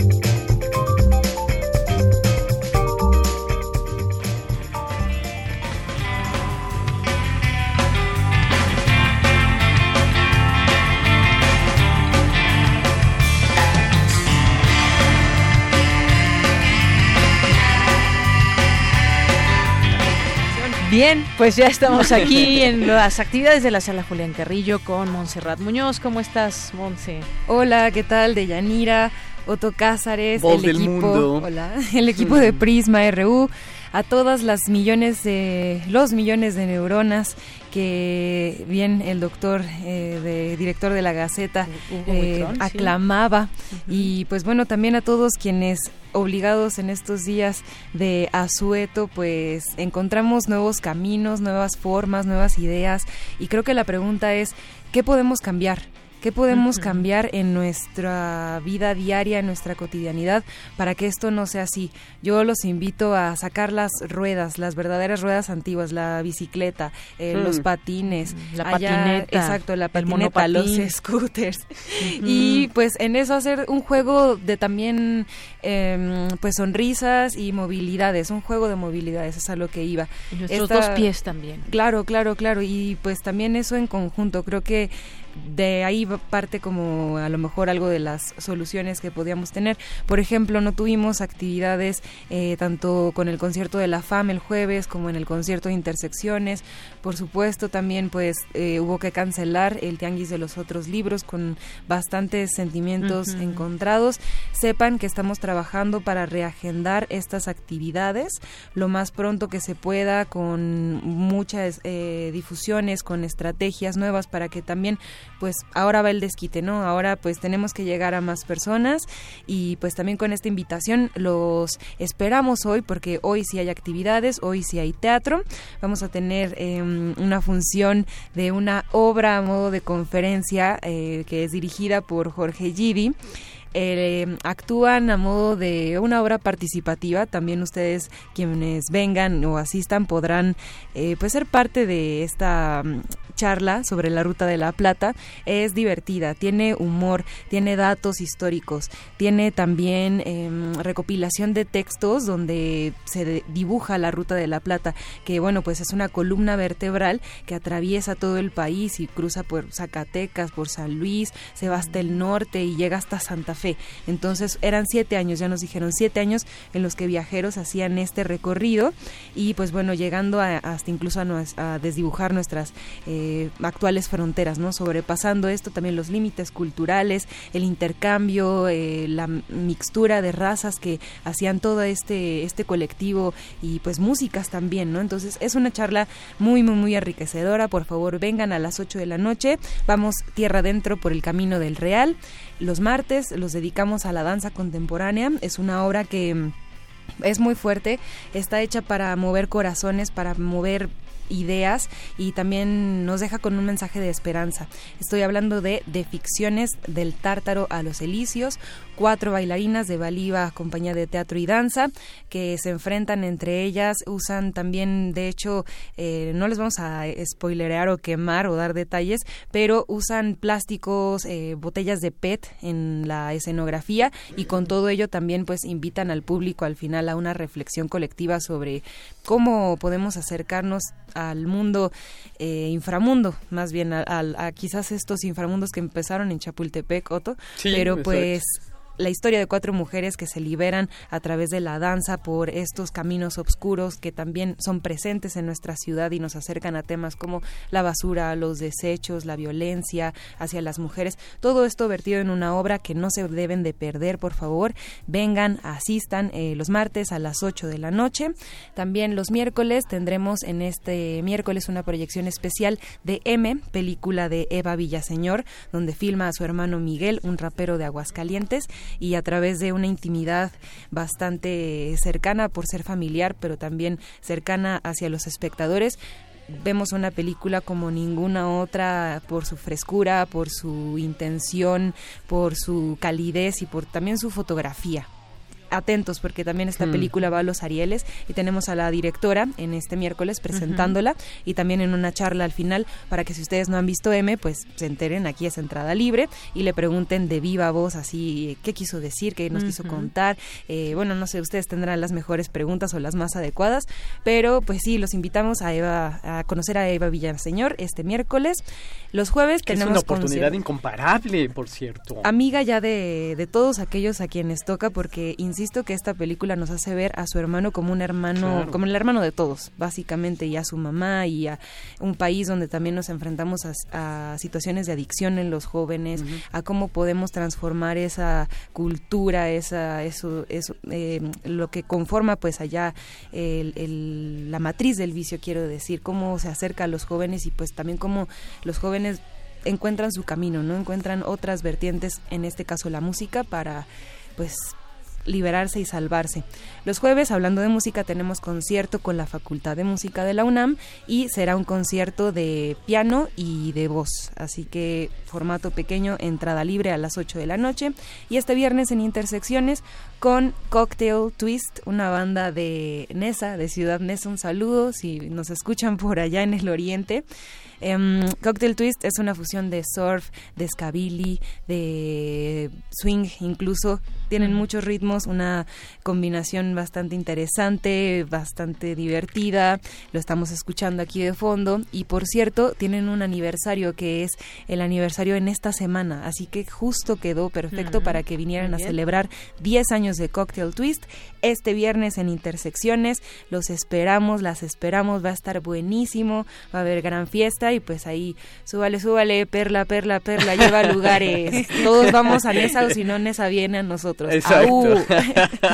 Bien, pues ya estamos aquí en las actividades de la sala Julián Carrillo con Montserrat Muñoz. ¿Cómo estás, Monse? Hola, ¿qué tal? De Yanira, Otto Cázares, el equipo, hola, el equipo de Prisma RU, a todas las millones de los millones de neuronas que bien el doctor eh, de director de la Gaceta eh, aclamaba. Y pues bueno también a todos quienes obligados en estos días de asueto, pues encontramos nuevos caminos, nuevas formas, nuevas ideas. Y creo que la pregunta es, ¿qué podemos cambiar? ¿Qué podemos cambiar en nuestra vida diaria, en nuestra cotidianidad, para que esto no sea así? Yo los invito a sacar las ruedas, las verdaderas ruedas antiguas, la bicicleta, eh, los mm. patines, la patineta, exacto, la patineta, los scooters, y pues en eso hacer un juego de también eh, pues sonrisas y movilidades, un juego de movilidades, es a lo que iba. Y nuestros dos pies también. Claro, claro, claro, y pues también eso en conjunto, creo que de ahí parte como a lo mejor algo de las soluciones que podíamos tener. Por ejemplo, no tuvimos actividades eh, tanto con el concierto de la FAM el jueves como en el concierto de Intersecciones. Por supuesto, también pues eh, hubo que cancelar el Tianguis de los otros libros con bastantes sentimientos encontrados. Sepan que estamos trabajando para reagendar estas actividades lo más pronto que se pueda con muchas eh, difusiones, con estrategias nuevas para que también pues ahora va el desquite, ¿no? Ahora pues tenemos que llegar a más personas y pues también con esta invitación los esperamos hoy porque hoy sí hay actividades, hoy sí hay teatro. Vamos a tener em, una función de una obra a modo de conferencia eh, que es dirigida por Jorge Gidi. Eh, actúan a modo de una obra participativa. También ustedes quienes vengan o asistan podrán eh, pues ser parte de esta mm, charla sobre la Ruta de la Plata. Es divertida, tiene humor, tiene datos históricos, tiene también em, recopilación de textos donde se dibuja la Ruta de la Plata, que bueno, pues es una columna vertebral que atraviesa todo el país y cruza por Zacatecas, por San Luis, se va hasta el norte y llega hasta Santa Fe. Entonces eran siete años, ya nos dijeron siete años en los que viajeros hacían este recorrido y pues bueno, llegando hasta incluso a, desdibujar nuestras eh, actuales fronteras, ¿no? Sobrepasando esto también los límites culturales, el intercambio, eh, la mixtura de razas que hacían todo este, este colectivo y pues músicas también, ¿no? Entonces es una charla muy, muy, muy enriquecedora. Por favor, vengan a las 8 de la noche. Vamos tierra adentro por el camino del Real. Los martes los dedicamos a la danza contemporánea. Es una obra que mm, es muy fuerte, está hecha para mover corazones, para mover ideas y también nos deja con un mensaje de esperanza. Estoy hablando de De Ficciones del Tártaro a los Elíseos, cuatro bailarinas de Baliva, compañía de teatro y danza, que se enfrentan entre ellas, usan también, de hecho, eh, no les vamos a spoilerear o quemar o dar detalles, pero usan plásticos, eh, botellas de PET en la escenografía y con todo ello también pues invitan al público al final a una reflexión colectiva sobre cómo podemos acercarnos al mundo eh, inframundo, más bien a, quizás estos inframundos que empezaron en Chapultepec, Otto, pero pues la historia de cuatro mujeres que se liberan a través de la danza por estos caminos oscuros que también son presentes en nuestra ciudad y nos acercan a temas como la basura, los desechos, la violencia hacia las mujeres. Todo esto vertido en una obra que no se deben de perder, por favor. Vengan, asistan eh, los martes a las 8 de la noche. También los miércoles tendremos en este miércoles una proyección especial de M, película de Eva Villaseñor, donde filma a su hermano Miguel, un rapero de Aguascalientes, y a través de una intimidad bastante cercana por ser familiar, pero también cercana hacia los espectadores, vemos una película como ninguna otra por su frescura, por su intención, por su calidez y por también su fotografía atentos porque también esta hmm. película va a los Arieles y tenemos a la directora en este miércoles presentándola y también en una charla al final para que si ustedes no han visto M, pues se enteren, aquí es entrada libre y le pregunten de viva voz así qué quiso decir, qué nos quiso contar. Eh, bueno, no sé, ustedes tendrán las mejores preguntas o las más adecuadas, pero pues sí, los invitamos a Eva a conocer a Eva Villaseñor este miércoles. Los jueves tenemos... Es una oportunidad incomparable, por cierto. Amiga ya de, de todos aquellos a quienes toca porque, insisto, que esta película nos hace ver a su hermano como un hermano, como el hermano de todos, básicamente, y a su mamá y a un país donde también nos enfrentamos a, situaciones de adicción en los jóvenes, a cómo podemos transformar esa cultura, esa, eso, eso eh, lo que conforma pues allá la matriz del vicio, quiero decir, cómo se acerca a los jóvenes y pues también cómo los jóvenes encuentran su camino, no encuentran otras vertientes, en este caso la música, para pues liberarse y salvarse. Los jueves, hablando de música, tenemos concierto con la Facultad de Música de la UNAM y será un concierto de piano y de voz. Así que formato pequeño, entrada libre a las 8 de la noche. Y este viernes en Intersecciones con Cocktail Twist, una banda de Nesa, de Ciudad Nesa. Un saludo si nos escuchan por allá en el oriente. Em, Cocktail Twist es una fusión de surf, de skabilly, de swing incluso. Tienen muchos ritmos, una combinación bastante interesante, bastante divertida. Lo estamos escuchando aquí de fondo. Y por cierto, tienen un aniversario que es el aniversario en esta semana. Así que justo quedó perfecto para que vinieran a celebrar 10 años de Cocktail Twist este viernes en Intersecciones. Los esperamos, las esperamos, va a estar buenísimo, va a haber gran fiesta y pues ahí súbale, súbale, perla, perla, perla, lleva lugares. Todos vamos a Nesa o si no Nesa viene a nosotros. Exacto.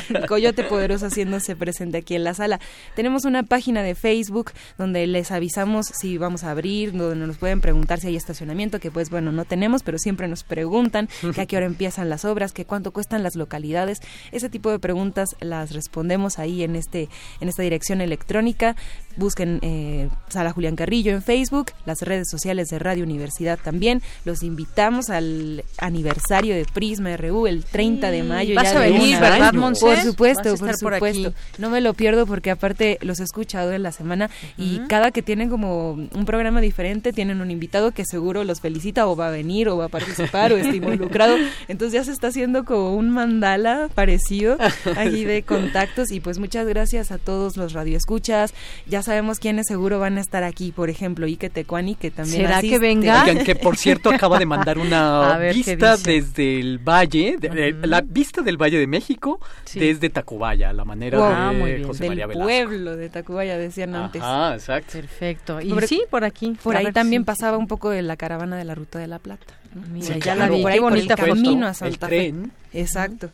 El coyote poderoso haciéndose presente aquí en la sala. Tenemos una página de Facebook donde les avisamos si vamos a abrir, donde nos pueden preguntar si hay estacionamiento, que pues bueno, no tenemos, pero siempre nos preguntan que a qué hora empiezan las obras, que cuánto cuestan las localidades. Ese tipo de preguntas las respondemos ahí en este en esta dirección electrónica. Busquen eh, Sala Julián Carrillo en Facebook, las redes sociales de Radio Universidad también. Los invitamos al aniversario de Prisma RU el 30 de mayo. Vas a venir, ¿verdad, Monse? Por supuesto, por supuesto. no me lo pierdo porque aparte los he escuchado en la semana y cada que tienen como un programa diferente tienen un invitado que seguro los felicita o va a venir o va a participar o está involucrado. Entonces ya se está haciendo como un mandala parecido aquí de contactos y pues muchas gracias a todos los radioescuchas. Ya sabemos quiénes seguro van a estar aquí, por ejemplo, Ike Que también ¿Será que venga? que por cierto acaba de mandar una vista desde el valle, la vista del Valle de México desde Tacubaya, la manera de ah, José María pueblo de Tacubaya, decían antes. Ah, exacto. Perfecto. Y sí, por aquí. Por ahí también pasaba un poco de la caravana de la Ruta de la Plata. Mira, ya la vi. Por ahí, bonita por el camino a Santa Fe. Exacto.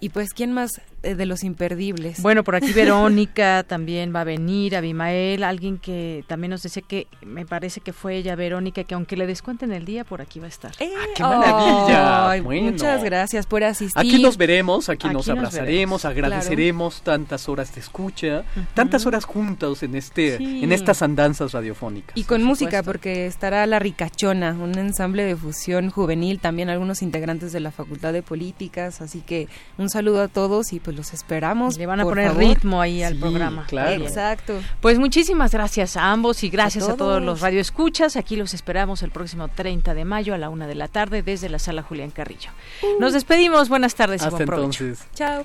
Y pues, ¿quién más de los imperdibles? Bueno, por aquí Verónica también va a venir, Abimael, alguien que también nos dice que me parece que fue ella, Verónica, que aunque le descuenten el día, por aquí va a estar. Eh, ah, ¡Qué maravilla! Muchas gracias por asistir. Aquí nos veremos, aquí, nos abrazaremos, agradeceremos tantas horas de escucha, tantas horas juntos en este en estas andanzas radiofónicas. Y con música, porque estará La Ricachona, un ensamble de fusión juvenil, también algunos integrantes de la Facultad de Políticas, así que un saludo a todos y pues los esperamos. Le van a poner ritmo ahí al programa. Claro. Exacto. Pues muchísimas gracias a ambos y gracias a todos, los radioescuchas. Aquí los esperamos el próximo 30 de mayo a la una de la tarde desde la sala Julián Carrillo. Uh. Nos despedimos. Buenas tardes y buen provecho. Chao.